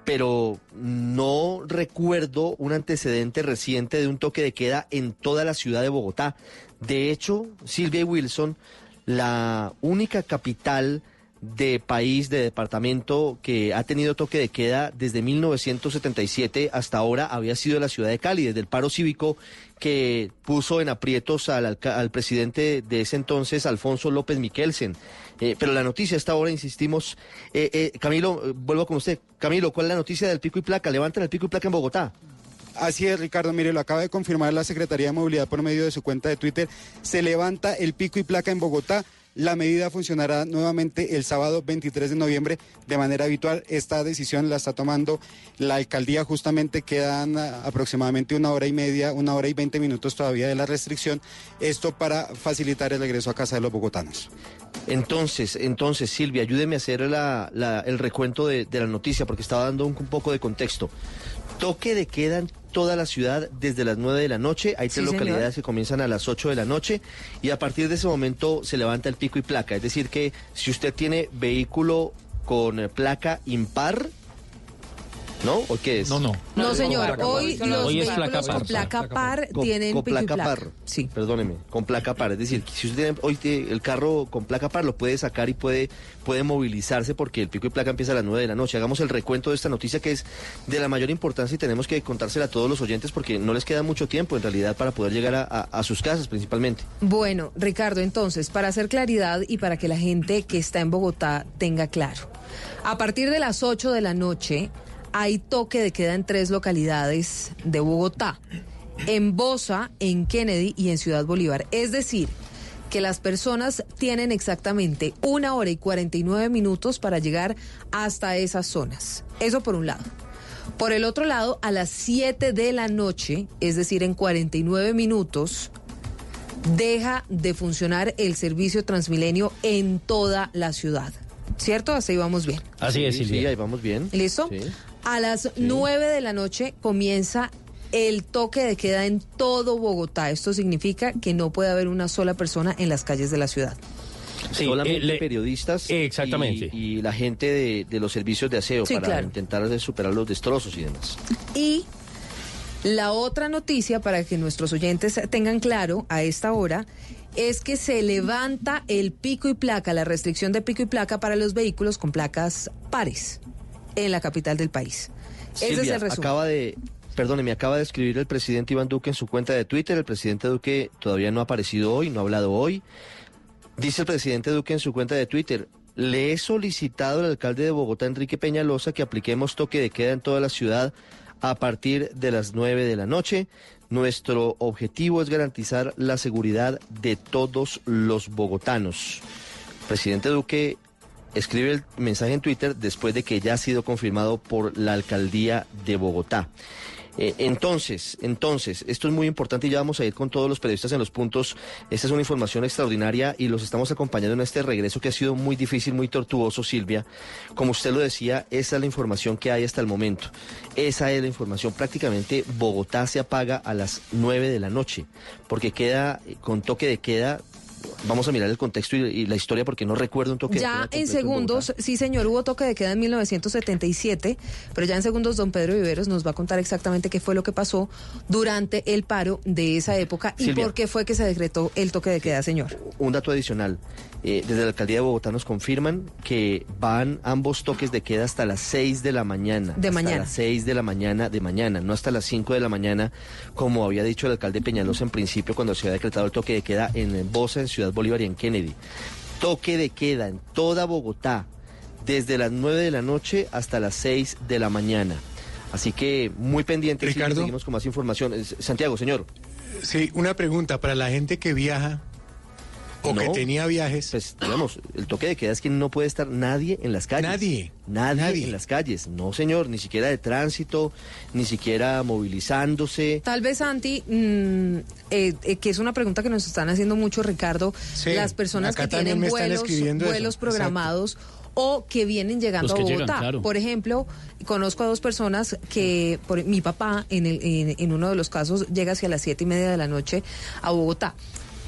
Pero no recuerdo un antecedente reciente de un toque de queda en toda la ciudad de Bogotá. De hecho, Silvia Wilson, la única capital de país, de departamento que ha tenido toque de queda desde 1977 hasta ahora había sido la ciudad de Cali, desde el paro cívico que puso en aprietos al, presidente de ese entonces, Alfonso López Miquelsen. Eh, pero la noticia hasta ahora, insistimos, eh, eh, Camilo, eh, vuelvo con usted. Camilo, ¿cuál es la noticia del pico y placa? Levantan el pico y placa en Bogotá. Así es, Ricardo. Mire, lo acaba de confirmar la Secretaría de Movilidad por medio de su cuenta de Twitter. Se levanta el pico y placa en Bogotá. La medida funcionará nuevamente el sábado 23 de noviembre de manera habitual. Esta decisión la está tomando la alcaldía. Justamente quedan ah, aproximadamente una hora y media, una hora y veinte minutos todavía de la restricción. Esto para facilitar el regreso a casa de los bogotanos. Entonces, entonces, Silvia, ayúdeme a hacer la- la- el recuento de, la noticia, porque estaba dando un, poco de contexto. Toque de queda toda la ciudad desde las 9 de la noche. Hay tres Sí, señor. localidades que comienzan a las 8 de la noche y a partir de ese momento se levanta el pico y placa. Es decir, que si usted tiene vehículo con placa impar, ¿no? ¿O qué es? No, no. No, señor, hoy los Hoy es vehículos placa con par. placa par Con- tienen con pico y placa placa. par. Sí. Perdóneme, con placa par. Es decir, si usted tiene hoy tiene el carro con placa par, lo puede sacar y puede, puede movilizarse porque el pico y placa empieza a las 9 de la noche. Hagamos el recuento de esta noticia que es de la mayor importancia y tenemos que contársela a todos los oyentes porque no les queda mucho tiempo en realidad para poder llegar a, a- a sus casas principalmente. Bueno, Ricardo, entonces, para hacer claridad y para que la gente que está en Bogotá tenga claro, a partir de las 8 de la noche hay toque de queda en tres localidades de Bogotá, en Bosa, en Kennedy y en Ciudad Bolívar. Es decir, que las personas tienen exactamente una hora y 49 minutos para llegar hasta esas zonas. Eso por un lado. Por el otro lado, a las 7 de la noche, es decir, en 49 minutos, deja de funcionar el servicio Transmilenio en toda la ciudad. ¿Cierto? Así vamos bien. Así es, Sí, Silvia. sí, ahí vamos bien. ¿Listo? Sí. A las 9 de la noche comienza el toque de queda en todo Bogotá. Esto significa que no puede haber una sola persona en las calles de la ciudad. Solamente eh, le- periodistas Exactamente. Y, y la gente de, de los servicios de aseo Sí, para claro. intentar superar los destrozos y demás. Y la otra noticia, para que nuestros oyentes tengan claro a esta hora, es que se levanta el pico y placa, la restricción de pico y placa para los vehículos con placas pares en la capital del país. Ese es el resumen. acaba de, perdóneme, acaba de escribir el presidente Iván Duque en su cuenta de Twitter. El presidente Duque todavía no ha aparecido hoy, no ha hablado hoy. Dice el presidente Duque en su cuenta de Twitter, le he solicitado al alcalde de Bogotá, Enrique Peñalosa, que apliquemos toque de queda en toda la ciudad a partir de las 9 de la noche. Nuestro objetivo es garantizar la seguridad de todos los bogotanos. Presidente Duque escribe el mensaje en Twitter después de que ya ha sido confirmado por la alcaldía de Bogotá. Eh, entonces, entonces, esto es muy importante y ya vamos a ir con todos los periodistas en los puntos. Esta es una información extraordinaria y los estamos acompañando en este regreso que ha sido muy difícil, muy tortuoso, Silvia. Como usted lo decía, esa es la información que hay hasta el momento. Esa es la información. Prácticamente Bogotá se apaga a las 9 de la noche porque queda con toque de queda Vamos a mirar el contexto y, y la historia porque no recuerdo un toque de queda. Ya en segundos, sí señor, hubo toque de queda en 1977, pero ya en segundos don Pedro Viveros nos va a contar exactamente qué fue lo que pasó durante el paro de esa época y Silvia. por qué fue que se decretó el toque de queda, señor. Un dato adicional. Eh, desde la alcaldía de Bogotá nos confirman que van ambos toques de queda hasta las 6 de la mañana. De hasta mañana. las 6 de la mañana de mañana, no hasta las 5 de la mañana, como había dicho el alcalde Peñalosa en principio cuando se había decretado el toque de queda en Bosa, en Ciudad Bolívar y en Kennedy. Toque de queda en toda Bogotá, desde las 9 de la noche hasta las 6 de la mañana. Así que muy pendientes, Ricardo. seguimos con más información. Eh, Santiago, señor. Sí, una pregunta para la gente que viaja o que No. tenía viajes. Pues, digamos, el toque de queda es que no puede estar nadie en las calles. Nadie. Nadie, Nadie. en las calles. No, señor, ni siquiera de tránsito, ni siquiera movilizándose. Tal vez, Santi, mm, eh, eh, que es una pregunta que nos están haciendo mucho, Ricardo, Sí, las personas que tienen me están vuelos, eso, vuelos exacto. programados o que vienen llegando que a llegan, Bogotá. claro. Por ejemplo, conozco a dos personas que, por, mi papá, en, el, en, en uno de los casos, llega hacia las siete y media de la noche a Bogotá.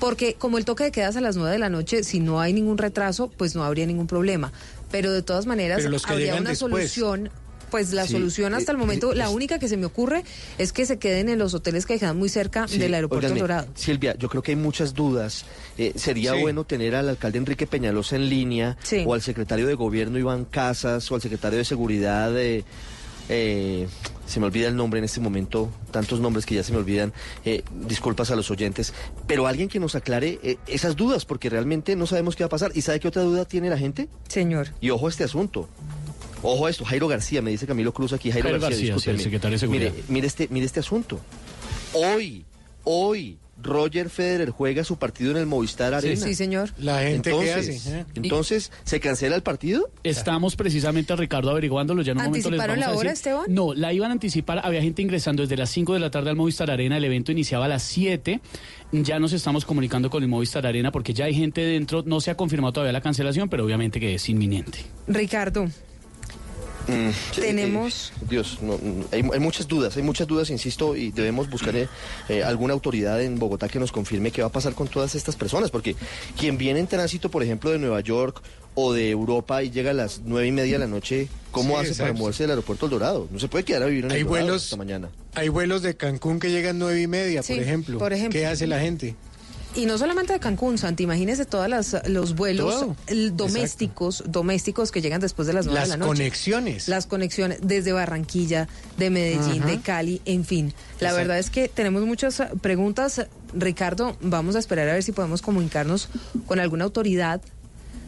Porque como el toque de quedas a las nueve de la noche, si no hay ningún retraso, pues no habría ningún problema. Pero de todas maneras, Pero los que habría una después. solución. Pues la Sí, solución hasta el eh, momento, eh, la única que se me ocurre es que se queden en los hoteles que quedan muy cerca Sí, del aeropuerto óigame, Dorado. Silvia, yo creo que hay muchas dudas. Eh, sería Sí. bueno tener al alcalde Enrique Peñalosa en línea, Sí. o al secretario de gobierno Iván Casas, o al secretario de seguridad. eh, se me olvida el nombre en este momento, tantos nombres que ya se me olvidan. eh, disculpas a los oyentes, pero alguien que nos aclare eh, esas dudas, porque realmente no sabemos qué va a pasar. ¿Y sabe qué otra duda tiene la gente? Señor. Y ojo a este asunto. Ojo a esto, Jairo García, me dice Camilo Cruz aquí, Jairo, Jairo García, García, sí, el secretario de Seguridad. Mire, mire este, mire este asunto. Hoy, hoy, Roger Federer juega su partido en el Movistar Arena. Sí, señor. La gente que entonces, hace. ¿eh? entonces, ¿se cancela el partido? Estamos precisamente, Ricardo, averiguándolo. Ya en un momento les ¿Anticiparon vamos a la hora, decir. Esteban? No, la iban a anticipar. Había gente ingresando desde las 5 de la tarde al Movistar Arena. El evento iniciaba a las 7. Ya nos estamos comunicando con el Movistar Arena porque ya hay gente dentro. No se ha confirmado todavía la cancelación, pero obviamente que es inminente. Ricardo, Mm, sí, Tenemos- eh, Dios, no, hay, hay muchas dudas, hay muchas dudas, insisto, y debemos buscar eh, eh, alguna autoridad en Bogotá que nos confirme qué va a pasar con todas estas personas, porque quien viene en tránsito, por ejemplo, de Nueva York o de Europa y llega a las nueve y media de la noche, ¿cómo Sí, hace para moverse del aeropuerto El Dorado? No se puede quedar a vivir en Hay el Dorado vuelos- esta mañana. Hay vuelos de Cancún que llegan nueve y media, Sí, por ejemplo. por ejemplo. ¿Qué hace la gente? Y no solamente de Cancún, Santi, imagínese todos los vuelos Todo. domésticos, domésticos que llegan después de las nueve de la Las noche. conexiones. Las conexiones desde Barranquilla, de Medellín, Ajá. de Cali, en fin. La Exacto. verdad es que tenemos muchas eh, preguntas. Ricardo, vamos a esperar a ver si podemos comunicarnos con alguna autoridad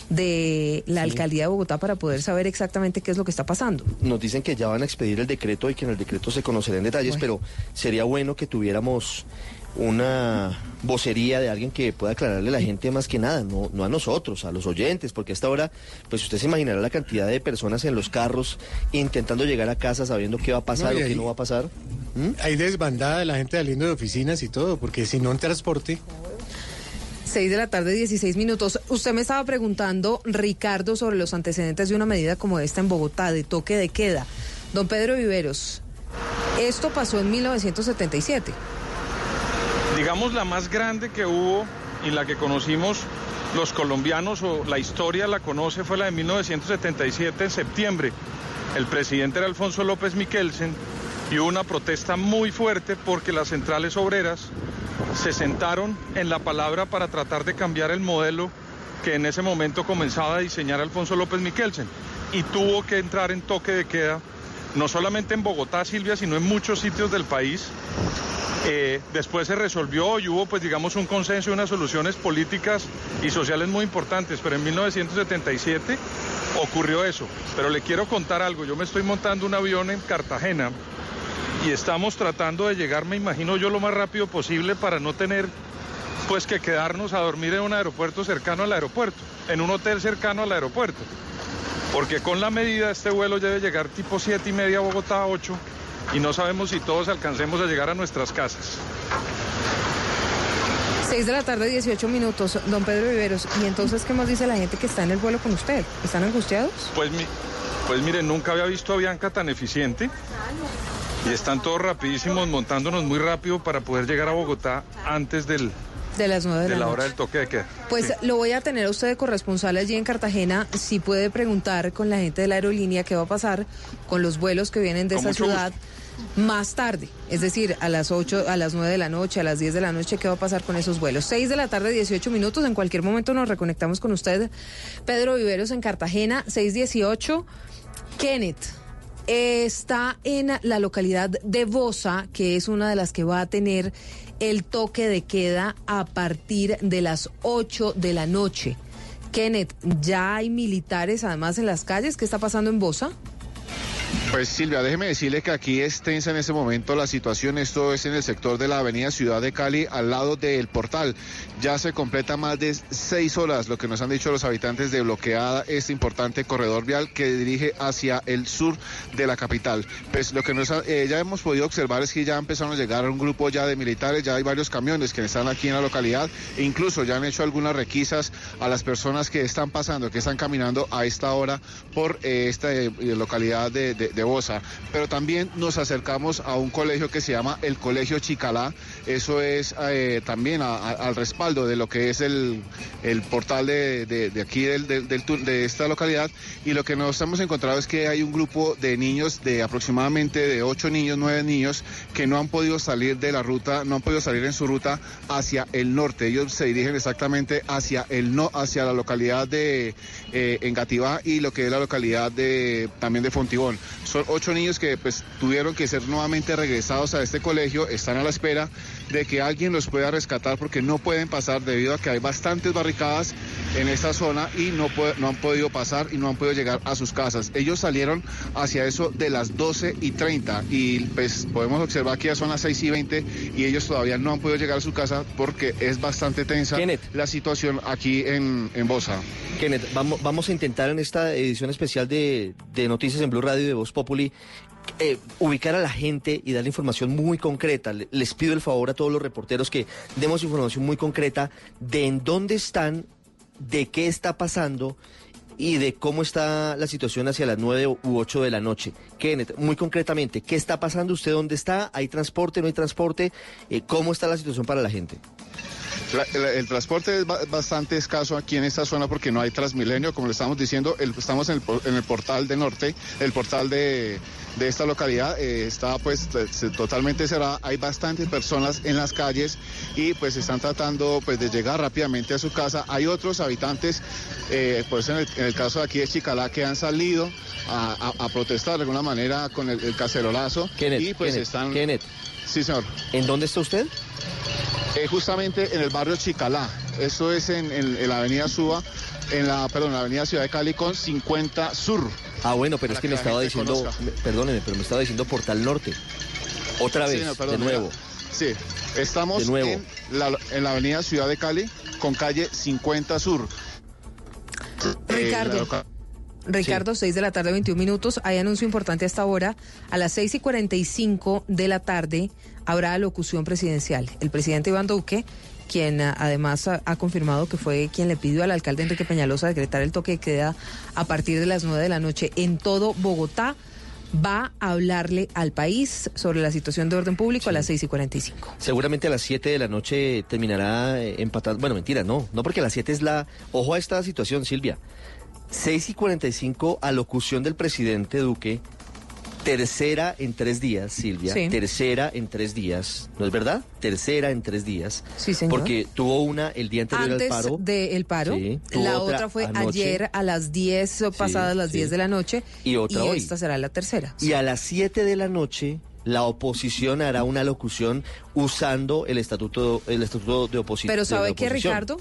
de la alcaldía de Bogotá para poder saber exactamente qué es lo que está pasando. Nos dicen que ya van a expedir el decreto y que en el decreto se conocerán detalles, pero sería bueno que tuviéramos una vocería de alguien que pueda aclararle a la gente más que nada, no, no a nosotros, a los oyentes, porque a esta hora, pues usted se imaginará la cantidad de personas en los carros intentando llegar a casa sabiendo qué va a pasar No, o qué ahí- no va a pasar. ¿Mm? Hay desbandada de la gente saliendo de oficinas y todo, porque si no en transporte. 6 de la tarde, 16 minutos. Usted me estaba preguntando, Ricardo, sobre los antecedentes de una medida como esta en Bogotá, de toque de queda. Don Pedro Viveros, esto pasó en 1977. Digamos la más grande que hubo y la que conocimos los colombianos o la historia la conoce fue la de 1977 en septiembre. El presidente era Alfonso López Miquelsen y hubo una protesta muy fuerte porque las centrales obreras se sentaron en la palabra para tratar de cambiar el modelo que en ese momento comenzaba a diseñar Alfonso López Miquelsen y tuvo que entrar en toque de queda no solamente en Bogotá, Silvia, sino en muchos sitios del país. Eh, después se resolvió y hubo, pues digamos, un consenso y unas soluciones políticas y sociales muy importantes, pero en 1977 ocurrió eso. Pero le quiero contar algo, yo me estoy montando un avión en Cartagena y estamos tratando de llegar, me imagino yo, lo más rápido posible para no tener pues que quedarnos a dormir en un aeropuerto cercano al aeropuerto, en un hotel cercano al aeropuerto. Porque con la medida este vuelo debe llegar tipo 7 y media a Bogotá, 8, y no sabemos si todos alcancemos a llegar a nuestras casas. 6 de la tarde, 18 minutos, don Pedro Viveros. ¿Y entonces qué más dice la gente que está en el vuelo con usted? ¿Están angustiados? Pues, mi, pues miren, nunca había visto a Bianca tan eficiente. Y están todos rapidísimos, montándonos muy rápido para poder llegar a Bogotá antes del, De las 9 de, de la, hora del toque de queda. Pues lo voy a tener a usted de corresponsal allí en Cartagena. Si puede preguntar con la gente de la aerolínea qué va a pasar con los vuelos que vienen de Con esa ciudad más tarde. Es decir, a las 8, a las 9 de la noche, a las 10 de la noche, ¿qué va a pasar con esos vuelos? 6 de la tarde, 18 minutos. En cualquier momento nos reconectamos con usted. Pedro Viveros en Cartagena, 618. Kenneth está en la localidad de Bosa, que es una de las que va a tener el toque de queda a partir de las 8 de la noche. Kenneth, ¿ya hay militares además en las calles? ¿Qué está pasando en Bosa? Pues Silvia, déjeme decirle que aquí es tensa en ese momento la situación. Esto es en el sector de la avenida Ciudad de Cali, al lado del portal. Ya se completa más de seis horas, lo que nos han dicho los habitantes de bloqueada este importante corredor vial que dirige hacia el sur de la capital. Pues lo que eh, ya hemos podido observar es que ya empezaron a llegar un grupo ya de militares, ya hay varios camiones que están aquí en la localidad e incluso ya han hecho algunas requisas a las personas que están pasando, que están caminando a esta hora por eh, esta eh, localidad de, de, de Bosa. Pero también nos acercamos a un colegio que se llama el Colegio Chicalá. Eso es eh, también al respaldo de lo que es el, el portal de, de- aquí de esta localidad. Y lo que nos hemos encontrado es que hay un grupo de niños, de aproximadamente de ocho niños, nueve niños, que no han podido salir de la ruta, no han podido salir en su ruta hacia el norte. Ellos se dirigen exactamente hacia el no, hacia la localidad de eh, Engativá y lo que es la localidad de también de Fontibón. Son ocho niños que pues tuvieron que ser nuevamente regresados a este colegio, están a la espera de que alguien los pueda rescatar porque no pueden pasar debido a que hay bastantes barricadas en esta zona y no, han podido pasar y no han podido llegar a sus casas. Ellos salieron hacia eso de las 12 y 30 y pues podemos observar que ya son las 6 y 20 y ellos todavía no han podido llegar a su casa porque es bastante tensa la situación aquí en, en Bosa. Kenneth, vamos, vamos a intentar en esta edición especial de, de Noticias en Blue Radio de Voz Populi eh, ubicar a la gente y darle información muy concreta. Le- Les pido el favor a todos los reporteros que demos información muy concreta de en dónde están, de qué está pasando y de cómo está la situación hacia las 9 u 8 de la noche. Kenneth, muy concretamente, ¿qué está pasando? ¿Usted dónde está? ¿Hay transporte? ¿No hay transporte? Eh, ¿Cómo está la situación para la gente? La- la- el transporte es ba- bastante escaso aquí en esta zona porque no hay Transmilenio, como le estamos diciendo, el- estamos en el, por- en el portal de norte, el portal de, de esta localidad eh, está pues totalmente cerrada, hay bastantes personas en las calles y pues están tratando pues de llegar rápidamente a su casa. Hay otros habitantes, eh, pues en el, en el caso de aquí de Chicalá, que han salido a, a- a protestar de alguna manera con el, el cacerolazo y pues Kenneth, están... Kenneth. Sí, señor. ¿En dónde está usted? Eh, justamente en el barrio Chicalá. Esto es en, en- en la avenida Suba, en la, perdón, en la avenida Ciudad de Cali con 50 Sur. Ah, bueno, pero es que que me estaba diciendo, me- perdóneme, pero me estaba diciendo Portal Norte. Otra Sí, vez, no, perdón, de nuevo. Sí, estamos De nuevo. En, la, en la avenida Ciudad de Cali con calle 50 Sur. Eh, Ricardo. Ricardo, 6 de la tarde, 21 minutos. Hay anuncio importante hasta ahora. A las 6 y 45 de la tarde habrá locución presidencial. El presidente Iván Duque, quien ah, además ha, confirmado que fue quien le pidió al alcalde Enrique Peñalosa decretar el toque de queda a partir de las 9 de la noche en todo Bogotá, va a hablarle al país sobre la situación de orden público a las 6 y 45. Seguramente a las 7 de la noche terminará eh, empatando. Bueno, mentira, no. No porque a las 7 es la... Ojo a esta situación, Silvia. 6 y 45, alocución del presidente Duque. Tercera en tres días, Silvia. Sí. Tercera en tres días. ¿No es verdad? Tercera en tres días. Sí, señor. Porque tuvo una el día anterior Antes al paro. del paro, Sí, la otra otra, fue anoche. ayer a las 10 o pasadas las sí. 10 de la noche Y otra hoy. esta será la tercera. Y a las 7 de la noche la oposición hará una locución usando el estatuto el estatuto de oposición. Pero ¿sabe qué, Ricardo?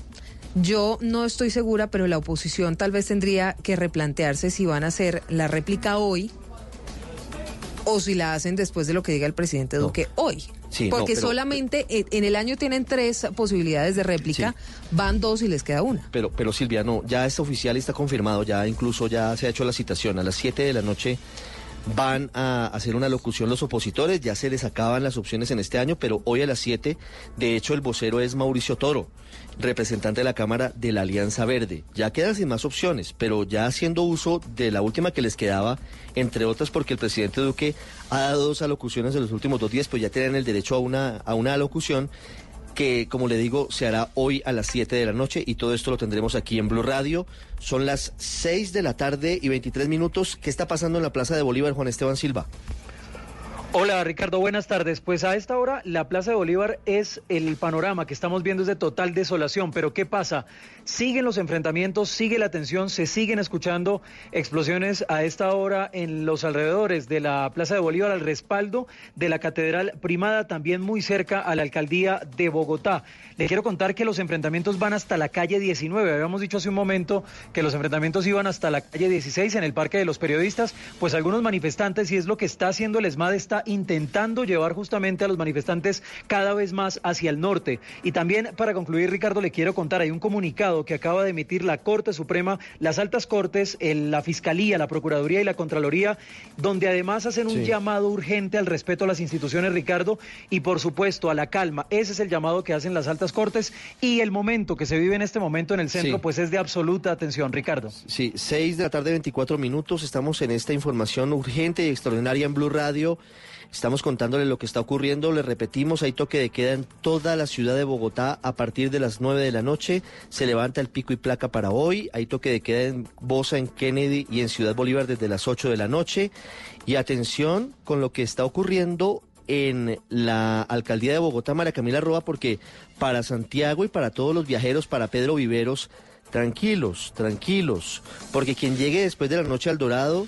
Yo no estoy segura, pero la oposición tal vez tendría que replantearse si van a hacer la réplica hoy o si la hacen después de lo que diga el presidente Duque hoy. Sí, no, Porque pero- solamente en el año tienen tres posibilidades de réplica, van dos y les queda una. Pero, pero Silvia, no, ya está oficial y está confirmado, ya incluso ya se ha hecho la citación. A las 7 de la noche van a hacer una locución los opositores, ya se les acaban las opciones en este año, pero hoy a las 7, de hecho el vocero es Mauricio Toro, representante de la Cámara de la Alianza Verde. Ya quedan sin más opciones, pero ya haciendo uso de la última que les quedaba, entre otras porque el presidente Duque ha dado dos alocuciones en los últimos dos días, pues ya tienen el derecho a una, a una alocución que, como le digo, se hará hoy a las 7 de la noche y todo esto lo tendremos aquí en Blue Radio. Son las 6 de la tarde y 23 minutos. ¿Qué está pasando en la Plaza de Bolívar, Juan Esteban Silva? Hola Ricardo, buenas tardes. Pues a esta hora la Plaza de Bolívar es el panorama que estamos viendo es de total desolación. Pero ¿qué pasa? Siguen los enfrentamientos, sigue la tensión, se siguen escuchando explosiones a esta hora en los alrededores de la Plaza de Bolívar al respaldo de la Catedral Primada, también muy cerca a la Alcaldía de Bogotá. Le quiero contar que los enfrentamientos van hasta la calle 19. Habíamos dicho hace un momento que los enfrentamientos iban hasta la calle 16 en el Parque de los Periodistas. Pues algunos manifestantes, y es lo que está haciendo el ESMAD, está intentando llevar justamente a los manifestantes cada vez más hacia el norte. Y también, para concluir, Ricardo, le quiero contar, hay un comunicado que acaba de emitir la Corte Suprema, las altas cortes, el- la Fiscalía, la Procuraduría y la Contraloría, donde además hacen un Sí. llamado urgente al respeto a las instituciones, Ricardo, y por supuesto a la calma. Ese es el llamado que hacen las altas cortes y el momento que se vive en este momento en el centro, Sí. pues es de absoluta atención, Ricardo. Sí, 6 de la tarde, 24 minutos. Estamos en esta información urgente y extraordinaria en Blue Radio. Estamos contándole lo que está ocurriendo. Le repetimos, hay toque de queda en toda la ciudad de Bogotá a partir de las 9 de la noche. Se levanta el pico y placa para hoy. Hay toque de queda en Bosa, en Kennedy y en Ciudad Bolívar desde las 8 de la noche. Y atención con lo que está ocurriendo en la alcaldía de Bogotá, María Camila Roa, porque para Santiago y para todos los viajeros, para Pedro Viveros, tranquilos, tranquilos, porque quien llegue después de la noche al Dorado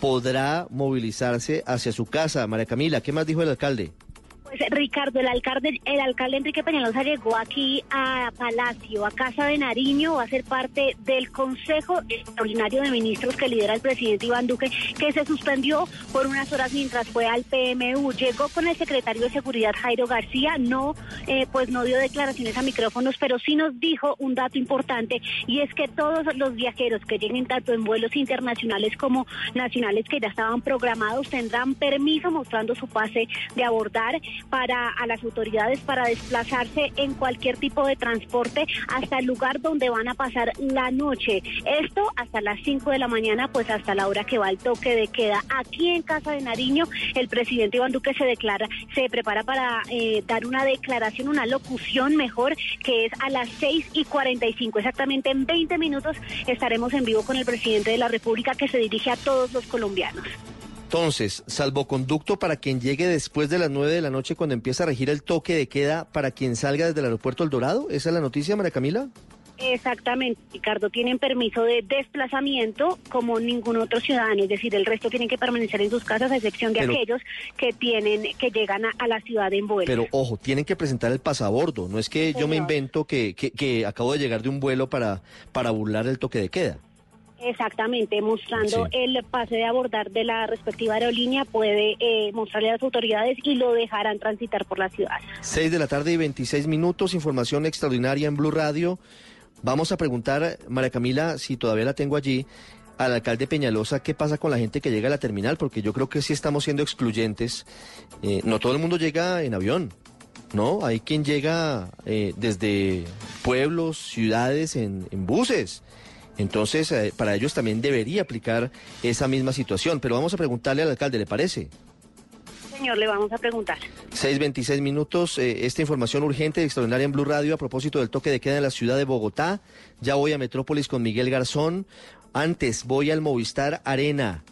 podrá movilizarse hacia su casa. María Camila, ¿qué más dijo el alcalde? Pues Ricardo, el alcalde, el alcalde Enrique Peñalosa llegó aquí a Palacio, a Casa de Nariño, va a ser parte del Consejo Extraordinario de Ministros que lidera el presidente Iván Duque, que se suspendió por unas horas mientras fue al PMU. Llegó con el secretario de Seguridad Jairo García, no, eh, pues no dio declaraciones a micrófonos, pero sí nos dijo un dato importante y es que todos los viajeros que lleguen tanto en vuelos internacionales como nacionales que ya estaban programados tendrán permiso mostrando su pase de abordar para a las autoridades para desplazarse en cualquier tipo de transporte hasta el lugar donde van a pasar la noche. Esto hasta las 5 de la mañana, pues hasta la hora que va el toque de queda. Aquí en Casa de Nariño, el presidente Iván Duque se declara, se prepara para eh, dar una declaración, una locución mejor, que es a las 6 y 45. Exactamente en 20 minutos estaremos en vivo con el presidente de la República que se dirige a todos los colombianos. Entonces, salvoconducto para quien llegue después de las 9 de la noche cuando empieza a regir el toque de queda para quien salga desde el aeropuerto El Dorado. ¿Esa es la noticia, María Camila? Exactamente, Ricardo, tienen permiso de desplazamiento como ningún otro ciudadano, es decir, el resto tienen que permanecer en sus casas a excepción de Pero- aquellos que tienen que llegan a, a la ciudad en vuelo. Pero ojo, tienen que presentar el pasabordo. No es que yo me invento que, que, que acabo de llegar de un vuelo para, para burlar el toque de queda. Exactamente, mostrando Sí. el pase de abordar de la respectiva aerolínea, puede eh, mostrarle a las autoridades y lo dejarán transitar por la ciudad. 6 de la tarde y 26 minutos, información extraordinaria en Blue Radio. Vamos a preguntar, María Camila, si todavía la tengo allí, al alcalde Peñalosa, qué pasa con la gente que llega a la terminal, porque yo creo que sí estamos siendo excluyentes. Eh, no todo el mundo llega en avión, ¿no? Hay quien llega eh, desde pueblos, ciudades, en, en buses. Entonces, eh, para ellos también debería aplicar esa misma situación. Pero vamos a preguntarle al alcalde, ¿le parece? Señor, le vamos a preguntar. 6.26 minutos, eh, esta información urgente y extraordinaria en Blue Radio a propósito del toque de queda en la ciudad de Bogotá. Ya voy a Metrópolis con Miguel Garzón. Antes voy al Movistar Arena.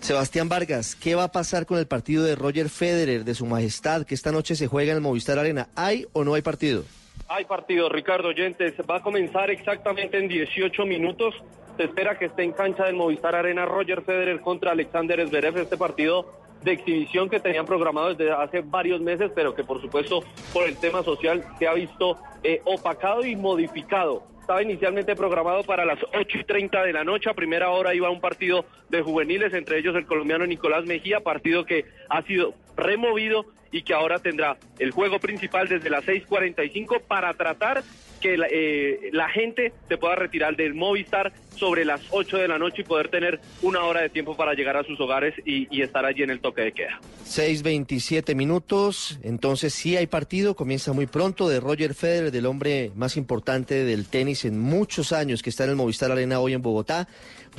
Sebastián Vargas, ¿qué va a pasar con el partido de Roger Federer, de su majestad, que esta noche se juega en el Movistar Arena? ¿Hay o no hay partido? Hay partido, Ricardo Oyentes. Va a comenzar exactamente en 18 minutos. Se espera que esté en cancha del Movistar Arena Roger Federer contra Alexander Zverev. Este partido de exhibición que tenían programado desde hace varios meses, pero que por supuesto por el tema social se ha visto eh, opacado y modificado. estaba inicialmente programado para las 8 y 30 de la noche. A primera hora iba un partido de juveniles, entre ellos el colombiano Nicolás Mejía, partido que ha sido removido y que ahora tendrá el juego principal desde las 6.45 para tratar que la, eh, la gente se pueda retirar del Movistar sobre las 8 de la noche y poder tener una hora de tiempo para llegar a sus hogares y estar allí en el toque de queda. 6.27 minutos, entonces sí hay partido, comienza muy pronto de Roger Federer, del hombre más importante del tenis en muchos años que está en el Movistar Arena hoy en Bogotá.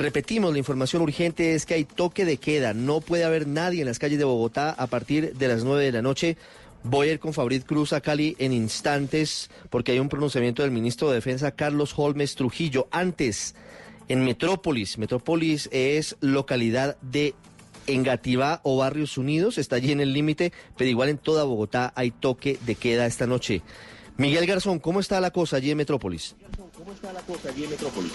Repetimos, la información urgente es que hay toque de queda, no puede haber nadie en las calles de Bogotá a partir de las 9 de la noche. Voy a ir con Fabrit Cruz a Cali en instantes porque hay un pronunciamiento del ministro de Defensa Carlos Holmes Trujillo. Antes, en Metrópolis, Metrópolis es localidad de Engativá o Barrios Unidos, está allí en el límite, pero igual en toda Bogotá hay toque de queda esta noche. Miguel Garzón, ¿cómo está la cosa allí en Metrópolis? ¿Cómo está la cosa allí en Metrópolis?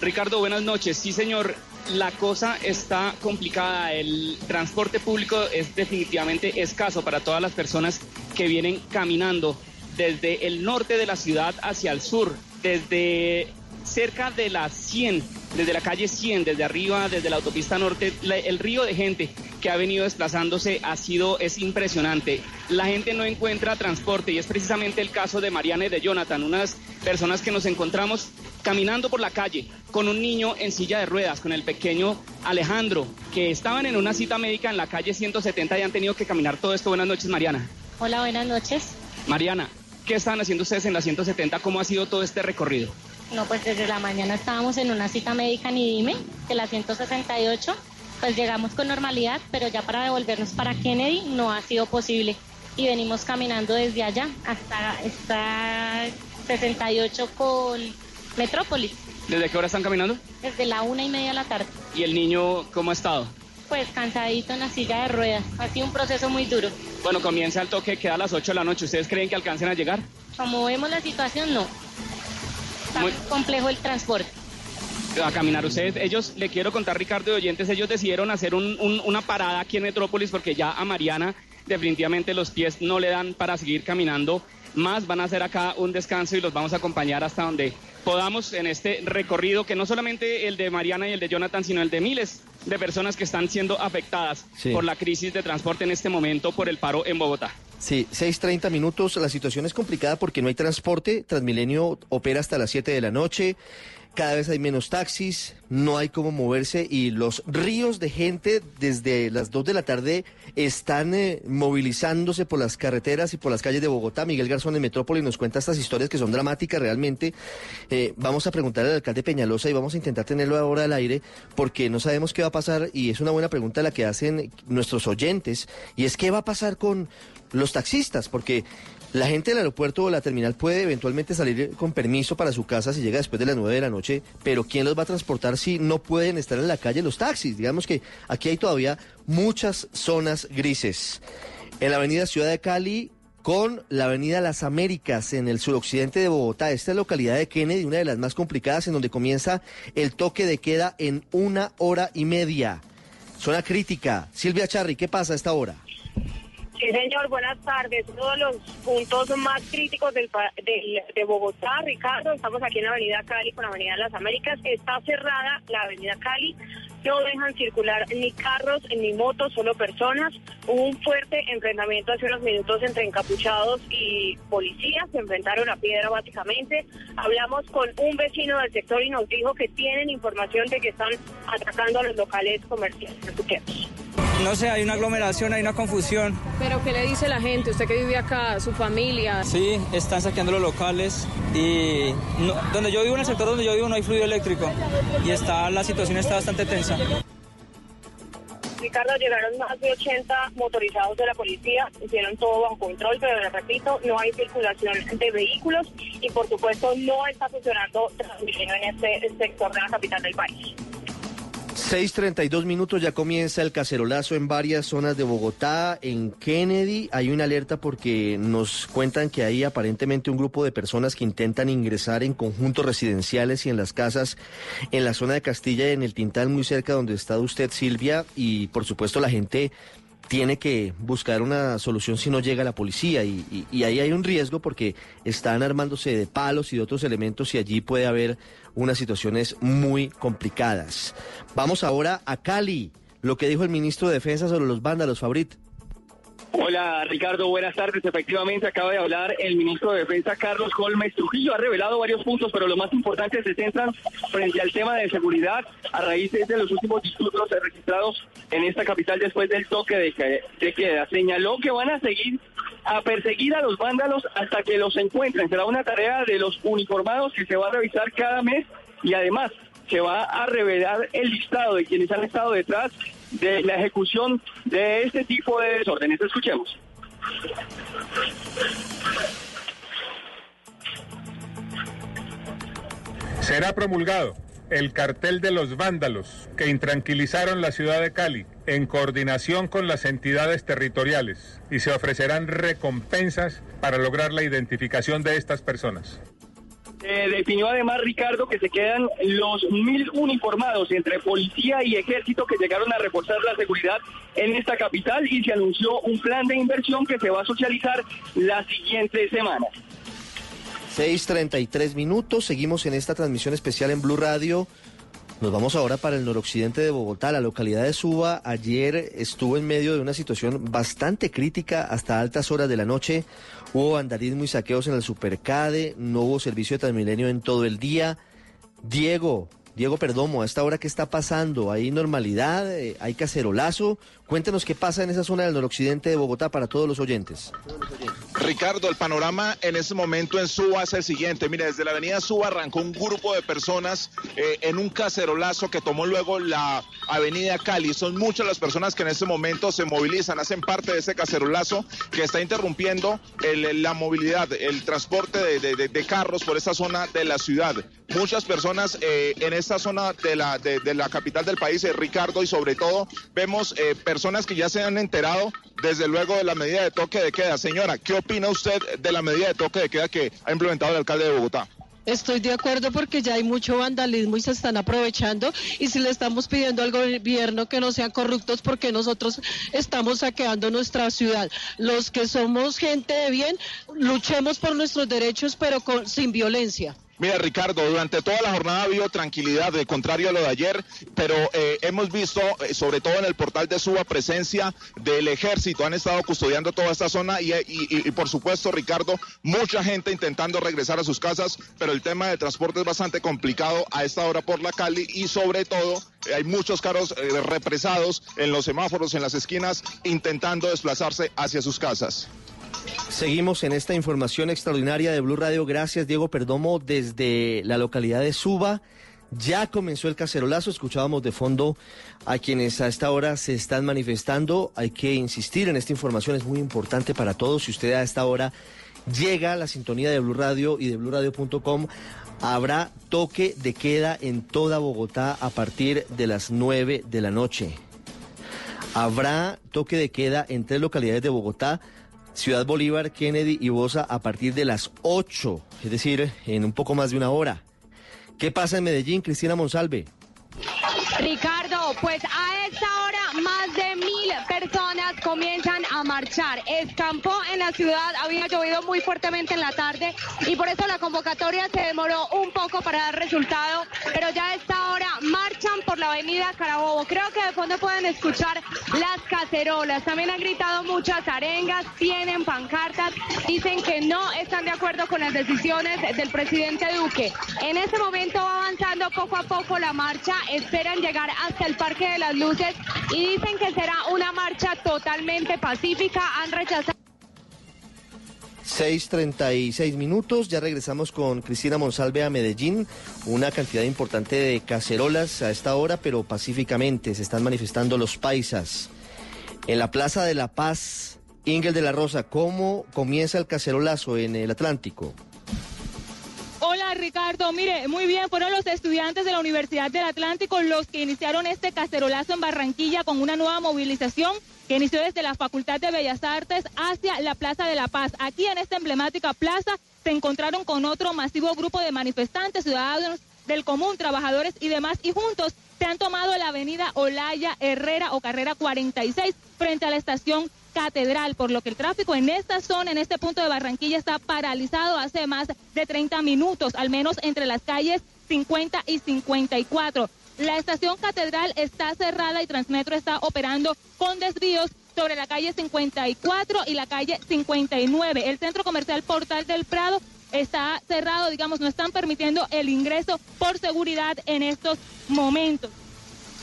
Ricardo, buenas noches. Sí, señor, la cosa está complicada. El transporte público es definitivamente escaso para todas las personas que vienen caminando desde el norte de la ciudad hacia el sur, desde cerca de la 100, desde la calle 100, desde arriba, desde la autopista norte, el río de gente que ha venido desplazándose ha sido, es impresionante. La gente no encuentra transporte y es precisamente el caso de Mariana y de Jonathan, unas personas que nos encontramos caminando por la calle con un niño en silla de ruedas, con el pequeño Alejandro, que estaban en una cita médica en la calle 170 y han tenido que caminar todo esto. Buenas noches, Mariana. Hola, buenas noches. Mariana, ¿qué estaban haciendo ustedes en la 170? ¿Cómo ha sido todo este recorrido? No, pues desde la mañana estábamos en una cita médica en IDIME, de la 168. Pues llegamos con normalidad, pero ya para devolvernos para Kennedy no ha sido posible. Y venimos caminando desde allá hasta esta 68 con Metrópolis, ¿Desde qué hora están caminando? desde la una y media de la tarde. ¿Y el niño cómo ha estado? Pues cansadito en la silla de ruedas. Ha sido un proceso muy duro. Bueno, comienza el toque, queda a las 8 de la noche. ¿Ustedes creen que alcancen a llegar? Como vemos la situación, no. Está Muy- complejo el transporte. a caminar ustedes. Ellos, le quiero contar, Ricardo de Oyentes, ellos decidieron hacer un- un- una parada aquí en Metrópolis porque ya a Mariana definitivamente los pies no le dan para seguir caminando más. Van a hacer acá un descanso y los vamos a acompañar hasta donde podamos en este recorrido, que no solamente el de Mariana y el de Jonathan, sino el de miles de personas que están siendo afectadas Sí. por la crisis de transporte en este momento por el paro en Bogotá. Sí, 6.30 minutos. La situación es complicada porque no hay transporte. Transmilenio opera hasta las 7 de la noche. Cada vez hay menos taxis, no hay cómo moverse y los ríos de gente desde las 2 de la tarde están eh, movilizándose por las carreteras y por las calles de Bogotá. Miguel Garzón de Metrópoli nos cuenta estas historias que son dramáticas realmente. Eh, vamos a preguntarle al alcalde Peñalosa y vamos a intentar tenerlo ahora al aire porque no sabemos qué va a pasar y es una buena pregunta la que hacen nuestros oyentes y es qué va a pasar con los taxistas porque la gente del aeropuerto o la terminal puede eventualmente salir con permiso para su casa si llega después de las 9 de la noche, pero ¿quién los va a transportar si no pueden estar en la calle los taxis? Digamos que aquí hay todavía muchas zonas grises. En la avenida Ciudad de Cali con la avenida Las Américas en el suroccidente de Bogotá, esta localidad de Kennedy, una de las más complicadas en donde comienza el toque de queda en una hora y media. Zona crítica. Silvia Charri, ¿qué pasa a esta hora? Sí, señor, buenas tardes. Uno de los puntos más críticos del, del- de Bogotá, Ricardo, estamos aquí en la Avenida Cali con la Avenida Las Américas. Está cerrada la Avenida Cali. No dejan circular ni carros ni motos, solo personas. Hubo un fuerte enfrentamiento hace unos minutos entre encapuchados y policías. Se enfrentaron a piedra básicamente. Hablamos con un vecino del sector y nos dijo que tienen información de que están atacando a los locales comerciales. Escuchemos. No sé, hay una aglomeración, hay una confusión. Pero ¿qué le dice la gente? Usted que vive acá, su familia. Sí, están saqueando los locales y no- donde yo vivo, en el sector donde yo vivo, no hay fluido eléctrico y está la situación está bastante tensa. Ricardo, llegaron más de 80 motorizados de la policía, hicieron todo bajo control, pero les repito, no hay circulación de vehículos y por supuesto no está funcionando en este sector de la capital del país. 6.32 minutos, ya comienza el cacerolazo en varias zonas de Bogotá, en Kennedy. Hay una alerta porque nos cuentan que hay aparentemente un grupo de personas que intentan ingresar en conjuntos residenciales y en las casas en la zona de Castilla y en el Tintal, muy cerca donde está usted, Silvia, y por supuesto la gente tiene que buscar una solución si no llega la policía y, ahí hay un riesgo porque están armándose de palos y de otros elementos y allí puede haber unas situaciones muy complicadas. Vamos ahora a Cali, lo que dijo el ministro de Defensa sobre los vándalos, Fabrit. Hola Ricardo, buenas tardes. Efectivamente acaba de hablar el ministro de Defensa Carlos Holmes Trujillo. Ha revelado varios puntos, pero lo más importante se centran frente al tema de seguridad a raíz de los últimos disturbios registrados en esta capital después del toque de, que- de queda. Señaló que van a seguir a perseguir a los vándalos hasta que los encuentren. Será una tarea de los uniformados que se va a revisar cada mes y además se va a revelar el listado de quienes han estado detrás de la ejecución de este tipo de desórdenes. Escuchemos. Será promulgado el cartel de los vándalos que intranquilizaron la ciudad de Cali en coordinación con las entidades territoriales y se ofrecerán recompensas para lograr la identificación de estas personas. Se definió además, Ricardo, que se quedan los mil uniformados entre policía y ejército que llegaron a reforzar la seguridad en esta capital y se anunció un plan de inversión que se va a socializar la siguiente semana. 6.33 minutos, seguimos en esta transmisión especial en Blue Radio. Nos vamos ahora para el noroccidente de Bogotá, la localidad de Suba. Ayer estuvo en medio de una situación bastante crítica hasta altas horas de la noche. Hubo vandalismo y saqueos en el Supercade, no hubo servicio de Transmilenio en todo el día. Diego, Diego Perdomo, a esta hora qué está pasando? ¿Hay normalidad? Eh, ¿Hay cacerolazo? Cuéntenos qué pasa en esa zona del noroccidente de Bogotá para todos los oyentes. Ricardo, el panorama en este momento en Suba es el siguiente. Mire, desde la avenida Suba arrancó un grupo de personas eh, en un cacerolazo que tomó luego la avenida Cali. Son muchas las personas que en este momento se movilizan, hacen parte de ese cacerolazo que está interrumpiendo la movilidad, el transporte de, carros por esta zona de la ciudad. Muchas personas eh, en esta zona de la, capital del país, eh, Ricardo, y sobre todo vemos eh, personas que ya se han enterado desde luego de la medida de toque de queda. Señora, ¿qué opina usted de la medida de toque de queda que ha implementado el alcalde de Bogotá? Estoy de acuerdo porque ya hay mucho vandalismo y se están aprovechando y si le estamos pidiendo al gobierno que no sean corruptos porque nosotros estamos saqueando nuestra ciudad. Los que somos gente de bien, luchemos por nuestros derechos pero con- sin violencia. Mira, Ricardo, durante toda la jornada ha habido tranquilidad, de contrario a lo de ayer, pero eh, hemos visto, eh, sobre todo en el portal de Suba, presencia del ejército. Han estado custodiando toda esta zona y, y- y- y, por supuesto, Ricardo, mucha gente intentando regresar a sus casas, pero el tema de transporte es bastante complicado a esta hora por la Cali y sobre todo eh, hay muchos carros eh, represados en los semáforos, en las esquinas, intentando desplazarse hacia sus casas. Seguimos en esta información extraordinaria de Blue Radio. Gracias, Diego Perdomo, desde la localidad de Suba. Ya comenzó el cacerolazo, escuchábamos de fondo a quienes a esta hora se están manifestando. Hay que insistir en esta información, es muy importante para todos. Si usted a esta hora llega a la sintonía de Blue Radio y de BlueRadio.com, habrá toque de queda en toda Bogotá a partir de las 9 de la noche. Habrá toque de queda en tres localidades de Bogotá, Ciudad Bolívar, Kennedy y Bosa a partir de las 8, es decir, en un poco más de una hora. ¿Qué pasa en Medellín, Cristina Monsalve? Ricardo, pues a esta hora más de mil personas comienzan a marchar. Escampó en la ciudad, había llovido muy fuertemente en la tarde y por eso la convocatoria se demoró un poco para dar resultado, pero ya a esta hora marchan por la avenida Carabobo. Creo que de fondo pueden escuchar las cacerolas. También han gritado muchas arengas, tienen pancartas, dicen que no están de acuerdo con las decisiones del presidente Duque. En este momento va avanzando poco a poco la marcha, esperan llegar hasta el Parque de las Luces y dicen que será una marcha totalmente pacífica. Han rechazado 6.36 minutos, ya regresamos con Cristina Monsalve a Medellín. Una cantidad importante de cacerolas a esta hora, pero pacíficamente se están manifestando los paisas. En la Plaza de la Paz, Ingel de la Rosa, ¿cómo comienza el cacerolazo en el Atlántico? Ricardo, mire, muy bien, fueron los estudiantes de la Universidad del Atlántico los que iniciaron este cacerolazo en Barranquilla con una nueva movilización que inició desde la Facultad de Bellas Artes hacia la Plaza de la Paz. Aquí en esta emblemática plaza se encontraron con otro masivo grupo de manifestantes ciudadanos del común, trabajadores y demás, y juntos se han tomado Olaya Herrera o Carrera 46 frente a la estación Catedral, por lo que el tráfico en esta zona, en este punto de Barranquilla, está paralizado hace más de 30 minutos, al menos entre las calles 50 y 54. La estación Catedral está cerrada y Transmetro está operando con desvíos sobre la calle 54 y la calle 59. El centro comercial Portal del Prado está cerrado, digamos, no están permitiendo el ingreso por seguridad en estos momentos.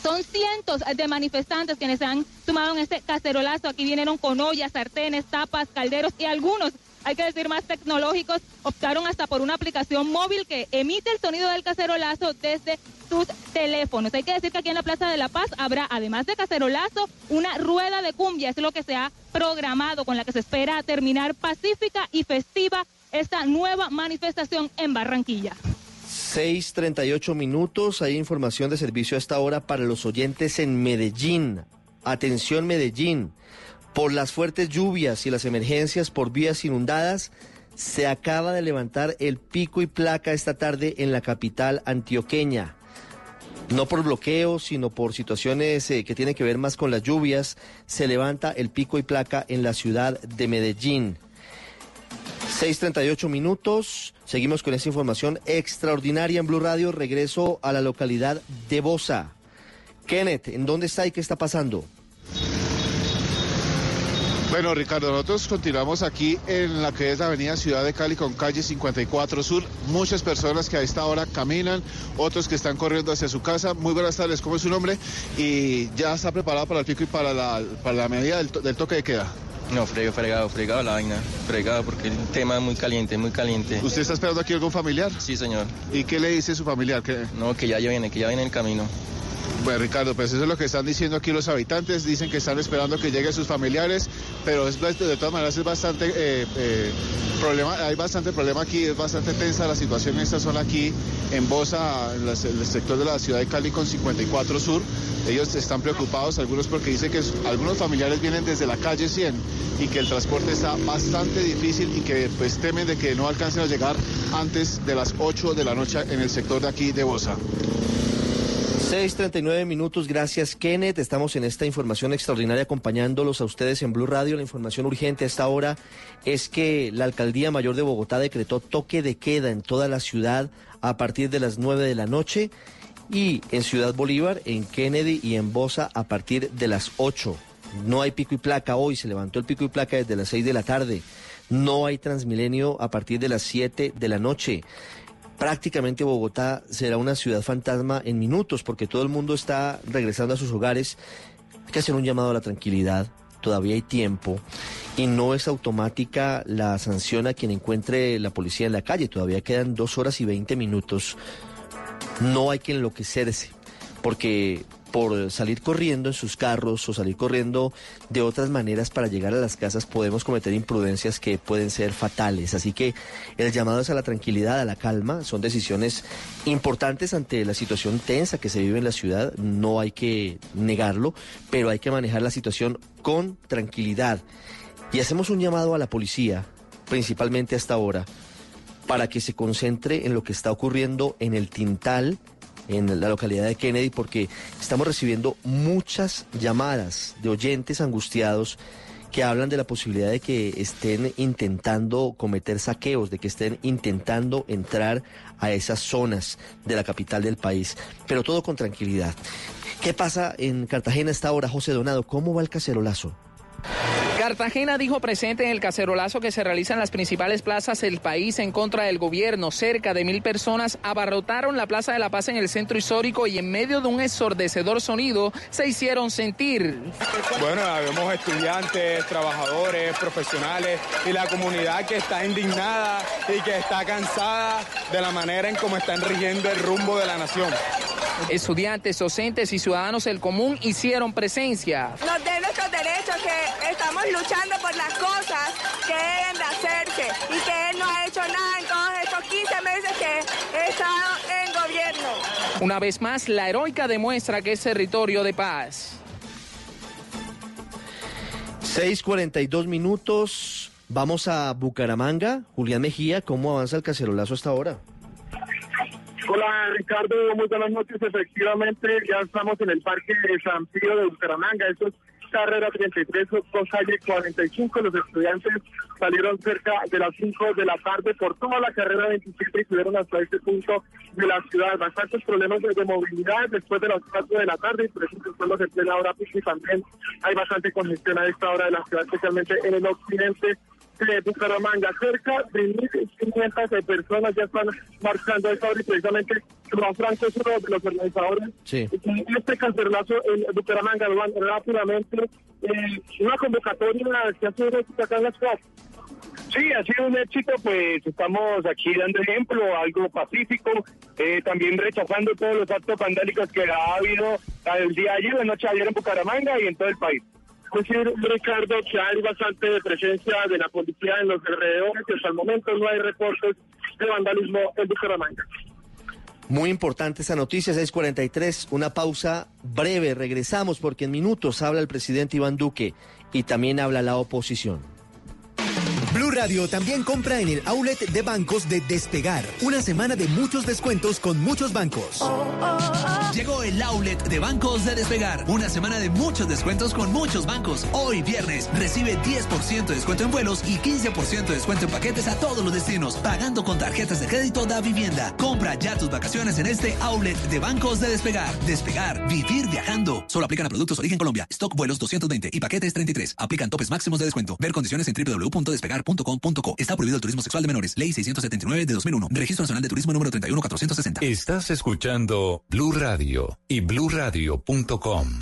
Son cientos de manifestantes quienes se han sumado en este cacerolazo. Aquí vinieron con ollas, sartenes, tapas, calderos y algunos, hay que decir más tecnológicos, optaron hasta por una aplicación móvil que emite el sonido del cacerolazo desde sus teléfonos. Hay que decir que aquí en la Plaza de la Paz habrá, además de cacerolazo, una rueda de cumbia. Es lo que se ha programado, con la que se espera terminar pacífica y festiva esta nueva manifestación en Barranquilla. 6:38 minutos. Hay información de servicio a esta hora para los oyentes en Medellín. Atención Medellín. Por las fuertes lluvias y las emergencias por vías inundadas, se acaba de levantar el pico y placa esta tarde en la capital antioqueña. No por bloqueo, sino por situaciones eh, que tienen que ver más con las lluvias, se levanta el pico y placa en la ciudad de Medellín. 6:38 minutos. Seguimos con esta información extraordinaria en Blue Radio. Regreso a la localidad de Bosa. Kenneth, ¿en dónde está y qué está pasando? Bueno, Ricardo, nosotros continuamos aquí en la que es la avenida Ciudad de Cali con calle 54 Sur. Muchas personas que a esta hora caminan, otros que están corriendo hacia su casa. Muy buenas tardes, ¿cómo es su nombre? Y ya está preparado para el pico y para la, para la medida del, del toque de queda. No, frego, fregado, fregado la vaina. Fregado porque el tema es muy caliente, muy caliente. ¿Usted está esperando aquí algún familiar? Sí, señor. ¿Y qué le dice su familiar? ¿Qué? No, que ya viene, que ya viene en camino. Bueno, Ricardo, pues eso es lo que están diciendo aquí los habitantes. Dicen que están esperando que lleguen sus familiares, pero es, de todas maneras es bastante eh, eh, problema. Hay bastante problema aquí, es bastante tensa la situación en esta zona aquí en Bosa, en el sector de la ciudad de Cali con 54 Sur. Ellos están preocupados, algunos porque dicen que algunos familiares vienen desde la calle 100 y que el transporte está bastante difícil y que pues temen de que no alcancen a llegar antes de las 8 de la noche en el sector de aquí de Bosa. 6:39 minutos, gracias Kenneth. Estamos en esta información extraordinaria acompañándolos a ustedes en Blue Radio. La información urgente a esta hora es que la Alcaldía Mayor de Bogotá decretó toque de queda en toda la ciudad a partir de las 9 de la noche y en Ciudad Bolívar, en Kennedy y en Bosa a partir de las 8. No hay pico y placa hoy, se levantó el pico y placa desde las 6 de la tarde. No hay Transmilenio a partir de las 7 de la noche prácticamente Bogotá será una ciudad fantasma en minutos porque todo el mundo está regresando a sus hogares. Hay que hacer un llamado a la tranquilidad. Todavía hay tiempo y no es automática la sanción a quien encuentre la policía en la calle. Todavía quedan dos horas y veinte minutos. No hay que enloquecerse porque por salir corriendo en sus carros o salir corriendo de otras maneras para llegar a las casas podemos cometer imprudencias que pueden ser fatales. Así que el llamado es a la tranquilidad, a la calma. Son decisiones importantes ante la situación tensa que se vive en la ciudad. No hay que negarlo, pero hay que manejar la situación con tranquilidad. Y hacemos un llamado a la policía, principalmente hasta ahora, para que se concentre en lo que está ocurriendo en el Tintal, en la localidad de Kennedy, porque estamos recibiendo muchas llamadas de oyentes angustiados que hablan de la posibilidad de que estén intentando cometer saqueos, de que estén intentando entrar a esas zonas de la capital del país, pero todo con tranquilidad. ¿Qué pasa en Cartagena a esta hora, José Donado? ¿Cómo va el cacerolazo? Cartagena dijo presente en el cacerolazo que se realiza en las principales plazas del país en contra del gobierno. Cerca de mil personas abarrotaron la Plaza de la Paz en el centro histórico y en medio de un ensordecedor sonido se hicieron sentir. Bueno, vemos estudiantes, trabajadores, profesionales y la comunidad que está indignada y que está cansada de la manera en cómo están rigiendo el rumbo de la nación. Estudiantes, docentes y ciudadanos del común hicieron presencia. nos den nuestros derechos, que estamos luchando por las cosas que deben de hacerse y que él no ha hecho nada en todos estos 15 meses que he estado en gobierno. Una vez más, la heroica demuestra que es territorio de paz. 6:42 minutos. Vamos a Bucaramanga. Julián Mejía, ¿cómo avanza el cacerolazo hasta ahora? Hola Ricardo, muy buenas noches. Efectivamente, ya estamos en el Parque de San Pío de Bucaramanga. Esto es carrera 33 con calle 45. Los estudiantes salieron cerca de las 5 de la tarde por toda la carrera 27 y subieron hasta este punto de la ciudad. Bastantes problemas de, movilidad después de las 4 de la tarde y por eso estamos en plena hora y también hay bastante congestión a esta hora de la ciudad, especialmente en el occidente de Bucaramanga. Cerca de 1.500 personas ya están marchando esta hora y precisamente Juan Franco es uno de los organizadores. Sí. Este cancelazo en Bucaramanga lo van rápidamente. Eh, una convocatoria que ha sido acá en la ciudad. Sí, ha sido un éxito, pues estamos aquí dando ejemplo, algo pacífico, eh, también rechazando todos los actos vandálicos que ha habido el día de ayer, la noche de ayer en Bucaramanga y en todo el país decir, Ricardo, que hay bastante presencia de la policía en los alrededores y hasta el momento no hay reportes de vandalismo en Bucaramanga. Muy importante esa noticia, 643, una pausa breve, regresamos porque en minutos habla el presidente Iván Duque y también habla la oposición. Blue Radio también compra en el outlet de bancos de Despegar. Una semana de muchos descuentos con muchos bancos. Llegó el outlet de bancos de Despegar. Una semana de muchos descuentos con muchos bancos. Hoy viernes recibe 10% de descuento en vuelos y 15% de descuento en paquetes a todos los destinos. Pagando con tarjetas de crédito da vivienda. Compra ya tus vacaciones en este outlet de bancos de Despegar. Despegar, vivir viajando. Solo aplican a productos origen Colombia. Stock vuelos 220 y paquetes 33. Aplican topes máximos de descuento. Ver condiciones en Está prohibido el turismo sexual de menores. Ley 679 de 2001. Registro Nacional de Turismo número 31460. Estás escuchando Blue Radio y bluradio.com.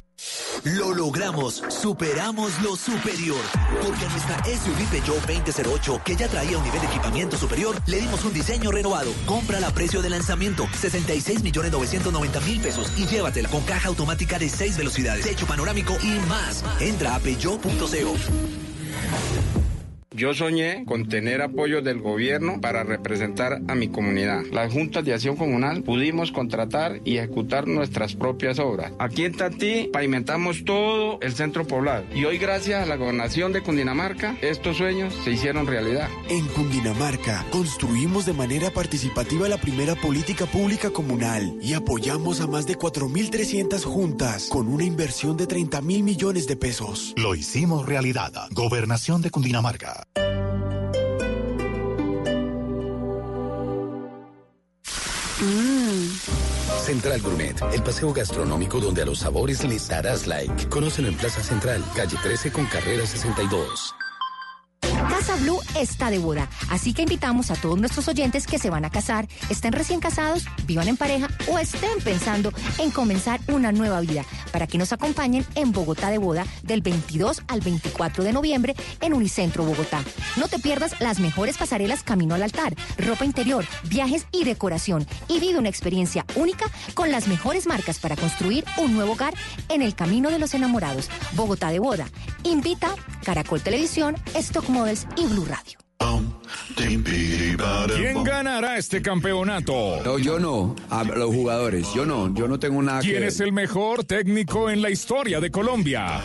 Lo logramos, superamos lo superior. Porque a nuestra SUV Peugeot 2008, que ya traía un nivel de equipamiento superior, le dimos un diseño renovado. Compra a precio de lanzamiento, 66 millones 990 mil pesos y llévatela con caja automática de 6 velocidades, techo panorámico y más. Entra a peugeot.co. Yo soñé con tener apoyo del gobierno para representar a mi comunidad. Las juntas de acción comunal pudimos contratar y ejecutar nuestras propias obras. Aquí en Tantí pavimentamos todo el centro poblado y hoy gracias a la gobernación de Cundinamarca estos sueños se hicieron realidad. En Cundinamarca construimos de manera participativa la primera política pública comunal y apoyamos a más de 4.300 juntas con una inversión de 30 mil millones de pesos. Lo hicimos realidad. Gobernación de Cundinamarca. Mm. Central Gourmet, el paseo gastronómico donde a los sabores les darás like. Conócelo en Plaza Central, calle 13 con carrera 62. Casa Blue está de boda, así que invitamos a todos nuestros oyentes que se van a casar, estén recién casados, vivan en pareja o estén pensando en comenzar una nueva vida, para que nos acompañen en Bogotá de boda del 22 al 24 de noviembre en Unicentro Bogotá. No te pierdas las mejores pasarelas camino al altar, ropa interior, viajes y decoración y vive una experiencia única con las mejores marcas para construir un nuevo hogar en el camino de los enamorados. Bogotá de boda. Invita Caracol Televisión, Stock Y Blue Radio. ¿Quién ganará este campeonato? No, yo no. A los jugadores. Yo no. Yo no tengo nada ¿Quién que es el mejor técnico en la historia de Colombia?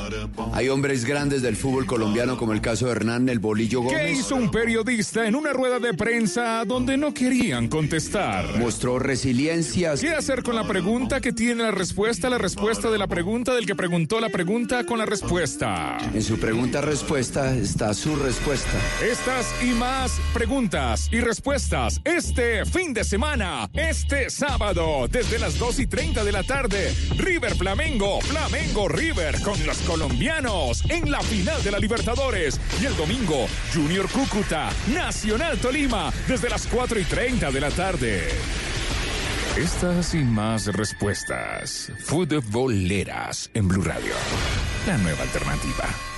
Hay hombres grandes del fútbol colombiano como el caso de Hernán El Bolillo Gómez. ¿Qué hizo un periodista en una rueda de prensa donde no querían contestar? Mostró resiliencia. ¿Qué hacer con la pregunta que tiene la respuesta, la respuesta de la pregunta del que preguntó la pregunta con la respuesta? En su pregunta-respuesta está su respuesta. Estas y más preguntas y respuestas este fin de semana, este sábado, desde las 2 y 30 de la tarde. River Flamengo, Flamengo River con los colombianos en la final de la Libertadores. Y el domingo, Junior Cúcuta, Nacional Tolima, desde las 4 y 30 de la tarde. Estas y más respuestas. Futboleras en Blue Radio. La nueva alternativa.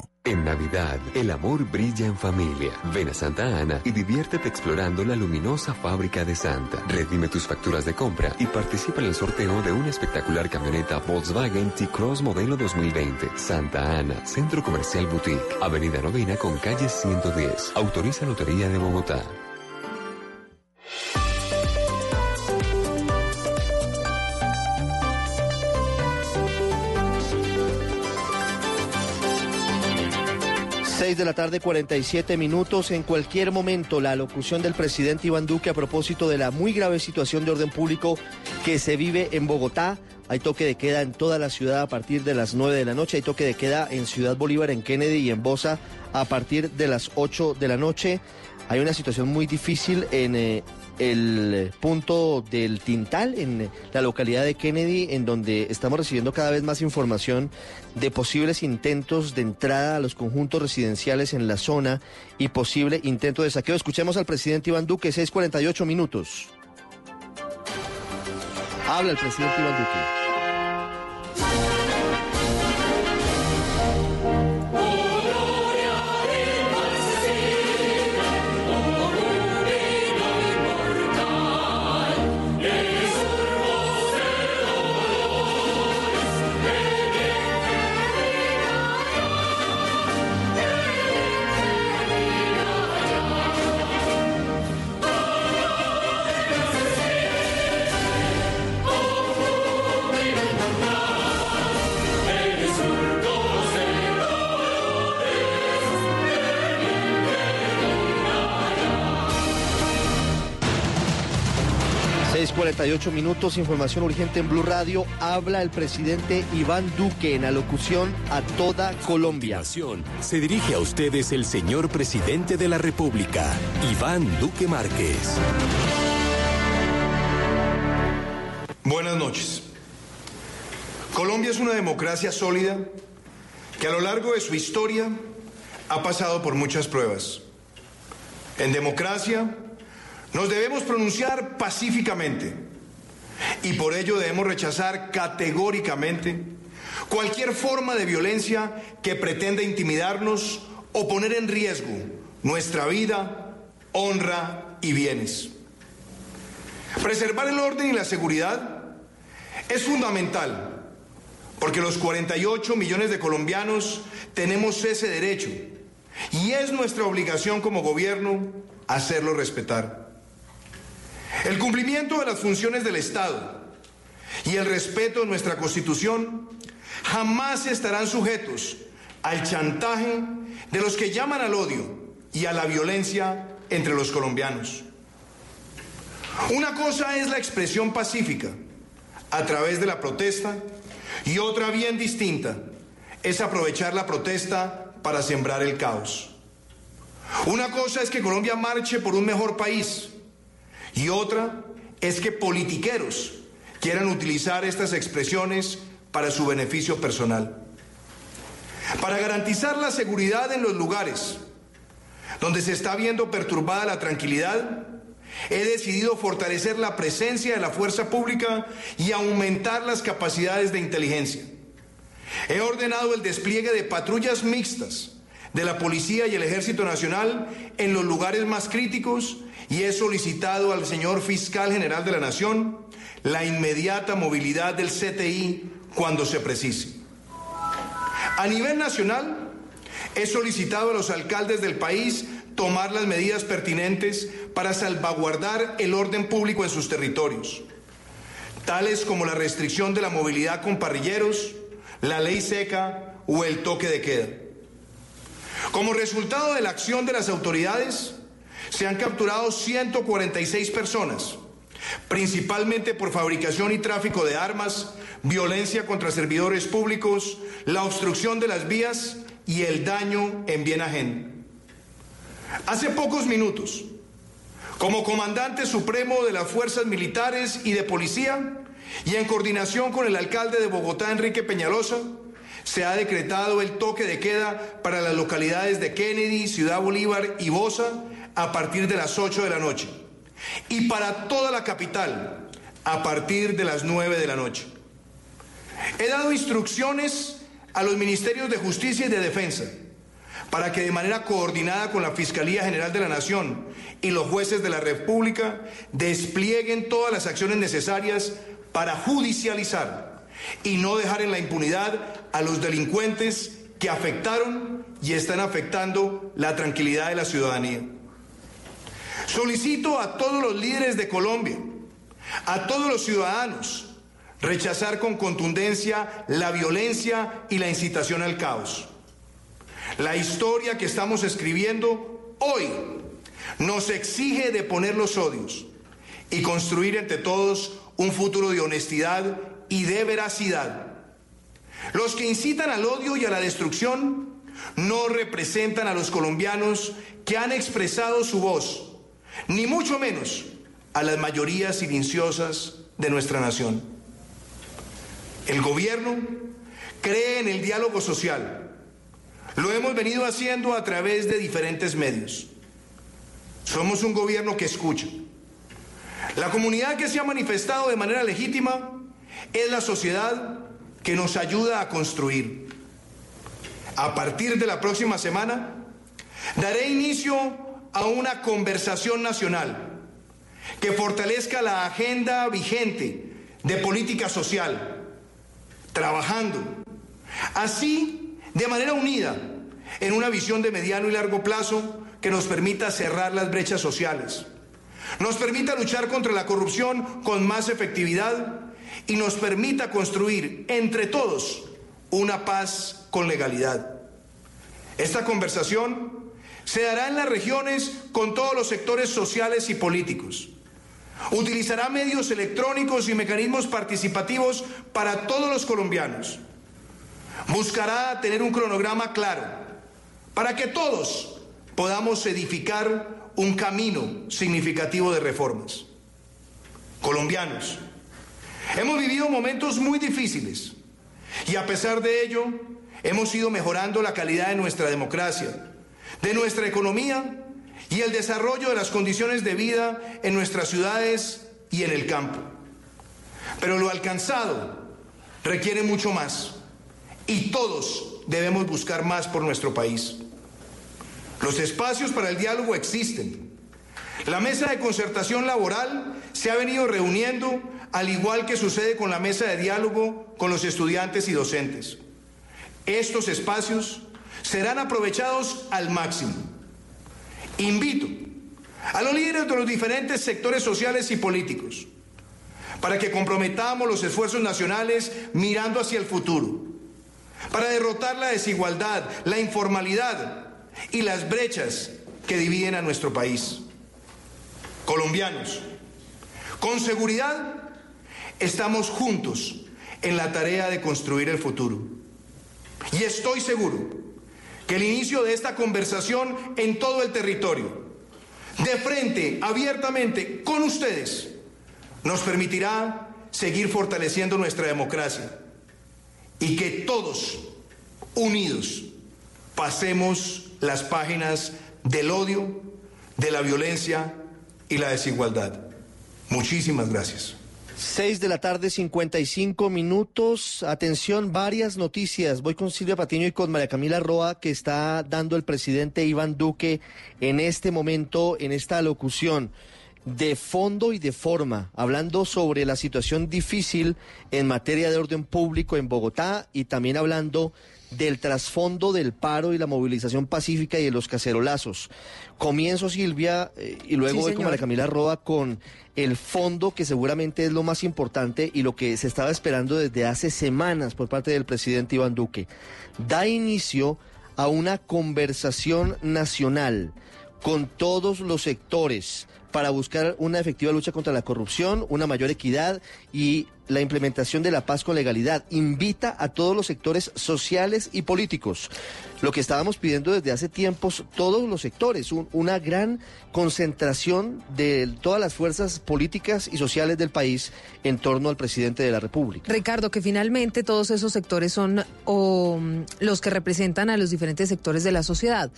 En Navidad, el amor brilla en familia. Ven a Santa Ana y diviértete explorando la luminosa fábrica de Santa. Redime tus facturas de compra y participa en el sorteo de una espectacular camioneta Volkswagen T-Cross modelo 2020. Santa Ana, Centro Comercial Boutique, Avenida Novena con calle 110. Autoriza Lotería de Bogotá. 6 de la tarde, 47 minutos. En cualquier momento, la locución del presidente Iván Duque a propósito de la muy grave situación de orden público que se vive en Bogotá. Hay toque de queda en toda la ciudad a partir de las 9 de la noche. Hay toque de queda en Ciudad Bolívar, en Kennedy y en Bosa a partir de las 8 de la noche. Hay una situación muy difícil en eh, el punto del Tintal, en la localidad de Kennedy, en donde estamos recibiendo cada vez más información de posibles intentos de entrada a los conjuntos residenciales en la zona y posible intento de saqueo. Escuchemos al presidente Iván Duque, 6.48 minutos. Habla el presidente Iván Duque. Minutos, información urgente en Blue Radio. Habla el presidente Iván Duque en alocución a toda Colombia. Se dirige a ustedes el señor presidente de la República, Iván Duque Márquez. Buenas noches. Colombia es una democracia sólida que a lo largo de su historia ha pasado por muchas pruebas. En democracia nos debemos pronunciar pacíficamente y por ello debemos rechazar categóricamente cualquier forma de violencia que pretenda intimidarnos o poner en riesgo nuestra vida, honra y bienes. Preservar el orden y la seguridad es fundamental porque los 48 millones de colombianos tenemos ese derecho y es nuestra obligación como gobierno hacerlo respetar. El cumplimiento de las funciones del Estado y el respeto de nuestra Constitución jamás estarán sujetos al chantaje de los que llaman al odio y a la violencia entre los colombianos. Una cosa es la expresión pacífica a través de la protesta y otra bien distinta es aprovechar la protesta para sembrar el caos. Una cosa es que Colombia marche por un mejor país y otra es que politiqueros quieran utilizar estas expresiones para su beneficio personal. Para garantizar la seguridad en los lugares donde se está viendo perturbada la tranquilidad, he decidido fortalecer la presencia de la fuerza pública y aumentar las capacidades de inteligencia. He ordenado el despliegue de patrullas mixtas de la Policía y el Ejército Nacional en los lugares más críticos y he solicitado al señor fiscal general de la Nación la inmediata movilidad del CTI cuando se precise. A nivel nacional, he solicitado a los alcaldes del país tomar las medidas pertinentes para salvaguardar el orden público en sus territorios, tales como la restricción de la movilidad con parrilleros, la ley seca o el toque de queda. Como resultado de la acción de las autoridades, se han capturado 146 personas, principalmente por fabricación y tráfico de armas, violencia contra servidores públicos, la obstrucción de las vías y el daño en bien ajeno. Hace pocos minutos, como comandante supremo de las fuerzas militares y de policía, y en coordinación con el alcalde de Bogotá, Enrique Peñalosa, se ha decretado el toque de queda para las localidades de Kennedy, Ciudad Bolívar y Bosa a partir de las 8 de la noche y para toda la capital a partir de las 9 de la noche. He dado instrucciones a los ministerios de Justicia y de Defensa para que de manera coordinada con la Fiscalía General de la Nación y los jueces de la República desplieguen todas las acciones necesarias para judicializar y no dejar en la impunidad a los delincuentes que afectaron y están afectando la tranquilidad de la ciudadanía. Solicito a todos los líderes de Colombia, a todos los ciudadanos, rechazar con contundencia la violencia y la incitación al caos. La historia que estamos escribiendo hoy nos exige deponer los odios y construir entre todos un futuro de honestidad y de veracidad. Los que incitan al odio y a la destrucción no representan a los colombianos que han expresado su voz, ni mucho menos a las mayorías silenciosas de nuestra nación. El gobierno cree en el diálogo social lo hemos venido haciendo a través de diferentes medios. Somos un gobierno que escucha. La comunidad que se ha manifestado de manera legítima es la sociedad que nos ayuda a construir. A partir de la próxima semana, daré inicio a una conversación nacional que fortalezca la agenda vigente de política social, trabajando. Así de manera unida, en una visión de mediano y largo plazo que nos permita cerrar las brechas sociales, nos permita luchar contra la corrupción con más efectividad y nos permita construir entre todos una paz con legalidad. Esta conversación se dará en las regiones con todos los sectores sociales y políticos. Utilizará medios electrónicos y mecanismos participativos para todos los colombianos Buscará tener un cronograma claro para que todos podamos edificar un camino significativo de reformas. Colombianos, hemos vivido momentos muy difíciles y a pesar de ello hemos ido mejorando la calidad de nuestra democracia, de nuestra economía y el desarrollo de las condiciones de vida en nuestras ciudades y en el campo. Pero lo alcanzado requiere mucho más y todos debemos buscar más por nuestro país. Los espacios para el diálogo existen. La mesa de concertación laboral se ha venido reuniendo al igual que sucede con la mesa de diálogo con los estudiantes y docentes. Estos espacios serán aprovechados al máximo. Invito a los líderes de los diferentes sectores sociales y políticos para que comprometamos los esfuerzos nacionales mirando hacia el futuro para derrotar la desigualdad, la informalidad y las brechas que dividen a nuestro país. Colombianos, con seguridad estamos juntos en la tarea de construir el futuro. Y estoy seguro que el inicio de esta conversación en todo el territorio, de frente, abiertamente, con ustedes, nos permitirá seguir fortaleciendo nuestra democracia y que todos, unidos, pasemos las páginas del odio, de la violencia y la desigualdad. Muchísimas gracias. Seis de la tarde, 55 minutos. Atención, varias noticias. Voy con Silvia Patiño y con María Camila Roa, que está dando el presidente Iván Duque en este momento, en esta locución de fondo y de forma, hablando sobre la situación difícil en materia de orden público en Bogotá y también hablando del trasfondo del paro y la movilización pacífica y de los cacerolazos. Comienzo, Silvia, eh, y luego voy con María Camila Roa con el fondo, que seguramente es lo más importante y lo que se estaba esperando desde hace semanas por parte del presidente Iván Duque. Da inicio a una conversación nacional con todos los sectores para buscar una efectiva lucha contra la corrupción, una mayor equidad y la implementación de la paz con legalidad. Invita a todos los sectores sociales y políticos. Lo que estábamos pidiendo desde hace tiempos, todos los sectores, una gran concentración de todas las fuerzas políticas y sociales del país en torno al presidente de la República. Ricardo, que finalmente todos esos sectores son los que representan a los diferentes sectores de la sociedad,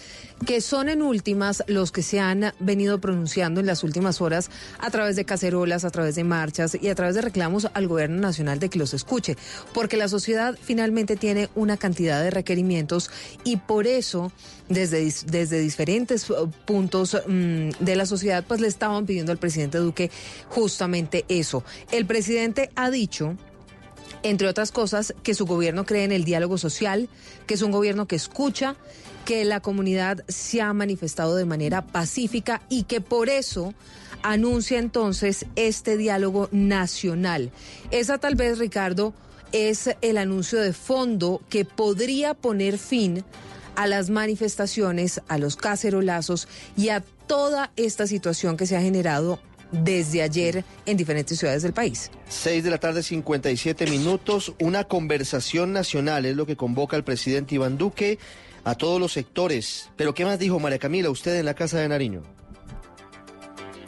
que son en últimas los que se han venido pronunciando en las últimas horas a través de cacerolas, a través de marchas y a través de reclamos al gobierno nacional de que los escuche, porque la sociedad finalmente tiene una cantidad de requerimientos y por eso desde, desde diferentes uh, puntos mm, de la sociedad pues le estaban pidiendo al presidente Duque justamente eso. El presidente ha dicho entre otras cosas, que su gobierno cree en el diálogo social, que es un gobierno que escucha, que la comunidad se ha manifestado de manera pacífica y que por eso anuncia entonces este diálogo nacional. Esa tal vez, Ricardo, es el anuncio de fondo que podría poner fin a las manifestaciones, a los cacerolazos y a toda esta situación que se ha generado desde ayer en diferentes ciudades del país. Seis de la tarde, 57 minutos. Una conversación nacional es lo que convoca el presidente Iván Duque a todos los sectores. Pero ¿qué más dijo María Camila, usted en la Casa de Nariño?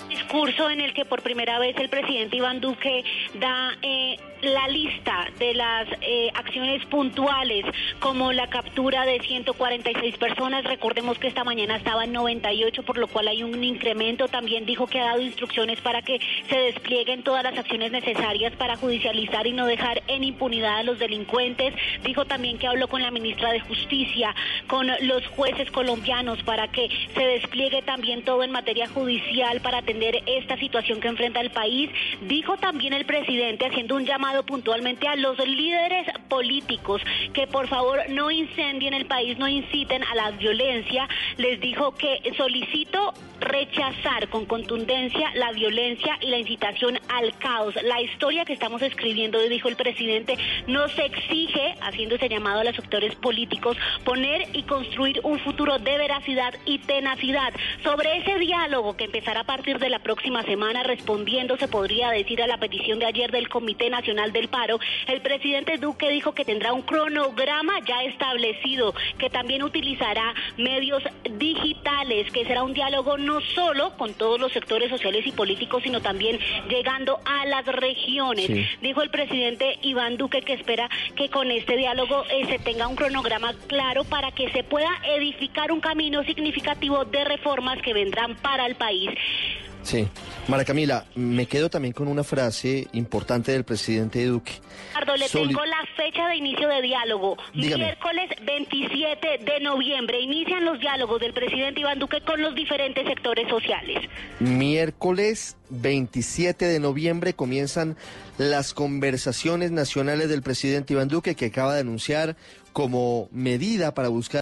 Discurso en el que por primera vez el presidente Iván Duque da... Eh, la lista de las eh, acciones puntuales como la captura de 146 personas. Recordemos que esta mañana estaba en 98, por lo cual hay un incremento. También dijo que ha dado instrucciones para que se desplieguen todas las acciones necesarias para judicializar y no dejar en impunidad a los delincuentes. Dijo también que habló con la ministra de Justicia, con los jueces colombianos para que se despliegue también todo en materia judicial para atender esta situación que enfrenta el país. Dijo también el presidente haciendo un llamado puntualmente a los líderes políticos que por favor no incendien el país, no inciten a la violencia. Les dijo que solicito rechazar con contundencia la violencia y la incitación al caos. La historia que estamos escribiendo, dijo el presidente, nos exige, haciendo ese llamado a los sectores políticos, poner y construir un futuro de veracidad y tenacidad. Sobre ese diálogo que empezará a partir de la próxima semana, respondiendo, se podría decir, a la petición de ayer del Comité Nacional del Paro, el presidente Duque dijo que tendrá un cronograma ya establecido, que también utilizará medios digitales, que será un diálogo no solo con todos los sectores sociales y políticos, sino también llegando a las regiones. Dijo el presidente Iván Duque que espera que con este diálogo eh, se tenga un cronograma claro para que se pueda edificar un camino significativo de reformas que vendrán para el país. Sí. Mara Camila, me quedo también con una frase importante del presidente Duque. Ricardo, le tengo la fecha de inicio de diálogo. Miércoles 27 de noviembre inician los diálogos del presidente Iván Duque con los diferentes sectores sociales. Miércoles 27 de noviembre comienzan las conversaciones nacionales del presidente Iván Duque que acaba de anunciar como medida para buscar